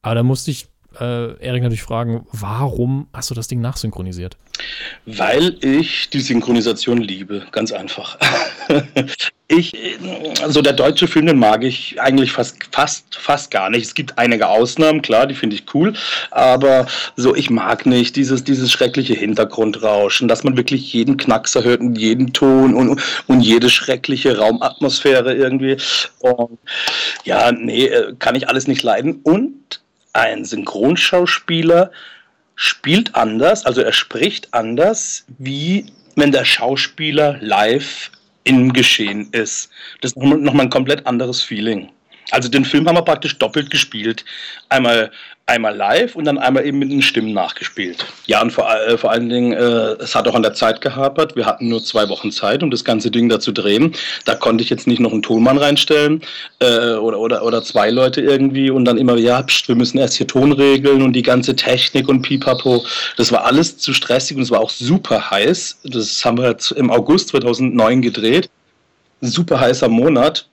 Aber da musste ich äh, Erik natürlich fragen, warum hast du das Ding nachsynchronisiert? Weil ich die Synchronisation liebe, ganz einfach. ich, also der deutsche Film, den mag ich eigentlich fast, fast, fast gar nicht. Es gibt einige Ausnahmen, klar, die finde ich cool, aber so, ich mag nicht dieses, dieses schreckliche Hintergrundrauschen, dass man wirklich jeden Knackser hört und jeden Ton und, und jede schreckliche Raumatmosphäre irgendwie. Und ja, nee, äh, kann ich alles nicht leiden. Und ein Synchronschauspieler spielt anders, also er spricht anders, wie wenn der Schauspieler live im Geschehen ist. Das ist nochmal noch mal ein komplett anderes Feeling. Also den Film haben wir praktisch doppelt gespielt. Einmal, einmal live und dann einmal eben mit den Stimmen nachgespielt. Ja, und vor, äh, vor allen Dingen, äh, es hat auch an der Zeit gehapert. Wir hatten nur zwei Wochen Zeit, um das ganze Ding da zu drehen. Da konnte ich jetzt nicht noch einen Tonmann reinstellen äh, oder, oder, oder zwei Leute irgendwie und dann immer, ja, pst, wir müssen erst hier Ton regeln und die ganze Technik und pipapo. Das war alles zu stressig und es war auch super heiß. Das haben wir im August 2009 gedreht. Super heißer Monat.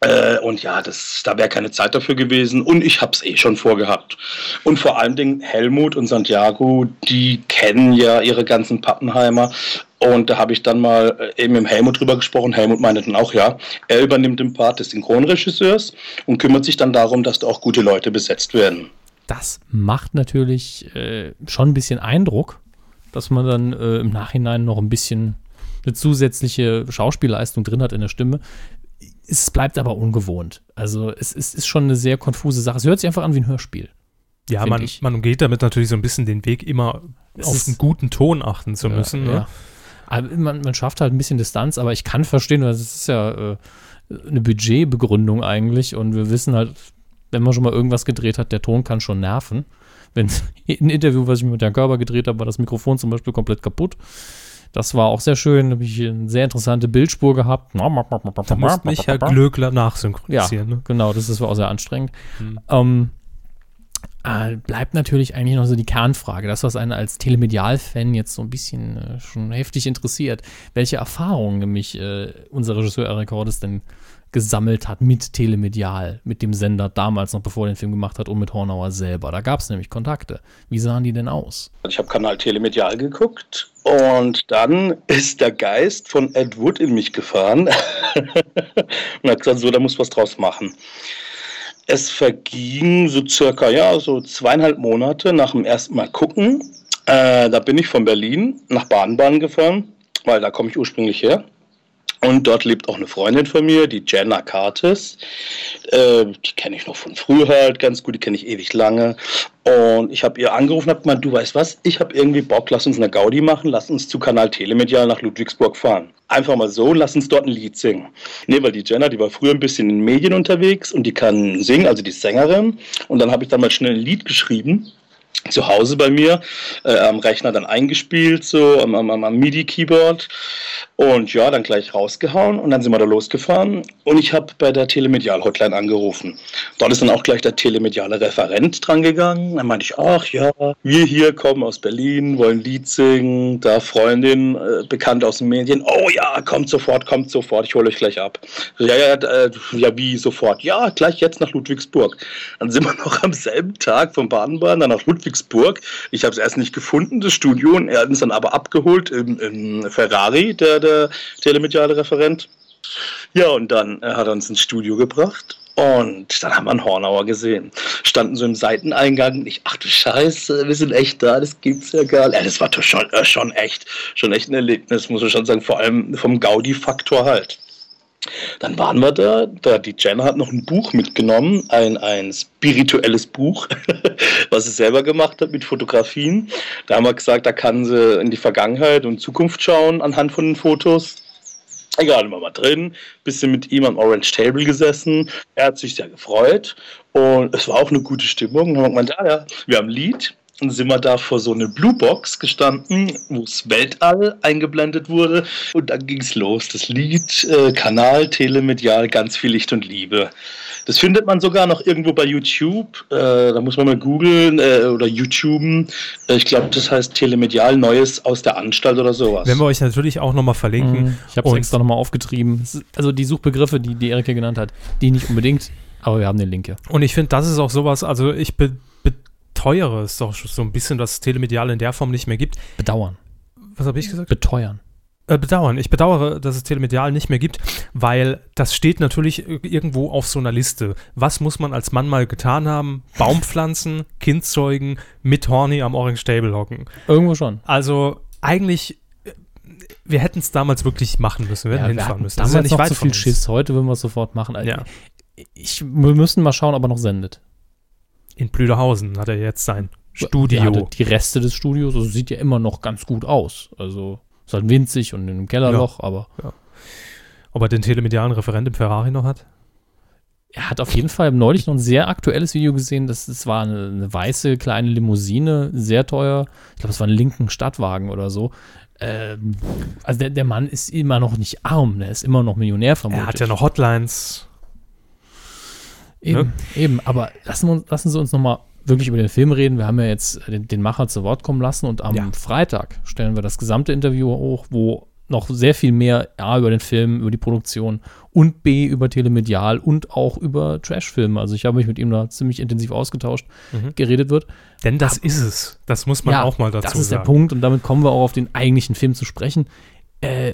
Äh, und ja, das, da wäre keine Zeit dafür gewesen. Und ich habe es eh schon vorgehabt. Und vor allen Dingen Helmut und Santiago, die kennen ja ihre ganzen Pappenheimer. Und da habe ich dann mal äh, eben mit Helmut drüber gesprochen. Helmut meinte dann auch, ja, er übernimmt den Part des Synchronregisseurs und kümmert sich dann darum, dass da auch gute Leute besetzt werden. Das macht natürlich äh, schon ein bisschen Eindruck, dass man dann äh, im Nachhinein noch ein bisschen eine zusätzliche Schauspielleistung drin hat in der Stimme. Es bleibt aber ungewohnt. Also es, es ist schon eine sehr konfuse Sache. Es hört sich einfach an wie ein Hörspiel. Ja, man, ich. man umgeht damit natürlich so ein bisschen den Weg, immer Es auf ist- einen guten Ton achten zu müssen. Ja, ne? ja. Aber man, man schafft halt ein bisschen Distanz, aber ich kann verstehen, weil es ist ja äh, eine Budgetbegründung eigentlich und wir wissen halt, wenn man schon mal irgendwas gedreht hat, der Ton kann schon nerven. Wenn ein Interview, was ich mit Herrn Körber gedreht habe, war das Mikrofon zum Beispiel komplett kaputt. Das war auch sehr schön, da habe ich eine sehr interessante Bildspur gehabt. Da musste mich Herr Glöckler nachsynchronisieren. Ja, Ne? genau, das, war auch sehr anstrengend. Hm. Ähm, äh, bleibt natürlich eigentlich noch so die Kernfrage, das, was einen als Telemedial-Fan jetzt so ein bisschen äh, schon heftig interessiert. Welche Erfahrungen nämlich äh, unser Regisseur Eric Hordes denn gesammelt hat mit Telemedial, mit dem Sender damals noch, bevor er den Film gemacht hat und mit Hornauer selber. Da gab es nämlich Kontakte. Wie sahen die denn aus? Ich habe Kanal Telemedial geguckt und dann ist der Geist von Ed Wood in mich gefahren und hat gesagt, so, da muss was draus machen. Es verging so circa, ja, so zweieinhalb Monate nach dem ersten Mal gucken. Äh, da bin ich von Berlin nach Baden-Baden gefahren, weil da komme ich ursprünglich her. Und dort lebt auch eine Freundin von mir, die Jenna Curtis. Äh, die kenne ich noch von früher halt ganz gut, die kenne ich ewig lange. Und ich habe ihr angerufen und habe gemeint, du weißt was, ich habe irgendwie Bock, lass uns eine Gaudi machen, lass uns zu Kanal Telemedial nach Ludwigsburg fahren. Einfach mal so, lass uns dort ein Lied singen. Nee, weil die Jenna, die war früher ein bisschen in den Medien unterwegs und die kann singen, also die Sängerin. Und dann habe ich dann mal schnell ein Lied geschrieben zu Hause bei mir, äh, am Rechner dann eingespielt, so am, am, am MIDI-Keyboard. Und ja, dann gleich rausgehauen und dann sind wir da losgefahren und ich habe bei der Telemedial-Hotline angerufen. Dort ist dann auch gleich der telemediale Referent drangegangen. Dann meinte ich, ach ja, wir hier kommen aus Berlin, wollen Lied singen, da Freundin, äh, bekannt aus den Medien. Oh ja, kommt sofort, kommt sofort, ich hole euch gleich ab. Ja, ja, äh, ja, wie sofort? Ja, gleich jetzt nach Ludwigsburg. Dann sind wir noch am selben Tag vom Badenbahn dann nach Ludwigsburg. Ich habe es erst nicht gefunden, das Studio, und er hat uns dann aber abgeholt im, im Ferrari, der, der telemediale Referent. Ja, und dann äh, hat er uns ins Studio gebracht und dann haben wir einen Hornauer gesehen. Standen so im Seiteneingang und ich, ach du Scheiße, wir sind echt da, das gibt's ja gar nicht. Ja, das war schon, äh, schon echt, schon echt ein Erlebnis, muss ich schon sagen, vor allem vom Gaudi-Faktor halt. Dann waren wir da, da die Jen hat noch ein Buch mitgenommen, ein, ein spirituelles Buch, was sie selber gemacht hat mit Fotografien. Da haben wir gesagt, da kann sie in die Vergangenheit und Zukunft schauen anhand von den Fotos. Egal, waren wir drin, bisschen mit ihm am Orange Table gesessen. Er hat sich sehr gefreut und es war auch eine gute Stimmung. Und gemeint, ja, ja, wir haben ein Lied. Sind wir da vor so eine Blue Box gestanden, wo das Weltall eingeblendet wurde. Und dann ging es los. Das Lied, äh, Kanal, Telemedial, ganz viel Licht und Liebe. Das findet man sogar noch irgendwo bei YouTube. Äh, da muss man mal googeln äh, oder YouTuben. Äh, ich glaube, das heißt Telemedial Neues aus der Anstalt oder sowas. Werden wir euch natürlich auch nochmal verlinken. Mhm. Ich habe es extra nochmal aufgetrieben. Also die Suchbegriffe, die, die Erika genannt hat, die nicht unbedingt, aber wir haben den Link ja. Und ich finde, das ist auch sowas, also ich be beteuere es doch so ein bisschen, dass es Telemedial in der Form nicht mehr gibt. Bedauern. Was habe ich gesagt? Beteuern. Äh, bedauern. Ich bedauere, dass es Telemedial nicht mehr gibt, weil das steht natürlich ir- irgendwo auf so einer Liste. Was muss man als Mann mal getan haben? Baum pflanzen, Kind zeugen, mit Horny am Orange Table hocken. Irgendwo schon. Also eigentlich, äh, wir hätten es damals wirklich machen müssen. Wir hätten wir hinfahren hatten müssen. Das ist ja damals nicht noch weit zu viel. Schiss. Heute würden wir es sofort machen. Also Ja. Ich, wir müssen mal schauen, ob er noch sendet. In Blüderhausen hat er jetzt sein Studio. die Reste des Studios, also sieht ja immer noch ganz gut aus. Also ist halt winzig und in einem Kellerloch, aber Ob er den telemedialen Referent im Ferrari noch hat? er hat auf jeden Fall neulich noch ein sehr aktuelles Video gesehen. Das, das war eine, eine weiße kleine Limousine, sehr teuer. Ich glaube, es war ein linken Stadtwagen oder so. Ähm, also der, der Mann ist immer noch nicht arm, der ist immer noch Millionär vermutlich. Er hat ja noch Hotlines. Eben, Ne? eben. Aber lassen, wir, uns- lassen Sie uns nochmal wirklich über den Film reden. Wir haben ja jetzt den, den Macher zu Wort kommen lassen und am Ja. Freitag stellen wir das gesamte Interview hoch, wo noch sehr viel mehr A über den Film, über die Produktion und B über Telemedial und auch über Trashfilme. Also ich habe mich mit ihm da ziemlich intensiv ausgetauscht, Mhm. geredet wird. Denn das ist es. Das muss man Ja, auch mal dazu Das ist sagen. der Punkt und damit kommen wir auch auf den eigentlichen Film zu sprechen. Äh,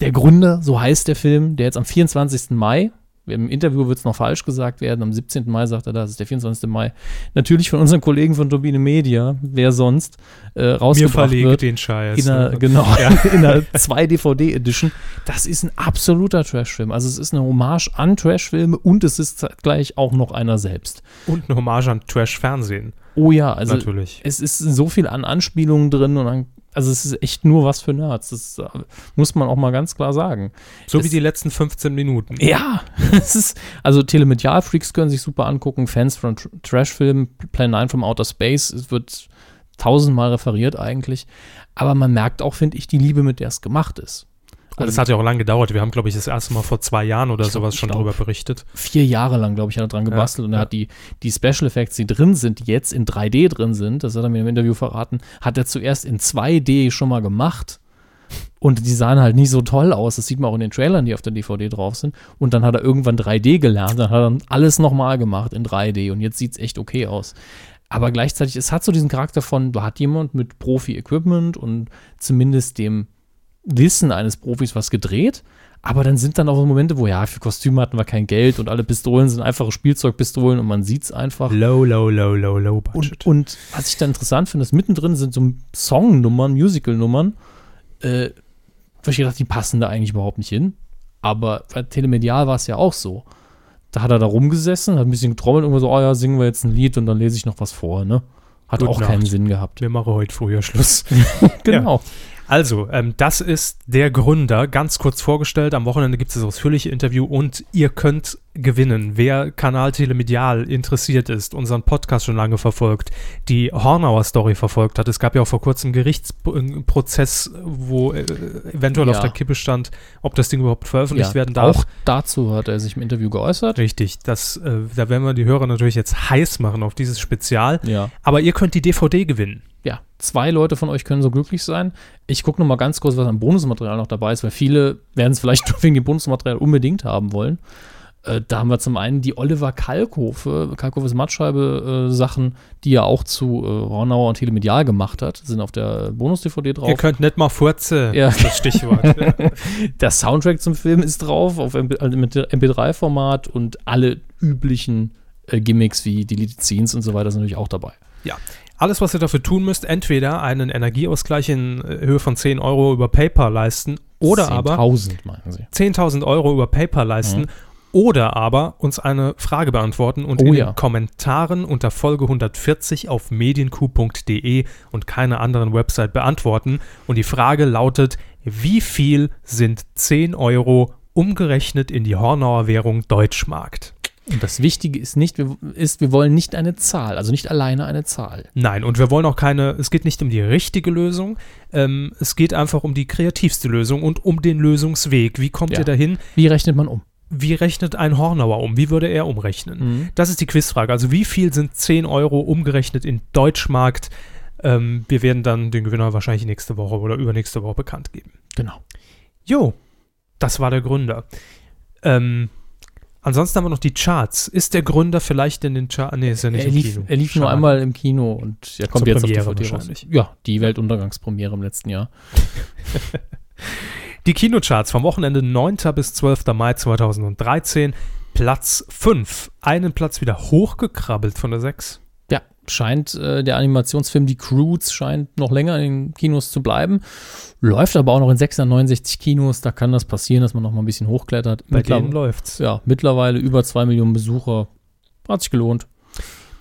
der Gründer, so heißt der Film, der jetzt am 24. Mai, im Interview wird es noch falsch gesagt werden, am 17. Mai sagt er das, ist der 24. Mai, natürlich von unseren Kollegen von Turbine Media, wer sonst, äh, Mir rausgebracht verlege wird. den Scheiß. In einer, ne? genau, Ja. in einer 2-DVD-Edition. Das ist ein absoluter Trashfilm. Also es ist eine Hommage an Trashfilme und es ist gleich auch noch einer selbst. Und eine Hommage an Trash-Fernsehen. Oh ja, also Natürlich. es ist so viel an Anspielungen drin und an, also es ist echt nur was für Nerds. Das äh, muss man auch mal ganz klar sagen. So Das- wie die letzten 15 Minuten. Ja, es ist, also Telemedial-Freaks können sich super angucken, Fans von Tr Trash-Filmen, Plan 9 from Outer Space, es wird tausendmal referiert eigentlich, aber man merkt auch, finde ich, die Liebe, mit der es gemacht ist. Und es hat ja auch lange gedauert. Wir haben, glaube ich, das erste Mal vor zwei Jahren oder glaub- sowas schon glaub- drüber berichtet. vier Jahre lang, glaube ich, hat er dran gebastelt und er ja. hat die, die Special Effects, die drin sind, die jetzt in 3D drin sind, das hat er mir im Interview verraten, hat er zuerst in 2D schon mal gemacht. Und die sahen halt nicht so toll aus. Das sieht man auch in den Trailern, die auf der DVD drauf sind. Und dann hat er irgendwann 3D gelernt. Dann hat er alles nochmal gemacht in 3D. Und jetzt sieht es echt okay aus. Aber gleichzeitig, es hat so diesen Charakter von, du hat jemand mit Profi-Equipment und zumindest dem Wissen eines Profis was gedreht. Aber dann sind dann auch so Momente, wo ja, für Kostüme hatten wir kein Geld und alle Pistolen sind einfache Spielzeugpistolen und man sieht es einfach. Low, low, low, low, low budget. Und, und was ich da interessant finde, ist mittendrin sind so Songnummern, Musical-Nummern, äh, wo ich gedacht, die passen da eigentlich überhaupt nicht hin. Aber bei Telemedial war es ja auch so. Da hat er da rumgesessen, hat ein bisschen getrommelt und so, oh ja, singen wir jetzt ein Lied und dann lese ich noch was vor, ne? Hat Gute auch keinen Nacht. Sinn gehabt. Wir machen heute früher Schluss. genau. Also, ähm, das ist der Gründer, ganz kurz vorgestellt. Am Wochenende gibt es das ausführliche Interview und ihr könnt gewinnen. Wer Kanal Telemedial interessiert ist, unseren Podcast schon lange verfolgt, die Hornauer Story verfolgt hat. Es gab ja auch vor kurzem einen Gerichtsprozess, wo äh, eventuell Ja. auf der Kippe stand, ob das Ding überhaupt veröffentlicht Ja, werden darf. Auch dazu hat er sich im Interview geäußert. Richtig, das, äh, da werden wir die Hörer natürlich jetzt heiß machen auf dieses Spezial. Ja. Aber ihr könnt die DVD gewinnen. Ja, zwei Leute von euch können so glücklich sein. Ich gucke noch mal ganz kurz, was an Bonusmaterial noch dabei ist, weil viele werden es vielleicht wegen dem Bonusmaterial unbedingt haben wollen. Äh, da haben wir zum einen die Oliver Kalkofe, Kalkofes Mattscheibe äh, Sachen, die er auch zu äh, Hornauer und Telemedial gemacht hat, sind auf der Bonus-DVD drauf. Ihr könnt nicht mal Furze, Ja. das Stichwort. Der Soundtrack zum Film ist drauf, auf MP, also mit MP3-Format und alle üblichen äh, Gimmicks wie Deleted Scenes und so weiter sind natürlich auch dabei. Ja, alles, was ihr dafür tun müsst, entweder einen Energieausgleich in äh, Höhe von 10 Euro über PayPal leisten oder aber 10.000 meinen Sie. 10.000 Euro über PayPal leisten Mhm. Oder aber uns eine Frage beantworten und Oh in ja. den Kommentaren unter Folge 140 auf medienku.de und keiner anderen Website beantworten. Und die Frage lautet, wie viel sind 10 Euro umgerechnet in die Hornauer Währung Deutschmarkt? Und das Wichtige ist nicht, wir, ist, wir wollen nicht eine Zahl, also nicht alleine eine Zahl. Nein, und wir wollen auch keine, es geht nicht um die richtige Lösung, ähm, es geht einfach um die kreativste Lösung und um den Lösungsweg. Wie kommt Ja. ihr dahin? Wie rechnet man um? Wie rechnet ein Hornauer um? Wie würde er umrechnen? Mhm. Das ist die Quizfrage. Also wie viel sind 10 Euro umgerechnet in Deutschmarkt? Ähm, wir werden dann den Gewinner wahrscheinlich nächste Woche oder übernächste Woche bekannt geben. Genau. Jo, das war der Gründer. Ähm, ansonsten haben wir noch die Charts. Ist der Gründer vielleicht in den Charts? Nee, ist ja nicht Er im lief, Kino. er lief nur Schade. einmal im Kino und er kommt Zur jetzt Premiere auf DVD raus. wahrscheinlich. Ja, die Weltuntergangspremiere im letzten Jahr. Die Kinocharts vom Wochenende 9. bis 12. Mai 2013. Platz 5. Einen Platz wieder hochgekrabbelt von der 6. Ja, scheint äh, der Animationsfilm Die Croods scheint noch länger in den Kinos zu bleiben. Läuft aber auch noch in 669 Kinos. Da kann das passieren, dass man noch mal ein bisschen hochklettert. Bei Mittler- denen läuft's. Ja, mittlerweile über 2 Millionen Besucher. Hat sich gelohnt.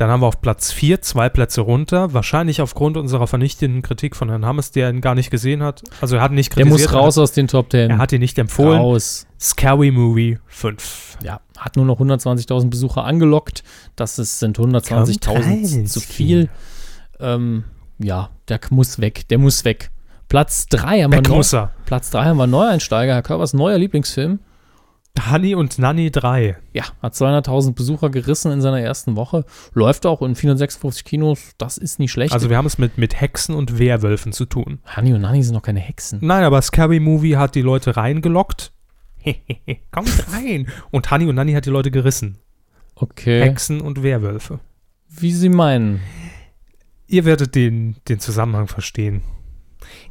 Dann haben wir auf Platz 4 zwei Plätze runter. Wahrscheinlich aufgrund unserer vernichtenden Kritik von Herrn Hammes, der ihn gar nicht gesehen hat. Also er hat ihn nicht Der kritisiert. muss raus aus den Top 10. hat, er hat ihn nicht empfohlen. Raus. Scary Movie 5. Ja, hat nur noch 120.000 Besucher angelockt. Das ist, sind Kommt 120.000 rein zu viel. Ähm, ja, der muss weg. Der muss weg. Platz 3 haben wir Weg neu, muss. Platz 3 haben wir Neueinsteiger. Herr Körpers neuer Lieblingsfilm. Honey und Nanny 3. Ja, hat 200.000 Besucher gerissen in seiner ersten Woche. Läuft auch in 456 Kinos. Das ist nicht schlecht. Also wir haben es mit, mit Hexen und Werwölfen zu tun. Honey und Nanny sind noch keine Hexen. Nein, aber Scary Movie hat die Leute reingelockt. Kommt rein. Und Honey und Nanny hat die Leute gerissen. Okay. Hexen und Werwölfe. Wie Sie meinen. Ihr werdet den, den Zusammenhang verstehen.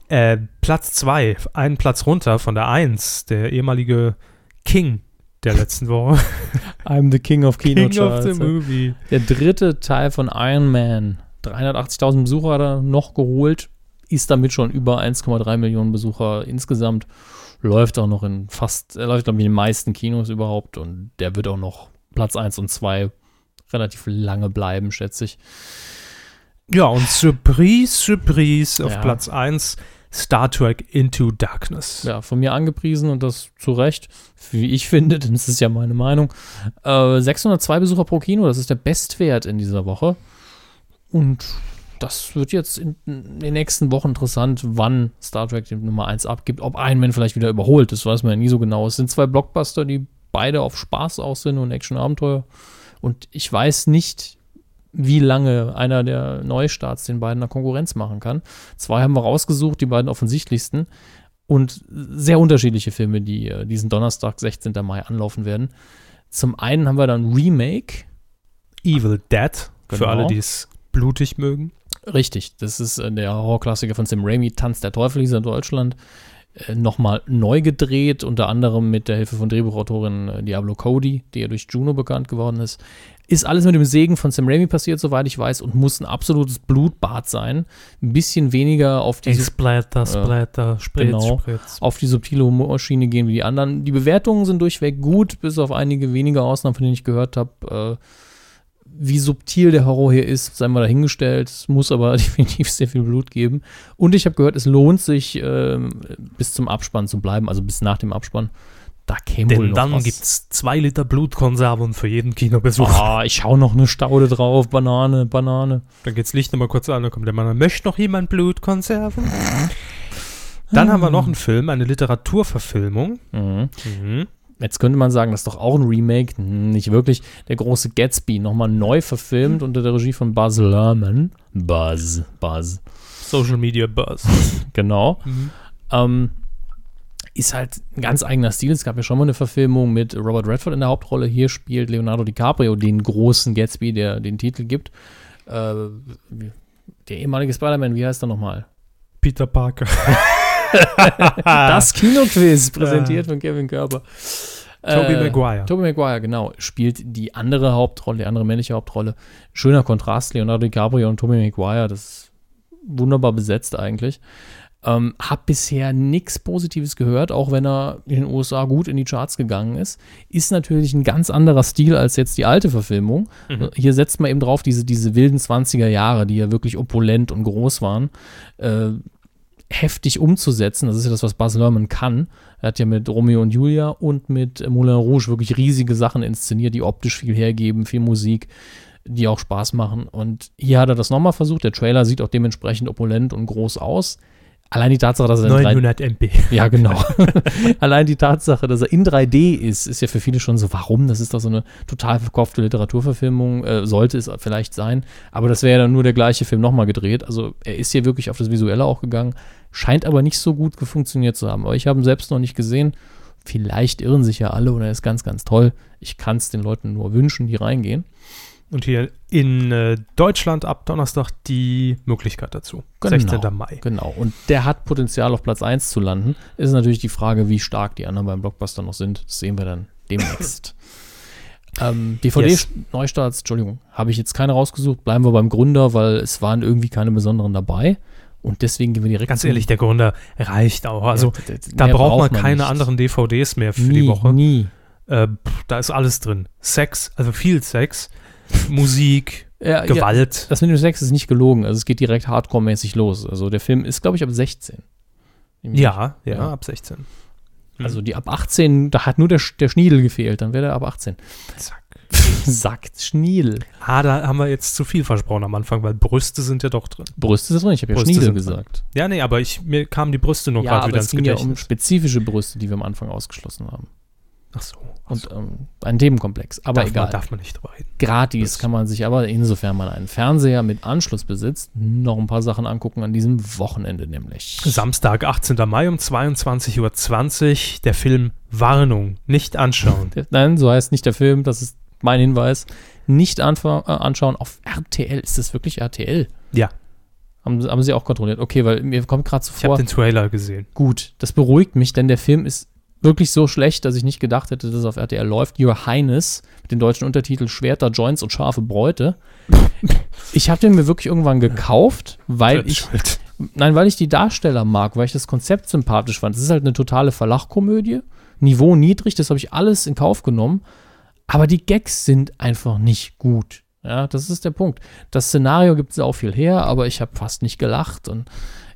Äh, Platz 2, einen Platz runter von der 1, der ehemalige King der letzten Woche. I'm the King of King of the Movie. Der dritte Teil von Iron Man. 380.000 Besucher hat er noch geholt. Ist damit schon über 1,3 Millionen Besucher insgesamt. Läuft auch noch in fast, er läuft, glaube ich, in den meisten Kinos überhaupt. Und der wird auch noch Platz 1 und 2 relativ lange bleiben, schätze ich. Ja, und Surprise, Surprise auf Ja. Platz 1, Star Trek Into Darkness. Ja, von mir angepriesen und das zu Recht, wie ich finde, denn das ist ja meine Meinung. Äh, 602 Besucher pro Kino, das ist der Bestwert in dieser Woche. Und das wird jetzt in, in den nächsten Wochen interessant, wann Star Trek die Nummer 1 abgibt. Ob Iron Man vielleicht wieder überholt, das weiß man ja nie so genau. Es sind zwei Blockbuster, die beide auf Spaß aus sind und Action-Abenteuer. Und ich weiß nicht, wie lange einer der Neustarts den beiden eine Konkurrenz machen kann. Zwei haben wir rausgesucht, die beiden offensichtlichsten. Und sehr unterschiedliche Filme, die äh, diesen Donnerstag, 16. Mai, anlaufen werden. Zum einen haben wir dann Remake. Evil Dead, für Genau. alle, die es blutig mögen. Richtig, das ist äh, der Horrorklassiker von Sam Raimi, Tanz der Teufel, hieß er in Deutschland. Äh, Nochmal neu gedreht, unter anderem mit der Hilfe von Drehbuchautorin Diablo Cody, die ja durch Juno bekannt geworden ist. Ist alles mit dem Segen von Sam Raimi passiert, soweit ich weiß, und muss ein absolutes Blutbad sein. Ein bisschen weniger auf die, Splatter, Splatter, Spritz, genau, Spritz. auf die subtile Humorschiene gehen wie die anderen. Die Bewertungen sind durchweg gut, bis auf einige wenige Ausnahmen, von denen ich gehört habe. Äh, wie subtil der Horror hier ist, sei mal dahingestellt. Es muss aber definitiv sehr viel Blut geben. Und ich habe gehört, es lohnt sich, ähm, bis zum Abspann zu bleiben, also bis nach dem Abspann. Da käme wohl Denn noch dann was. gibt's zwei Liter Blutkonserven für jeden Kinobesuch. Ah, ich hau noch eine Staude drauf. Banane, Banane. Dann geht's Licht nochmal kurz an, dann kommt der Mann, möchte noch jemand Blutkonserven? Dann haben wir noch einen Film, eine Literaturverfilmung. Mhm. Mhm. Jetzt könnte man sagen, das ist doch auch ein Remake. Hm, Nicht wirklich. Der große Gatsby, nochmal neu verfilmt unter der Regie von Buzz Lerman. Buzz, Buzz. Social Media Buzz. Genau. Ähm, ist halt ein ganz eigener Stil. Es gab ja schon mal eine Verfilmung mit Robert Redford in der Hauptrolle. Hier spielt Leonardo DiCaprio den großen Gatsby, der den Titel gibt. Äh, der ehemalige Spider-Man, wie heißt er nochmal? Peter Parker. Das Kinoquiz, präsentiert von Kevin Körber. Tobey Maguire. Tobey Maguire, genau. Spielt die andere Hauptrolle, die andere männliche Hauptrolle. Schöner Kontrast, Leonardo DiCaprio und Tobey Maguire. Das ist wunderbar besetzt eigentlich. Ähm, hab bisher nichts Positives gehört, auch wenn er in den USA gut in die Charts gegangen ist. Ist natürlich ein ganz anderer Stil als jetzt die alte Verfilmung. Mhm. Hier setzt man eben drauf, diese, diese wilden 20er Jahre, die ja wirklich opulent und groß waren, äh, heftig umzusetzen. Das ist ja das, was Baz Luhrmann kann. Er hat ja mit Romeo und Julia und mit Moulin Rouge wirklich riesige Sachen inszeniert, die optisch viel hergeben, viel Musik, die auch Spaß machen. Und hier hat er das nochmal versucht. Der Trailer sieht auch dementsprechend opulent und groß aus. Allein die Tatsache, dass er in 900 MB. ja, genau. Allein die Tatsache, dass er in 3D ist, ist ja für viele schon so, warum? Das ist doch so eine total verkaufte Literaturverfilmung, äh, sollte es vielleicht sein. Aber das wäre ja dann nur der gleiche Film nochmal gedreht. Also er ist hier wirklich auf das Visuelle auch gegangen, scheint aber nicht so gut funktioniert zu haben. Aber ich habe ihn selbst noch nicht gesehen. Vielleicht irren sich ja alle und er ist ganz, ganz toll. Ich kann es den Leuten nur wünschen, die reingehen. Und hier in äh, Deutschland ab Donnerstag die Möglichkeit dazu. 16. Mai. Genau. Und der hat Potenzial, auf Platz 1 zu landen. Ist natürlich die Frage, wie stark die anderen beim Blockbuster noch sind. Das sehen wir dann demnächst. ähm, DVD-Neustarts, Entschuldigung, habe ich jetzt keine rausgesucht. Bleiben wir beim Gründer, weil es waren irgendwie keine besonderen dabei. Und deswegen gehen wir direkt Ganz ehrlich, der Gründer reicht auch. Also Ja, da braucht man man keine nicht. anderen DVDs mehr für Nie, die Woche. nie. Äh, da ist alles drin. Sex, also viel Sex, Musik, Ja, Gewalt. Ja, das mit dem Sex ist nicht gelogen. Also es geht direkt hardcore-mäßig los. Also der Film ist, glaube ich, ab 16. Ja, ja, ab 16. Also die ab 18, da hat nur der, der Schniedel gefehlt, dann wäre der ab 18. Zack. Sagt Schniedel. Ah, da haben wir jetzt zu viel versprochen am Anfang, weil Brüste sind ja doch drin. Brüste sind drin, ich habe ja Brüste Schniedel gesagt. drin. Ja, nee, aber ich, mir kamen die Brüste nur Ja, gerade wieder es ins ging ja um Gedächtnis. spezifische Brüste, die wir am Anfang ausgeschlossen haben. Ach so. Und ähm, ein Themenkomplex. Aber darf egal. Man, darf man nicht drüber reden. Gratis kann man sich aber, insofern man einen Fernseher mit Anschluss besitzt, noch ein paar Sachen angucken an diesem Wochenende nämlich. Samstag, 18. Mai um 22.20 Uhr der Film Warnung. Nicht anschauen. Nein, so heißt nicht der Film, das ist mein Hinweis. Nicht äh, anschauen auf RTL. Ist das wirklich RTL? Ja. Haben, haben sie auch kontrolliert? Okay, weil mir kommt gerade so Ich habe den Trailer gesehen. Gut, das beruhigt mich, denn der Film ist wirklich so schlecht, dass ich nicht gedacht hätte, dass es auf RTL läuft. Your Highness mit dem deutschen Untertitel Schwerter, Joints und scharfe Bräute. Ich habe den mir wirklich irgendwann gekauft, weil ich nein, weil ich die Darsteller mag, weil ich das Konzept sympathisch fand. Es ist halt eine totale Verlachkomödie, Niveau niedrig, das habe ich alles in Kauf genommen, aber die Gags sind einfach nicht gut. Ja, das ist der Punkt. Das Szenario gibt es auch viel her, aber ich habe fast nicht gelacht und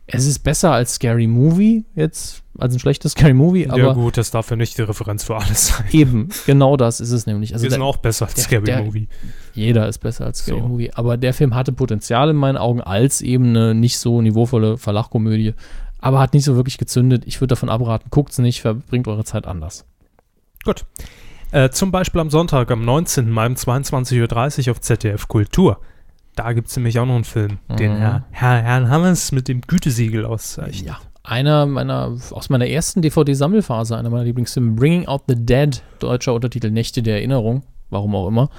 es ist besser als Scary Movie jetzt, als ein schlechtes Scary Movie, aber ja gut, das darf ja nicht die Referenz für alles sein. eben, genau das ist es nämlich. Also Wir sind der- auch besser als der- Scary der- Movie. Jeder ist besser als Scary So. Movie, aber der Film hatte Potenzial in meinen Augen als eben eine nicht so niveauvolle Verlachkomödie, aber hat nicht so wirklich gezündet. Ich würde davon abraten, guckt's nicht, verbringt eure Zeit anders. Gut. Äh, zum Beispiel am Sonntag, am 19. Mai um 22.30 Uhr auf ZDF Kultur. Da gibt es nämlich auch noch einen Film, den Mhm. Herr, Herr, Herrn Hammers mit dem Gütesiegel auszeichnet. Ja. Einer meiner, aus meiner ersten DVD-Sammelphase, einer meiner Lieblingsfilme, Bringing Out the Dead, deutscher Untertitel Nächte der Erinnerung, warum auch immer,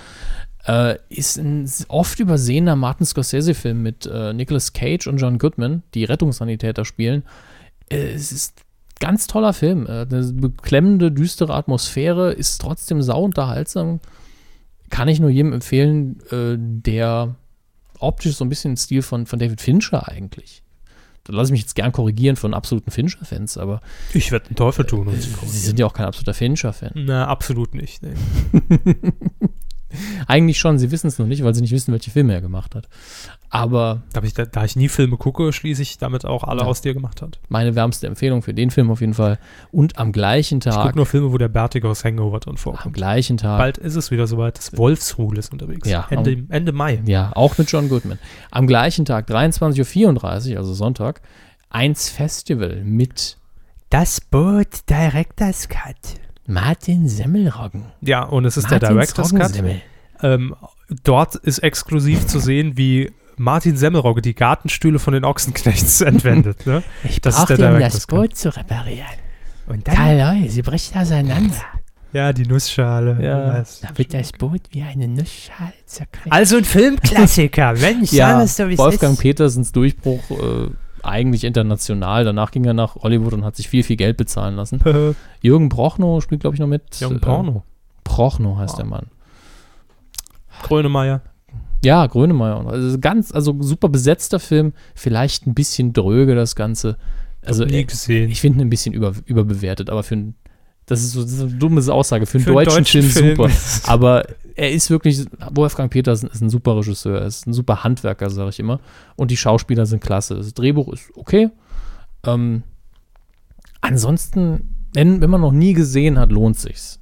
äh, ist ein oft übersehener Martin Scorsese-Film mit äh, Nicolas Cage und John Goodman, die Rettungssanitäter spielen. Äh, es ist ein ganz toller Film. Äh, eine beklemmende, düstere Atmosphäre, ist trotzdem sauunterhaltsam. Kann ich nur jedem empfehlen, äh, der optisch so ein bisschen im Stil von, von David Fincher eigentlich. Da lasse ich mich jetzt gern korrigieren von absoluten Fincher-Fans, aber Ich werde den Teufel tun. Sie Sie sind ja auch kein absoluter Fincher-Fan. Na, absolut nicht. Nee. Eigentlich schon, sie wissen es noch nicht, weil sie nicht wissen, welche Filme er gemacht hat. Aber Da, ich, da, da ich nie Filme gucke, schließe ich damit auch alle Ja. aus, die er gemacht hat. meine wärmste Empfehlung für den Film auf jeden Fall. Und am gleichen Ich Tag, gucke nur Filme, wo der Bärtige aus Hangover drin am vorkommt. gleichen Tag, Bald ist es wieder soweit. Das Wolfsrudel ist unterwegs. Ja, Ende, Ende Mai. ja, auch mit John Goodman. Am gleichen Tag, 23.34 Uhr, also Sonntag, eins Festival mit Das Boot Director's Cut. Martin Semmelroggen. Ja, und es ist der Martins Director's Cut. Ähm, dort ist exklusiv zu sehen, wie Martin Semmelrogge die Gartenstühle von den Ochsenknechts entwendet. Ne? Ich Das ist der um Director's das Boot zu reparieren. Und Karl, sie bricht auseinander. Ja, die Nussschale. Ja. Da wird das Boot wie eine Nussschale zerquetscht. Also ein Filmklassiker. Mensch, ja, Wolfgang ist. Petersens Durchbruch äh, eigentlich international. Danach ging er nach Hollywood und hat sich viel, viel Geld bezahlen lassen. Jürgen Prochnow spielt, glaube ich, noch mit. Jürgen Äh, Porno. Prochnow heißt der Mann. Grönemeyer. Ja, Grönemeyer. Also ganz, also super besetzter Film. Vielleicht ein bisschen dröge das Ganze. Also nie äh, gesehen. ich finde ihn ein bisschen über, überbewertet, aber für ein, das ist so das ist eine dumme Aussage. Für einen Für einen deutschen, deutschen Film, Film. super. Aber er ist wirklich, Wolfgang Petersen ist ein super Regisseur, er ist ein super Handwerker, sage ich immer. Und die Schauspieler sind klasse. Das Drehbuch ist okay. Ähm, ansonsten, wenn, wenn man noch nie gesehen hat, lohnt sich's.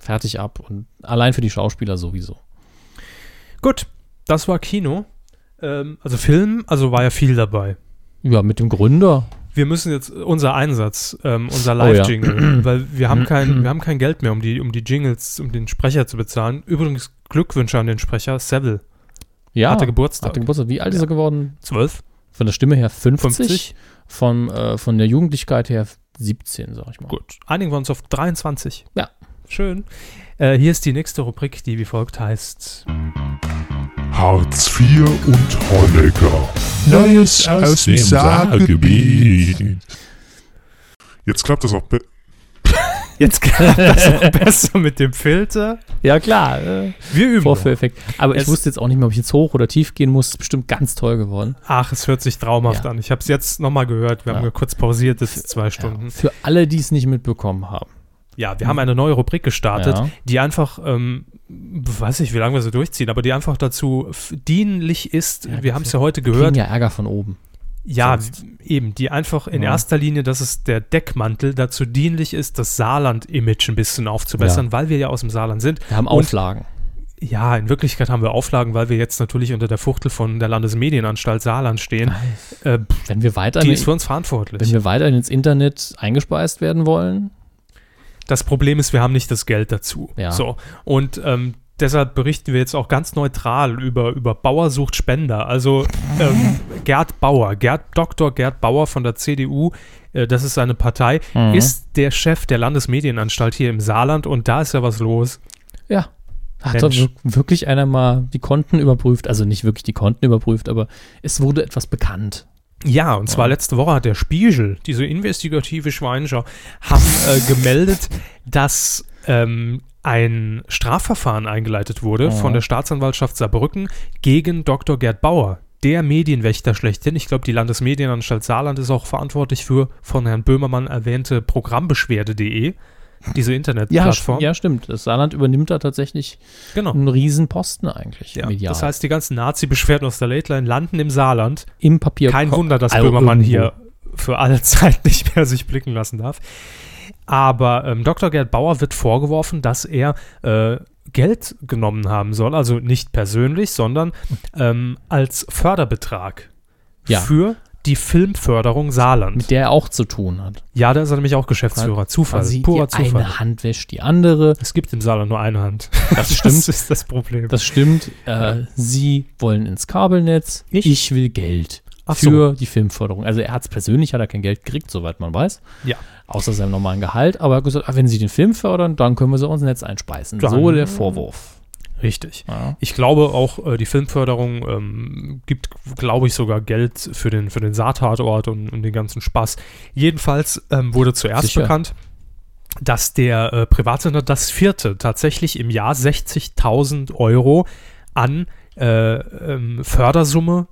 Fertig ab. Und allein für die Schauspieler sowieso. Gut, das war Kino. Ähm, also Film, also war ja viel dabei. Ja, mit dem Gründer. Wir müssen jetzt unser Einsatz, ähm, unser Oh ja. Live-Jingle, weil wir haben kein, wir haben kein Geld mehr, um die, um die Jingles, um den Sprecher zu bezahlen. Übrigens Glückwünsche an den Sprecher, Seville. Ja, Hatte Geburtstag. Hatte Geburtstag. Wie alt ist er geworden? Zwölf. Von der Stimme her 50. 50. Von, äh, von der Jugendlichkeit her 17, sag ich mal. Gut, einigen wir uns auf 23. Ja. Schön. Äh, hier ist die nächste Rubrik, die wie folgt heißt. Hartz IV und Honecker. Neues aus dem Saargebiet. Jetzt klappt das auch. be- Jetzt klappt das auch besser mit dem Filter. Ja, klar. Äh, Wir üben. Vorführeffekt. Aber ich Es- wusste jetzt auch nicht mehr, ob ich jetzt hoch oder tief gehen muss. Ist bestimmt ganz toll geworden. Ach, es hört sich traumhaft Ja. an. Ich habe es jetzt nochmal gehört. Wir haben Ja. ja kurz pausiert, das ist zwei Stunden. Für alle, die es nicht mitbekommen haben. Ja, wir haben eine neue Rubrik gestartet, Ja. die einfach, ähm, weiß nicht, wie lange wir sie durchziehen, aber die einfach dazu dienlich ist. Ja, wir haben es ja heute gehört. ja Ärger von oben. Ja, sonst. eben, die einfach in Ja. erster Linie, dass es der Deckmantel dazu dienlich ist, das Saarland-Image ein bisschen aufzubessern, weil wir ja aus dem Saarland sind. Wir haben Und- Auflagen. Ja, in Wirklichkeit haben wir Auflagen, weil wir jetzt natürlich unter der Fuchtel von der Landesmedienanstalt Saarland stehen. Äh, Wenn wir weiter, die ist für uns verantwortlich. wenn wir weiterhin ins Internet eingespeist werden wollen, Das Problem ist, wir haben nicht das Geld dazu. Ja. So. Und ähm, deshalb berichten wir jetzt auch ganz neutral über, über Bauer sucht Spender. Also ähm, Gerd Bauer, Gerd, Dr. Gerd Bauer von der CDU, äh, das ist seine Partei, Mhm. ist der Chef der Landesmedienanstalt hier im Saarland und da ist ja was los. ja. Hat doch Mensch. wir- wirklich einer mal die Konten überprüft. Also nicht wirklich die Konten überprüft, aber es wurde etwas bekannt. Ja, und zwar letzte Woche hat der Spiegel, diese investigative Schweinscher, haben äh, gemeldet, dass ähm, ein Strafverfahren eingeleitet wurde Ja. von der Staatsanwaltschaft Saarbrücken gegen Dr. Gerd Bauer, der Medienwächter schlechthin. Ich glaube, die Landesmedienanstalt Saarland ist auch verantwortlich für von Herrn Böhmermann erwähnte Programmbeschwerde.de, diese Ja, Internetplattform. st- ja, stimmt. Das Saarland übernimmt da tatsächlich genau. einen riesen Posten eigentlich. Ja, medial. das heißt, die ganzen Nazi-Beschwerden aus der Late Line landen im Saarland. im Papier. Kein Wunder, dass Also Böhmermann irgendwo. hier für alle Zeit nicht mehr sich blicken lassen darf. Aber ähm, Dr. Gerd Bauer wird vorgeworfen, dass er äh, Geld genommen haben soll, also nicht persönlich, sondern ähm, als Förderbetrag Ja. für die Filmförderung Saarland. Mit der er auch zu tun hat. ja, da ist er nämlich auch Geschäftsführer. Zufall, Quasi purer die Zufall. eine Hand wäscht die andere. Es gibt im Saarland nur eine Hand. Das stimmt. Das ist das Problem. Das stimmt. Äh, Sie wollen ins Kabelnetz. Ich? Ich, will Geld Ach für die Filmförderung. Also er hat es persönlich, hat er kein Geld gekriegt, soweit man weiß. ja. Außer seinem normalen Gehalt. Aber er hat gesagt, ah, wenn Sie den Film fördern, dann können wir sie auch ins Netz einspeisen. Dann- so der Vorwurf. Richtig. Ja. Ich glaube auch, äh, die Filmförderung ähm, gibt, glaube ich, sogar Geld für den, für den Saartatort und, und den ganzen Spaß. Jedenfalls ähm, wurde zuerst Sicher. bekannt, dass der äh, Privatsender das vierte tatsächlich im Jahr 60.000 Euro an äh, ähm, Fördersumme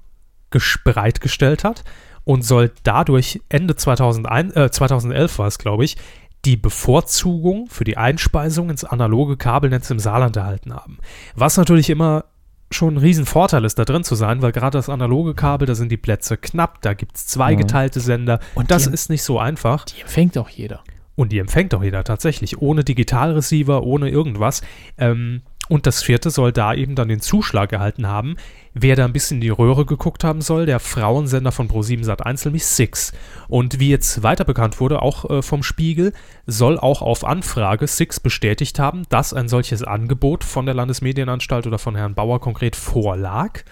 bereitgestellt hat und soll dadurch Ende 2001, äh, 2011 war es, glaube ich, die Bevorzugung für die Einspeisung ins analoge Kabelnetz im Saarland erhalten haben. Was natürlich immer schon ein Riesenvorteil ist, da drin zu sein, weil gerade das analoge Kabel, da sind die Plätze knapp, da gibt es zwei Mhm. geteilte Sender und das ist nicht so einfach. Die empfängt auch jeder. Und die empfängt auch jeder tatsächlich, ohne Digitalreceiver, ohne irgendwas. Ähm, und das vierte soll da eben dann den Zuschlag erhalten haben. Wer da ein bisschen in die Röhre geguckt haben soll, der Frauensender von Pro7 Sat1, nämlich Six. Und wie jetzt weiter bekannt wurde, auch äh, vom Spiegel, soll auch auf Anfrage Six bestätigt haben, dass ein solches Angebot von der Landesmedienanstalt oder von Herrn Bauer konkret vorlag,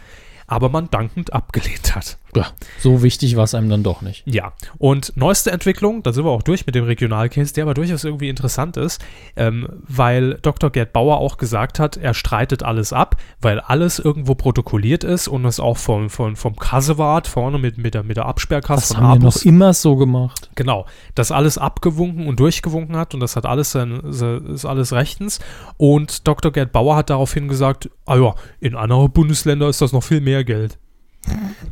aber man dankend abgelehnt hat. Ja, so wichtig war es einem dann doch nicht. Ja, und neueste Entwicklung, da sind wir auch durch mit dem Regionalcase, der aber durchaus irgendwie interessant ist, ähm, weil Dr. Gerd Bauer auch gesagt hat, er streitet alles ab, weil alles irgendwo protokolliert ist und es auch vom, vom, vom Kassewart vorne mit, mit, der, mit der Absperrkasse Das haben wir noch immer so gemacht. Genau, das alles abgewunken und durchgewunken hat und das hat alles sein, se- ist alles rechtens. Und Dr. Gerd Bauer hat daraufhin gesagt, ah ja, in anderen Bundesländern ist das noch viel mehr Geld.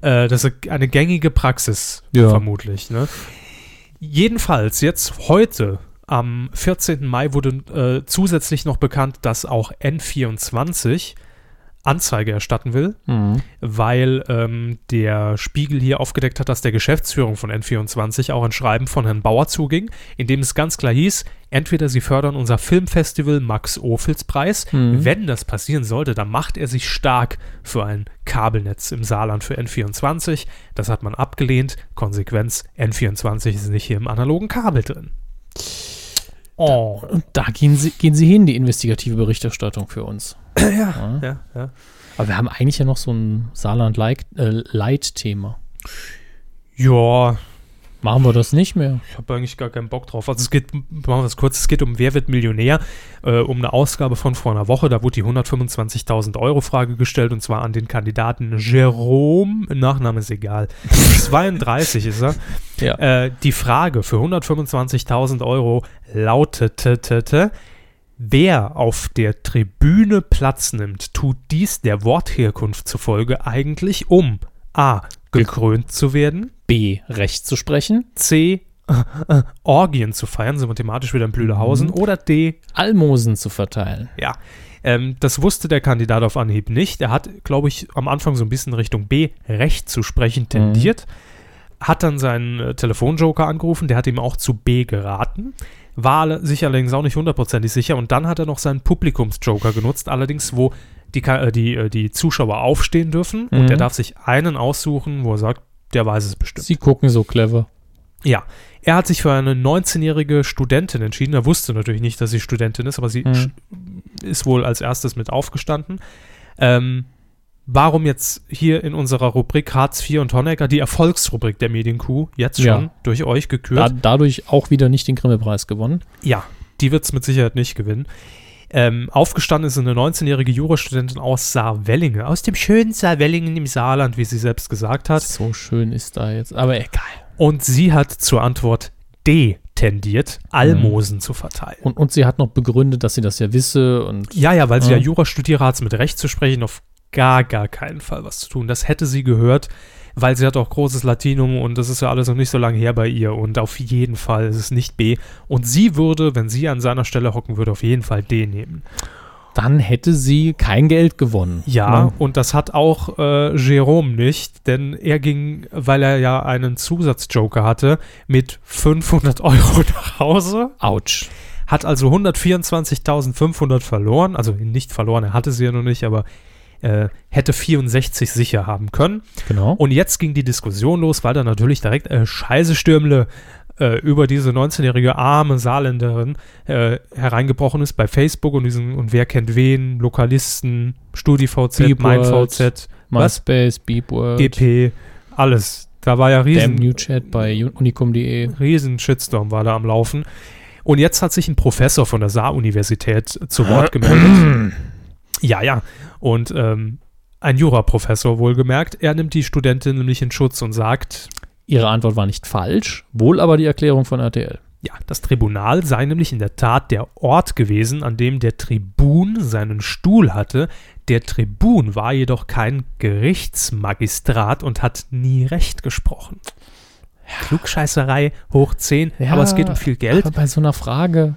Äh, das ist eine gängige Praxis, Ja. vermutlich. Ne? Jedenfalls, jetzt heute, am 14. Mai, wurde äh, zusätzlich noch bekannt, dass auch N24 Anzeige erstatten will Mhm. weil ähm, der Spiegel hier aufgedeckt hat, dass der Geschäftsführung von N24 auch ein Schreiben von Herrn Bauer zuging, in dem es ganz klar hieß, entweder sie fördern unser Filmfestival Max Ophüls Preis, Mhm. wenn das passieren sollte, dann macht er sich stark für ein Kabelnetz im Saarland für N24. Das hat man abgelehnt. Konsequenz, N24 ist nicht hier im analogen Kabel drin. Oh. Und da gehen sie, gehen sie hin, die investigative Berichterstattung für uns. ja, ja, ja. Aber wir haben eigentlich ja noch so ein Saarland-Light-Thema. Ja, Machen wir das nicht mehr? Ich habe eigentlich gar keinen Bock drauf. Also es geht, machen wir das kurz, es geht um Wer wird Millionär, äh, um eine Ausgabe von vor einer Woche. Da wurde die 125.000 Euro Frage gestellt und zwar an den Kandidaten Jerome, Nachname ist egal, 32 ist er. Ja. Äh, die Frage für 125.000 Euro lautete, wer auf der Tribüne Platz nimmt, tut dies der Wortherkunft zufolge eigentlich um a. gekrönt zu werden, B. Recht zu sprechen. C. Äh, äh, Orgien zu feiern, sind wir thematisch wieder in Blüderhausen. Mhm. Oder D. Almosen zu verteilen. Ja. Ähm, das wusste der Kandidat auf Anhieb nicht. Er hat, glaube ich, am Anfang so ein bisschen Richtung B. Recht zu sprechen tendiert. Hat dann seinen äh, Telefonjoker angerufen, der hat ihm auch zu B geraten. War alle- sich allerdings auch nicht hundertprozentig sicher. Und dann hat er noch seinen Publikumsjoker genutzt, allerdings, wo die, äh, die, äh, die Zuschauer aufstehen dürfen. Und Mhm. er darf sich einen aussuchen, wo er sagt, der weiß es bestimmt. Sie gucken so clever. Ja, er hat sich für eine 19-jährige Studentin entschieden. Er wusste natürlich nicht, dass sie Studentin ist, aber sie Mhm. ist wohl als erstes mit aufgestanden. Ähm, warum jetzt hier in unserer Rubrik Hartz IV und Honecker, die Erfolgsrubrik der Medienkuh, jetzt schon Ja. durch euch Da, gekürt? dadurch auch wieder nicht den Grimme-Preis gewonnen. Ja, die wird es mit Sicherheit nicht gewinnen. Ähm, aufgestanden ist eine 19-jährige Jurastudentin aus Saarwellingen, aus dem schönen Saarwellingen im Saarland, wie sie selbst gesagt hat. So schön ist da jetzt. Aber egal. Und sie hat zur Antwort D tendiert, Almosen zu verteilen. Und, und sie hat noch begründet, dass sie das ja wisse. Und Ja, ja, weil sie ja. Jura studiert hat, mit Recht zu sprechen, auf gar, gar keinen Fall was zu tun. Das hätte sie gehört, weil sie hat auch großes Latinum und das ist ja alles noch nicht so lange her bei ihr und auf jeden Fall ist es nicht B. Und sie würde, wenn sie an seiner Stelle hocken würde, auf jeden Fall D nehmen. dann hätte sie kein Geld gewonnen. Ja, Ne? und das hat auch äh, Jerome nicht, denn er ging, weil er ja einen Zusatzjoker hatte, mit 500 Euro nach Hause. Autsch. Hat also 124.500 verloren, also nicht verloren, er hatte sie ja noch nicht, aber äh, hätte 64 sicher haben können. Genau. Und jetzt ging die Diskussion los, weil da natürlich direkt äh, Scheiße Stürmle äh, über diese 19-jährige arme Saarländerin äh, hereingebrochen ist bei Facebook und diesen und wer kennt wen, Lokalisten, StudiVZ, MeinVZ? MySpace, Beepworld, GP, alles. Da war ja Damn riesen, New Chat bei unicum.de. riesen Shitstorm war da am Laufen. Und jetzt hat sich ein Professor von der Saar-Universität zu Wort gemeldet. ja, ja. Und ähm, ein Juraprofessor wohlgemerkt. Er nimmt die Studentin nämlich in Schutz und sagt, Ihre Antwort war nicht falsch, wohl aber die Erklärung von RTL. ja, das Tribunal sei nämlich in der Tat der Ort gewesen, an dem der Tribun seinen Stuhl hatte. Der Tribun war jedoch kein Gerichtsmagistrat und hat nie Recht gesprochen. Klugscheißerei hoch 10, Ja, aber es geht um viel Geld. Aber bei so einer Frage.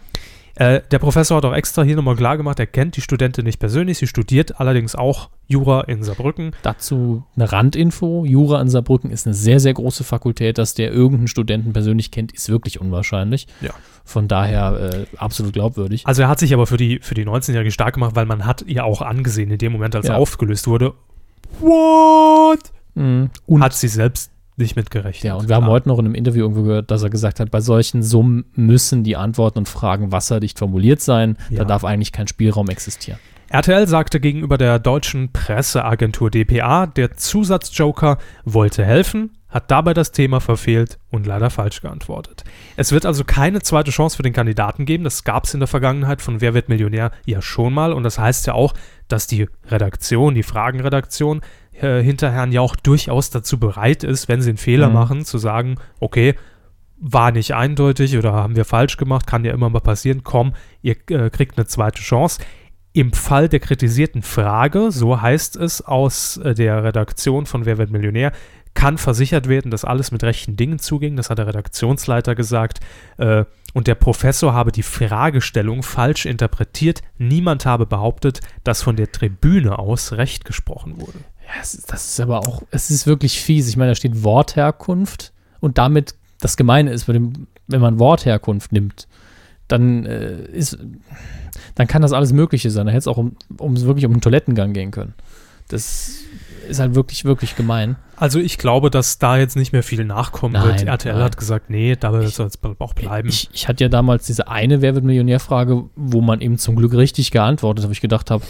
Äh, der Professor hat auch extra hier nochmal klar gemacht, er kennt die Studentin nicht persönlich, sie studiert allerdings auch Jura in Saarbrücken. Dazu eine Randinfo. Jura in Saarbrücken ist eine sehr, sehr große Fakultät. Dass der irgendeinen Studenten persönlich kennt, ist wirklich unwahrscheinlich. Ja. Von daher äh, absolut glaubwürdig. Also er hat sich aber für die, für die 19-Jährige stark gemacht, weil man hat ihr auch angesehen, in dem Moment, als Ja. er aufgelöst wurde, what? Mhm. Und Hat sie selbst nicht mitgerechnet. Ja, und wir haben Klar. heute noch in einem Interview irgendwo gehört, dass er gesagt hat, bei solchen Summen müssen die Antworten und Fragen wasserdicht formuliert sein. Ja. Da darf eigentlich kein Spielraum existieren. RTL sagte gegenüber der deutschen Presseagentur dpa, der Zusatzjoker wollte helfen, hat dabei das Thema verfehlt und leider falsch geantwortet. Es wird also keine zweite Chance für den Kandidaten geben. Das gab es in der Vergangenheit von Wer wird Millionär ja schon mal. Und das heißt ja auch, dass die Redaktion, die Fragenredaktion, äh, hinterher ja auch durchaus dazu bereit ist, wenn sie einen Fehler Mhm. machen, zu sagen, okay, war nicht eindeutig oder haben wir falsch gemacht, kann ja immer mal passieren, komm, ihr äh, kriegt eine zweite Chance. Im Fall der kritisierten Frage, so heißt es aus äh, der Redaktion von Wer wird Millionär, kann versichert werden, dass alles mit rechten Dingen zuging. Das hat der Redaktionsleiter gesagt. Äh, und der Professor habe die Fragestellung falsch interpretiert. Niemand habe behauptet, dass von der Tribüne aus Recht gesprochen wurde. Ja, es ist, das ist aber auch, es ist wirklich fies. Ich meine, da steht Wortherkunft und damit das Gemeine ist, wenn man Wortherkunft nimmt, dann äh, ist, dann kann das alles Mögliche sein. Da hätte es auch um, um wirklich um einen Toilettengang gehen können. Das ist halt wirklich, wirklich gemein. Also ich glaube, dass da jetzt nicht mehr viel nachkommen wird. Nein, RTL nein. hat gesagt, nee, dabei soll es auch bleiben. Ich, ich hatte ja damals diese eine Wer wird Millionär-Frage, wo man eben zum Glück richtig geantwortet hat, wo ich gedacht habe,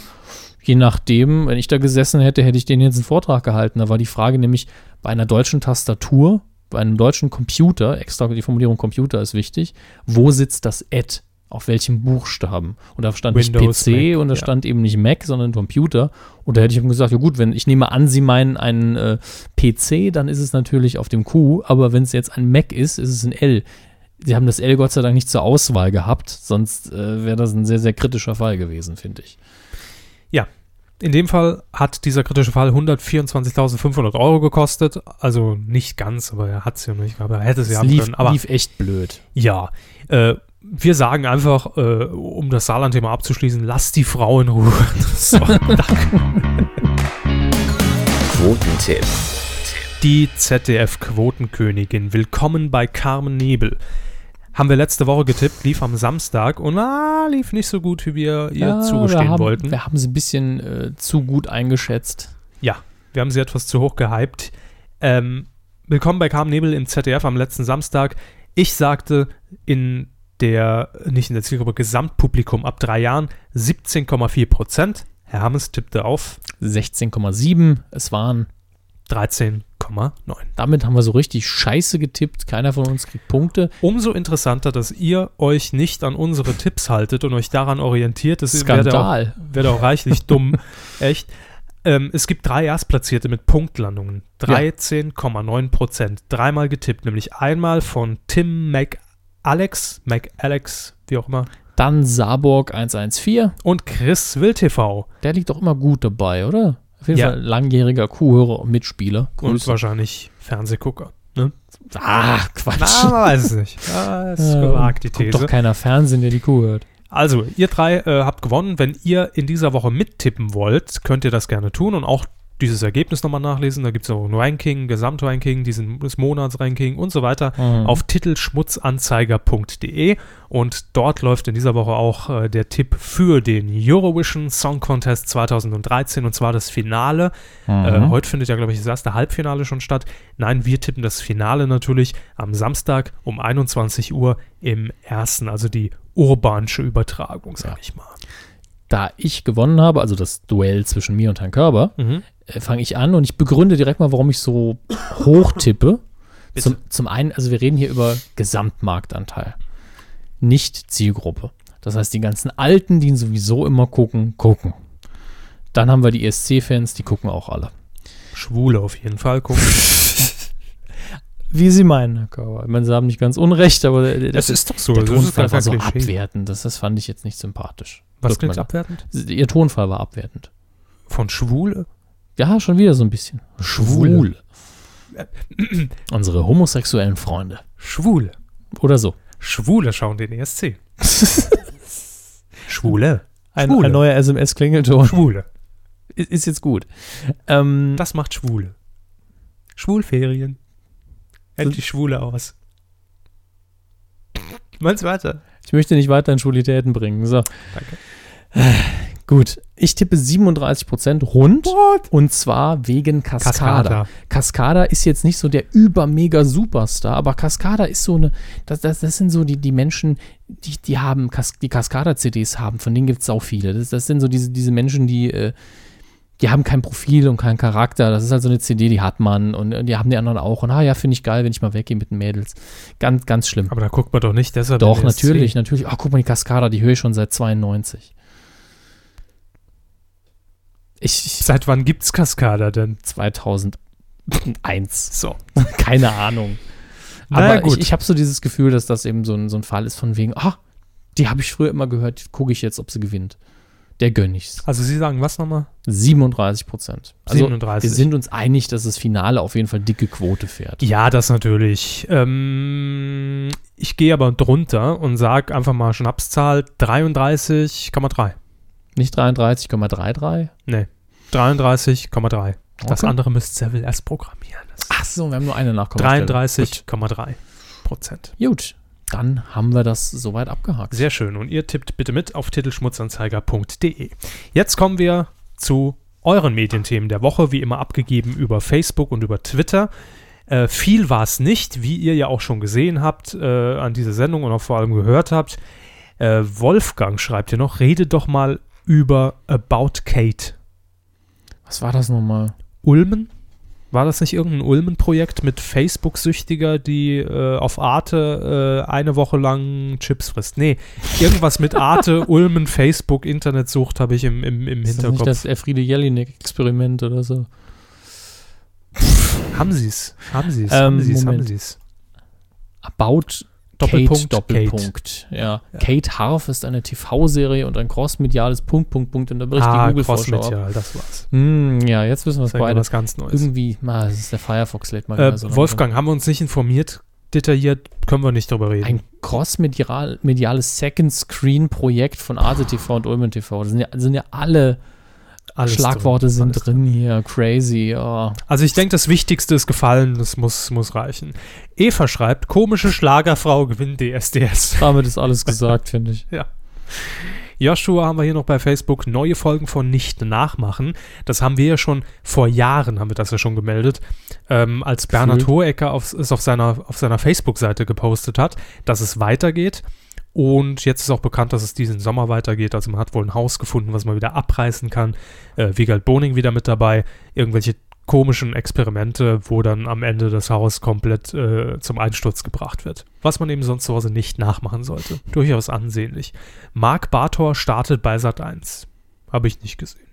je nachdem, wenn ich da gesessen hätte, hätte ich denen jetzt einen Vortrag gehalten. Da war die Frage nämlich bei einer deutschen Tastatur, bei einem deutschen Computer, extra die Formulierung Computer ist wichtig, wo sitzt das Ad? Auf welchem Buchstaben? Und da stand Windows, nicht PC Mac, und da ja. stand eben nicht Mac, sondern Computer. Und da hätte ich ihm gesagt, ja gut, wenn ich nehme an, Sie meinen einen äh, PC, dann ist es natürlich auf dem Q, aber wenn es jetzt ein Mac ist, ist es ein L. Sie haben das L Gott sei Dank nicht zur Auswahl gehabt, sonst äh, wäre das ein sehr, sehr kritischer Fall gewesen, finde ich. In dem Fall hat dieser kritische Fall 124.500 Euro gekostet. Also nicht ganz, aber er hat es ja nicht, aber er hätte es ja Es haben lief, können. Aber lief echt blöd. ja, äh, wir sagen einfach, äh, um das Saarland-Thema abzuschließen, lasst die Frau in Ruhe. so, danke. Quotentipp. Die ZDF-Quotenkönigin. Willkommen bei Carmen Nebel. Haben wir letzte Woche getippt, lief am Samstag und ah, lief nicht so gut, wie wir ihr Ja, zugestehen wir haben, wollten. Wir haben sie ein bisschen äh, zu gut eingeschätzt. Ja, wir haben sie etwas zu hoch gehypt. Ähm, willkommen bei Carmen Nebel im ZDF am letzten Samstag. Ich sagte in der, nicht in der Zielgruppe, Gesamtpublikum ab drei Jahren 17,4 Prozent. Herr Hammes tippte auf 16,7. Es waren, 13,9. damit haben wir so richtig scheiße getippt. Keiner von uns kriegt Punkte. Umso interessanter, dass ihr euch nicht an unsere Tipps haltet und euch daran orientiert. Das wäre auch, Skandal. wäre auch reichlich dumm. Echt. Ähm, es gibt drei Erstplatzierte mit Punktlandungen. 13,9 Prozent. Dreimal getippt, nämlich einmal von Tim McAlex, McAlex, wie auch immer, Dann Saarburg 114. und Chris WillTV. Der liegt doch immer gut dabei, oder? Auf jeden Ja. Fall langjähriger Kuhhörer und Mitspieler. Und Grüße. wahrscheinlich Fernsehgucker. Ne? Ah, Quatsch. Na, man weiß es nicht. Ja, ist gewagt, die These. doch keiner Fernsehen, der die Kuh hört. Also, ihr drei äh, habt gewonnen. Wenn ihr in dieser Woche mittippen wollt, könnt ihr das gerne tun und auch dieses Ergebnis nochmal nachlesen. Da gibt es auch ein Ranking, Gesamtranking, diesen, das Monatsranking und so weiter Mhm. auf titelschmutzanzeiger.de und dort läuft in dieser Woche auch äh, der Tipp für den Eurovision Song Contest 2013 und zwar das Finale. Äh, Mhm. heute findet ja, glaube ich, das erste Halbfinale schon statt. Nein, wir tippen das Finale natürlich am Samstag um 21 Uhr im ersten, also die urbanische Übertragung, sag ich mal. Da ich gewonnen habe, also das Duell zwischen mir und Herrn Körber, Mhm. Äh, fange ich an und ich begründe direkt mal, warum ich so hoch tippe. Zum, zum einen, also wir reden hier über Gesamtmarktanteil, nicht Zielgruppe. Das heißt, die ganzen Alten, die ihn sowieso immer gucken, gucken. Dann haben wir die ESC-Fans, die gucken auch alle. Schwule auf jeden Fall gucken. Wie Sie meinen, Herr Körber. Ich meine, Sie haben nicht ganz unrecht, aber Das ist doch so, Der Tonfall war so Klischee. abwertend. Das, das fand ich jetzt nicht sympathisch. Was klingt abwertend? Ihr Tonfall war abwertend. Von Schwule? Ja, schon wieder so ein bisschen. Schwule. Unsere homosexuellen Freunde. Schwule. Oder so. Schwule schauen den ESC. Schwule. Ein, Schwule. ein neuer SMS-Klingelton. Schwule. Ist, ist jetzt gut. Ähm, Das macht Schwule. Schwulferien. Endlich Schwule aus. Meinst weiter? ich möchte nicht weiter in Schwulitäten bringen. So. Danke. Gut. Ich tippe 37% rund. Und zwar wegen Cascada. Cascada. Ist jetzt nicht so der über-mega-Superstar, aber Cascada ist so eine, das, das, das sind so die, die Menschen, die, die haben, die Cascada-CDs haben, von denen gibt es auch viele. Das, das sind so diese, diese Menschen, die, äh, die haben kein Profil und keinen Charakter. Das ist halt so eine CD, die hat man und äh, die haben die anderen auch. Und ah ja, finde ich geil, wenn ich mal weggehe mit den Mädels. Ganz, ganz schlimm. Aber da guckt man doch nicht deshalb. Doch, natürlich, natürlich. Ach, guck mal, die Cascada, die höre ich schon seit 92. Ich, ich Seit wann gibt's Cascada denn? 2001. So. Keine Ahnung. Naja, Aber gut. ich, ich habe so dieses Gefühl, dass das eben so ein, so ein Fall ist von wegen, ah, die habe ich früher immer gehört, gucke ich jetzt, ob sie gewinnt. Der gönn ich's. Also Sie sagen was nochmal? 37 Prozent. Also 37. wir sind uns einig, dass das Finale auf jeden Fall dicke Quote fährt. Ja, das natürlich. Ähm, ich gehe aber drunter und sage einfach mal Schnapszahl 33,3. Nicht 33,33? Nee, 33,3. Das Okay. andere müsst Seville erst programmieren. Ach so, wir haben nur eine Nachkommastelle. 33,3 Prozent. Gut. Dann haben wir das soweit abgehakt. Sehr schön. Und ihr tippt bitte mit auf titelschmutzanzeiger.de. Jetzt kommen wir zu euren Medienthemen der Woche, wie immer abgegeben über Facebook und über Twitter. Äh, viel war es nicht, wie ihr ja auch schon gesehen habt äh, an dieser Sendung und auch vor allem gehört habt. Äh, Wolfgang schreibt hier noch, rede doch mal über About Kate. Was war das nochmal? Ulmen? War das nicht irgendein Ulmen-Projekt mit Facebook-Süchtiger, die äh, auf Arte äh, eine Woche lang Chips frisst? Nee, irgendwas mit Arte, Ulmen, Facebook, Internetsucht habe ich im, im, im Ist das nicht Hinterkopf. das Elfriede Jelinek-Experiment oder so? haben sie es? Haben sie es? Ähm, haben sie es? Haben Moment. sie es? About Doppelpunkt, Kate, Doppelpunkt. Ja. Kate Harf ist eine TV-Serie und ein crossmediales Punkt, Punkt, Punkt. Und da bricht Ah, die Google-Vorschau ab. Crossmedial, das war's. Hm, ja, jetzt wissen wir es Das beide. was ganz Neues. Irgendwie, ah, das ist der Firefox lädt mal Äh, so. Wolfgang, haben wir uns nicht informiert, detailliert, können wir nicht drüber reden. Ein crossmediales Second-Screen-Projekt von Arte TV und Ulmen TV. Das sind ja, sind ja alle Alles Schlagworte drin, sind alles drin hier. Crazy. Oh. Also ich denke, das Wichtigste ist gefallen, das muss, muss reichen. Eva schreibt, komische Schlagerfrau gewinnt DSDS. Damit ist alles gesagt, finde ich. Ja. Joshua haben wir hier noch bei Facebook neue Folgen von Nicht nachmachen. Das haben wir ja schon vor Jahren, haben wir das ja schon gemeldet, ähm, als Bernhard. Hohecker auf, es auf seiner, auf seiner Facebook-Seite gepostet hat, dass es weitergeht. Und jetzt ist auch bekannt, dass es diesen Sommer weitergeht. Also man hat wohl ein Haus gefunden, was man wieder abreißen kann. Äh, Wiegald Boning wieder mit dabei. Irgendwelche komischen Experimente, wo dann am Ende das Haus komplett äh, zum Einsturz gebracht wird. Was man eben sonst zu Hause nicht nachmachen sollte. Durchaus ansehnlich. Marc Bartor startet bei Sat 1. Habe ich nicht gesehen.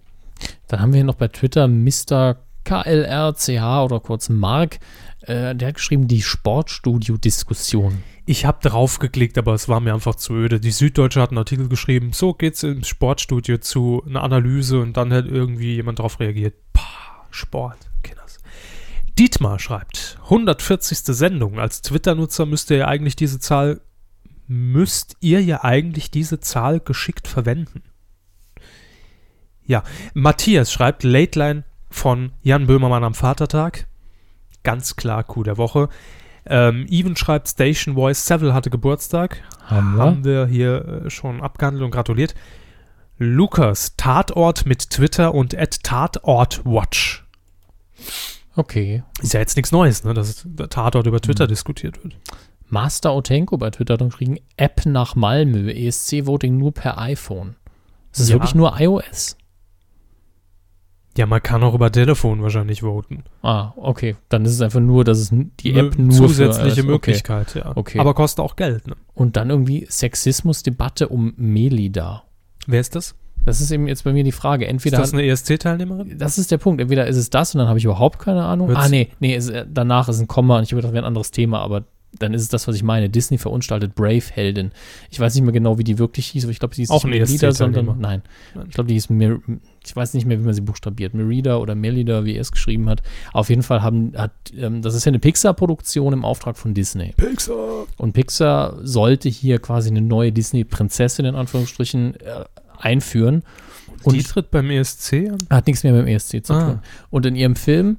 Dann haben wir hier noch bei Twitter Mr. KLRCH oder kurz Mark. Äh, der hat geschrieben, die Sportstudio-Diskussion. Ich habe drauf geklickt, aber es war mir einfach zu öde. Die Süddeutsche hat einen Artikel geschrieben, so geht's im Sportstudio zu einer Analyse und dann hat irgendwie jemand drauf reagiert. Pah, Sport, Kinders. Dietmar schreibt, 140. Sendung. Als Twitter-Nutzer müsst ihr ja eigentlich diese Zahl, müsst ihr ja eigentlich diese Zahl geschickt verwenden. Ja, Matthias schreibt, Late Line von Jan Böhmermann am Vatertag. Ganz klar Coup der Woche. Ähm, Even schreibt Station Voice Seville hatte Geburtstag. Haben wir? Haben wir hier äh, schon abgehandelt und gratuliert. Lukas, Tatort mit Twitter und at Tatortwatch. Okay. Ist ja jetzt nichts Neues, ne, dass der Tatort über. Twitter diskutiert wird. Master Otenko bei Twitter hat dann geschrieben, App nach Malmö, ESC-Voting nur per iPhone. Es ist Ja. wirklich nur iOS. Ja, man kann auch über Telefon wahrscheinlich voten. Ah, okay. Dann ist es einfach nur, dass es die App nur zusätzliche für iOS- Möglichkeit, okay. ja. Okay. Aber kostet auch Geld, ne? Und dann irgendwie Sexismusdebatte um Melida. Wer ist das? Das ist eben jetzt bei mir die Frage. Ist Entweder das eine ESC-Teilnehmerin? das ist der Punkt. Entweder ist es das und dann habe ich überhaupt keine Ahnung. Wird's- ah, nee, nee, es, äh, danach ist ein Komma und ich habe gedacht, das wäre ein anderes Thema, aber dann ist es das, was ich meine. Disney verunstaltet Brave-Heldin. Ich weiß nicht mehr genau, wie die wirklich hieß, aber ich glaube, sie hieß Auch nicht Merida, sondern, nein. Ich glaube, die hieß, Mer ich weiß nicht mehr, wie man sie buchstabiert. Merida oder Melida, wie er es geschrieben hat. Auf jeden Fall haben, hat, ähm, das ist ja eine Pixar-Produktion im Auftrag von Disney. Pixar. Und Pixar sollte hier quasi eine neue Disney-Prinzessin in Anführungsstrichen äh, einführen. Die tritt beim ESC an? Hat nichts mehr mit dem ESC zu Ah. tun. Und in ihrem Film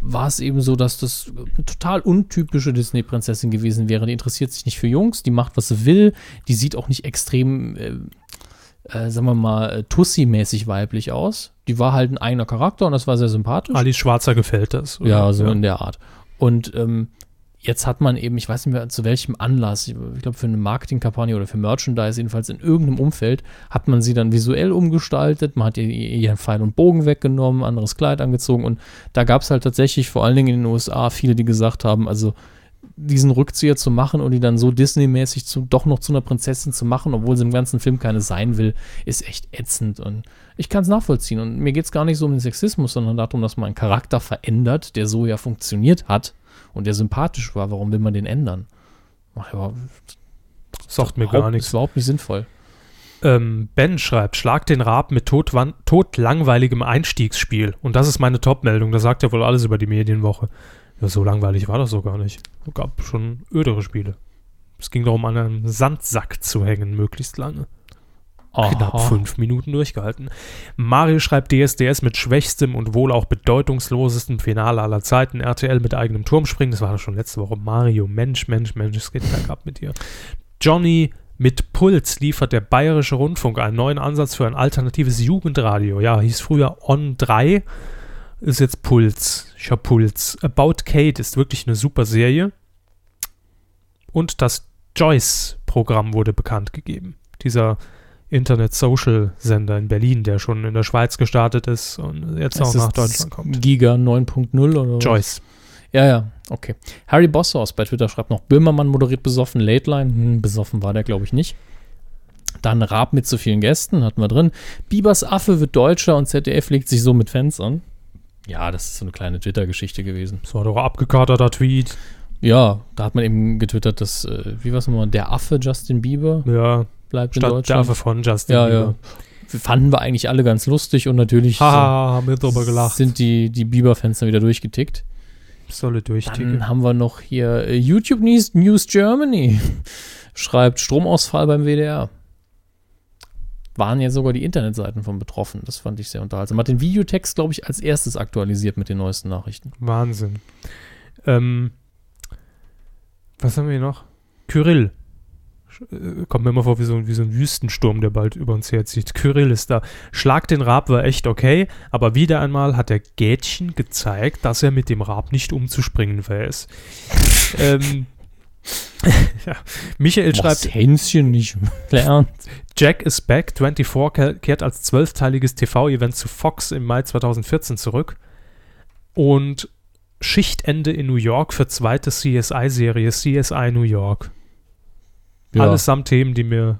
war es eben so, dass das eine total untypische Disney-Prinzessin gewesen wäre. Die interessiert sich nicht für Jungs, die macht, was sie will, die sieht auch nicht extrem, äh, äh, sagen wir mal, äh, Tussi-mäßig weiblich aus. Die war halt ein eigener Charakter und das war sehr sympathisch. Alice Schwarzer gefällt das. oder? Ja, so in der Art. Und ähm, jetzt hat man eben, ich weiß nicht mehr zu welchem Anlass, ich, glaube für eine Marketingkampagne oder für Merchandise, jedenfalls in irgendeinem Umfeld, hat man sie dann visuell umgestaltet, man hat ihr ihren Pfeil und Bogen weggenommen, anderes Kleid angezogen und da gab es halt tatsächlich, vor allen Dingen in den USA, viele, die gesagt haben, also diesen Rückzieher zu machen und die dann so Disney-mäßig doch noch zu einer Prinzessin zu machen, obwohl sie im ganzen Film keine sein will, ist echt ätzend. Und ich kann es nachvollziehen. Und mir geht es gar nicht so um den Sexismus, sondern darum, dass man einen Charakter verändert, der so ja funktioniert hat und der sympathisch war. Warum will man den ändern? Ach ja, Sagt mir gar nichts. Ist überhaupt nicht sinnvoll. Ähm, ben schreibt, schlag den Rab mit totlangweiligem Einstiegsspiel. Und das ist meine Top-Meldung. Das sagt ja wohl alles über die Medienwoche. Ja, so langweilig war das so gar nicht. Es gab schon ödere Spiele. Es ging darum, an einem Sandsack zu hängen, möglichst lange. Knapp Aha. fünf Minuten durchgehalten. Mario schreibt DSDS mit schwächstem und wohl auch bedeutungslosestem Finale aller Zeiten. RTL mit eigenem Turmspringen. Das war doch schon letzte Woche. Mario, Mensch, Mensch, Mensch, es geht bergab mit dir. Johnny mit Puls liefert der Bayerische Rundfunk einen neuen Ansatz für ein alternatives Jugendradio. Ja, hieß früher On 3, ist jetzt Puls. Ich hab Puls. About Kate ist wirklich eine super Serie. Und das Joyce-Programm wurde bekannt gegeben. Dieser Internet-Social-Sender in Berlin, der schon in der Schweiz gestartet ist und jetzt auch nach Deutschland kommt. Giga 9.0 oder was? Joyce. Ja, ja, okay. Harry Bosshaus bei Twitter schreibt noch, Böhmermann moderiert besoffen, Late Line. Hm, besoffen war der, glaube ich, nicht. Dann Raab mit zu vielen Gästen, hatten wir drin. Biebers Affe wird Deutscher und ZDF legt sich so mit Fans an. Ja, das ist so eine kleine Twitter-Geschichte gewesen. Das war doch ein abgekaterter Tweet. Ja, da hat man eben getwittert, dass, äh, wie war es nochmal, der Affe Justin Bieber Ja, bleibt in statt Deutschland. der Affe von Justin ja, Bieber. ja. Fanden wir eigentlich alle ganz lustig und natürlich drüber gelacht. sind die, die Bieber-Fans dann wieder durchgetickt. Solle durchticken. Dann haben wir noch hier äh, YouTube News, News Germany. Schreibt Stromausfall beim WDR. Waren ja sogar die Internetseiten von betroffen. Das fand ich sehr unterhaltsam. Hat den Videotext, glaube ich, als erstes aktualisiert mit den neuesten Nachrichten. Wahnsinn. Ähm, was haben wir hier noch? Kyrill. Äh, Kommt mir immer vor wie so, ein- wie so ein Wüstensturm, der bald über uns herzieht. Kyrill ist da. Schlag den Rab war echt okay, aber wieder einmal hat der Gätchen gezeigt, dass er mit dem Rab nicht umzuspringen weiß. ähm, ja. Michael Schreibt schreibt, Hänschen nicht lernt. Jack is Back 24 ke- kehrt als zwölfteiliges TV-Event zu Fox im Mai 2014 zurück. Und Schichtende in New York für zweite CSI-Serie, CSI New York. Ja. Allesamt Themen, die mir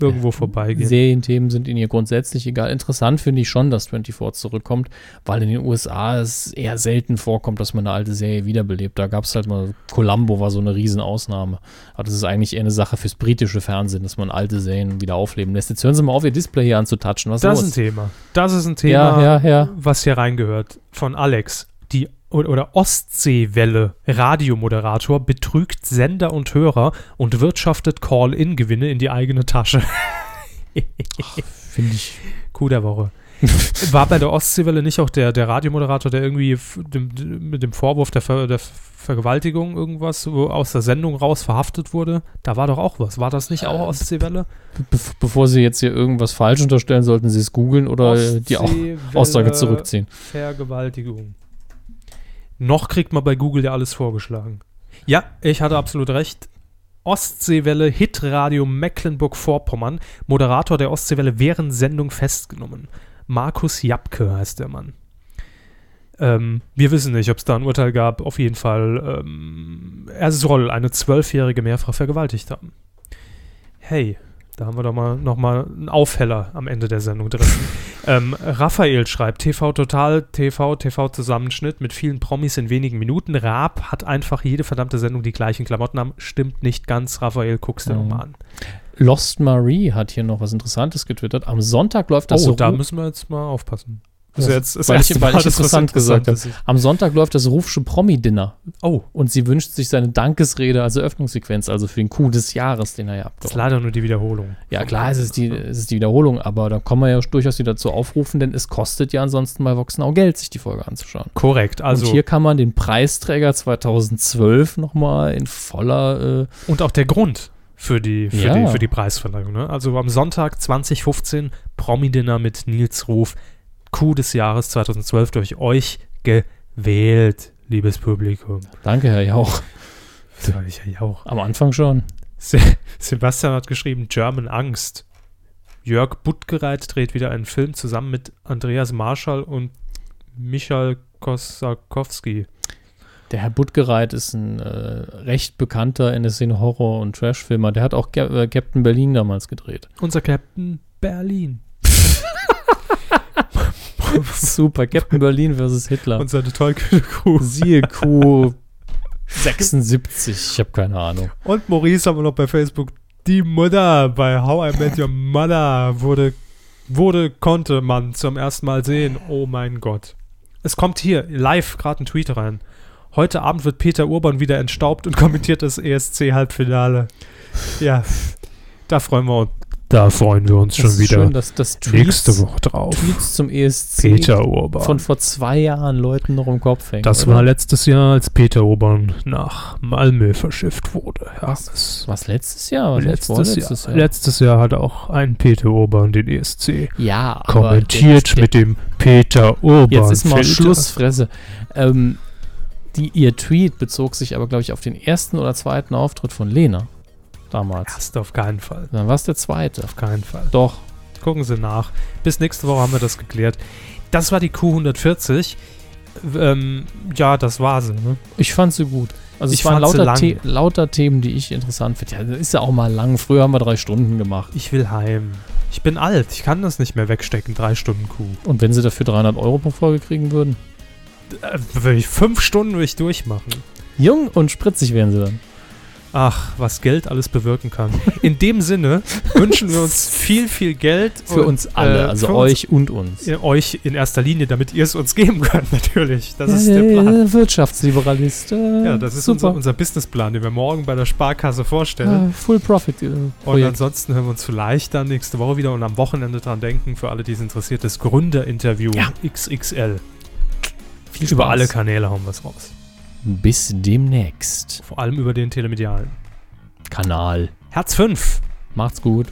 irgendwo vorbeigehen. Serienthemen sind ihnen hier grundsätzlich egal. Interessant finde ich schon, dass 24 zurückkommt, weil in den USA es eher selten vorkommt, dass man eine alte Serie wiederbelebt. Da gab es halt mal, Columbo war so eine Riesenausnahme. Aber das ist eigentlich eher eine Sache fürs britische Fernsehen, dass man alte Serien wieder aufleben lässt. Jetzt hören Sie mal auf, Ihr Display hier anzutatschen. Was das los? ist ein Thema. Das ist ein Thema, Ja, ja, ja. was hier reingehört. Von Alex. Oder Ostseewelle Radiomoderator betrügt Sender und Hörer und wirtschaftet Call-In-Gewinne in die eigene Tasche. Finde ich. Coup der Woche. War bei der Ostseewelle nicht auch der, der Radiomoderator, der irgendwie dem, mit dem Vorwurf der, Ver, der Vergewaltigung irgendwas aus der Sendung raus verhaftet wurde? Da war doch auch was. War das nicht auch Ostseewelle? Be bevor Sie jetzt hier irgendwas falsch unterstellen, sollten Sie es googeln oder äh, die Aussage zurückziehen. Vergewaltigung. Noch kriegt man bei Google ja alles vorgeschlagen. Ja, ich hatte absolut recht. Ostseewelle, Hitradio Mecklenburg-Vorpommern, Moderator der Ostseewelle während Sendung festgenommen. Markus Japke heißt der Mann. Ähm, wir wissen nicht, ob es da ein Urteil gab. Auf jeden Fall, ähm, er soll eine Zwölfjährige mehrfach vergewaltigt haben. Hey, Da haben wir doch mal noch mal einen Aufheller am Ende der Sendung drin. ähm, Raphael schreibt, TV Total, TV, TV-Zusammenschnitt mit vielen Promis in wenigen Minuten. Raab hat einfach jede verdammte Sendung die gleichen Klamotten an. Stimmt nicht ganz, Raphael, guckst dir Mhm. noch mal an. Lost Marie hat hier noch was Interessantes getwittert. Am Sonntag läuft das oh, so da müssen wir jetzt mal aufpassen. Das, ist jetzt das ich, weil ich interessant gesagt habe. Interessantes ist. Am Sonntag läuft das Rufsche Promi-Dinner. Oh. Und sie wünscht sich seine Dankesrede als Eröffnungssequenz, also für den Coup des Jahres, den er ja Das ist leider nur die Wiederholung. Ja, klar, es ist, die, es ist die Wiederholung, aber da kann man ja durchaus wieder dazu aufrufen, denn es kostet ja ansonsten bei Voxnau Geld, sich die Folge anzuschauen. Korrekt, also Und hier kann man den Preisträger 2012 nochmal in voller. Äh, Und auch der Grund für die, für Ja. die, für die Preisverleihung. Ne? Also am Sonntag 2015 Promi-Dinner mit Nils Ruf. Coup des Jahres 2012 durch euch gewählt, liebes Publikum. danke, Herr Jauch. War ich ja auch. Am Anfang schon. Se Sebastian hat geschrieben, German Angst. Jörg Buttgereit dreht wieder einen Film zusammen mit Andreas Marschall und Michael Kosakowski. Der Herr Buttgereit ist ein äh, recht bekannter in der Szene Horror- und Trash-Filmer. Der hat auch Ga äh, Captain Berlin damals gedreht. Unser Captain Berlin. Super, Captain Berlin versus Hitler. Und seine Tollkühne-Crew. Siehe Q 76, ich habe keine Ahnung. Und Maurice haben wir noch bei Facebook. Die Mutter bei How I Met Your Mother wurde, wurde, konnte man zum ersten Mal sehen. Oh mein Gott. Es kommt hier live gerade ein Tweet rein. Heute Abend wird Peter Urban wieder entstaubt und kommentiert das ESC-Halbfinale. Ja, da freuen wir uns. Da freuen wir uns Das schon wieder schön, dass das nächste Tweets- Woche drauf. Tweets zum ESC Peter Urban. von vor zwei Jahren Leuten noch im Kopf hängen. Das oder? war letztes Jahr, als Peter Urban nach Malmö verschifft wurde. Ja, das Was letztes Jahr? Was letztes, vorletztes Jahr, letztes Jahr hat auch ein Peter Urban den ESC Ja, kommentiert mit dem Peter Urban. Jetzt ist mal Filter. Schlussfresse. Ähm, die, ihr Tweet bezog sich aber, glaube ich, auf den ersten oder zweiten Auftritt von Lena damals. Erst auf keinen Fall. Dann war es der zweite. Auf keinen Fall. Doch. Gucken Sie nach. Bis nächste Woche haben wir das geklärt. Das war die Q140. Ähm, ja, das war sie. Ne? Ich fand sie gut. Also Ich es waren lauter. The lauter Themen, die ich interessant finde. Ja, das ist ja auch mal lang. Früher haben wir drei Stunden gemacht. Ich will heim. Ich bin alt. Ich kann das nicht mehr wegstecken. Drei Stunden Q. Und wenn sie dafür 300 Euro pro Folge kriegen würden? Äh, fünf Stunden will ich durchmachen. Jung und spritzig wären sie dann. Ach, was Geld alles bewirken kann. In dem Sinne wünschen wir uns viel, viel Geld. Für und, uns alle, äh, also für euch und uns. Uns, euch in erster Linie, damit ihr es uns geben könnt, natürlich. Das Ja, ist der Plan. Wirtschaftsliberalist. Äh, Ja, das ist unser, unser Businessplan, den wir morgen bei der Sparkasse vorstellen. Äh, Full Profit. Äh, Und ansonsten hören wir uns vielleicht dann nächste Woche wieder und am Wochenende dran denken, für alle, die es interessiert, das Gründerinterview XXL. Viel Über Spaß. alle Kanäle hauen wir es raus. Bis demnächst. Vor allem über den telemedialen. Kanal. Herz 5. Macht's gut.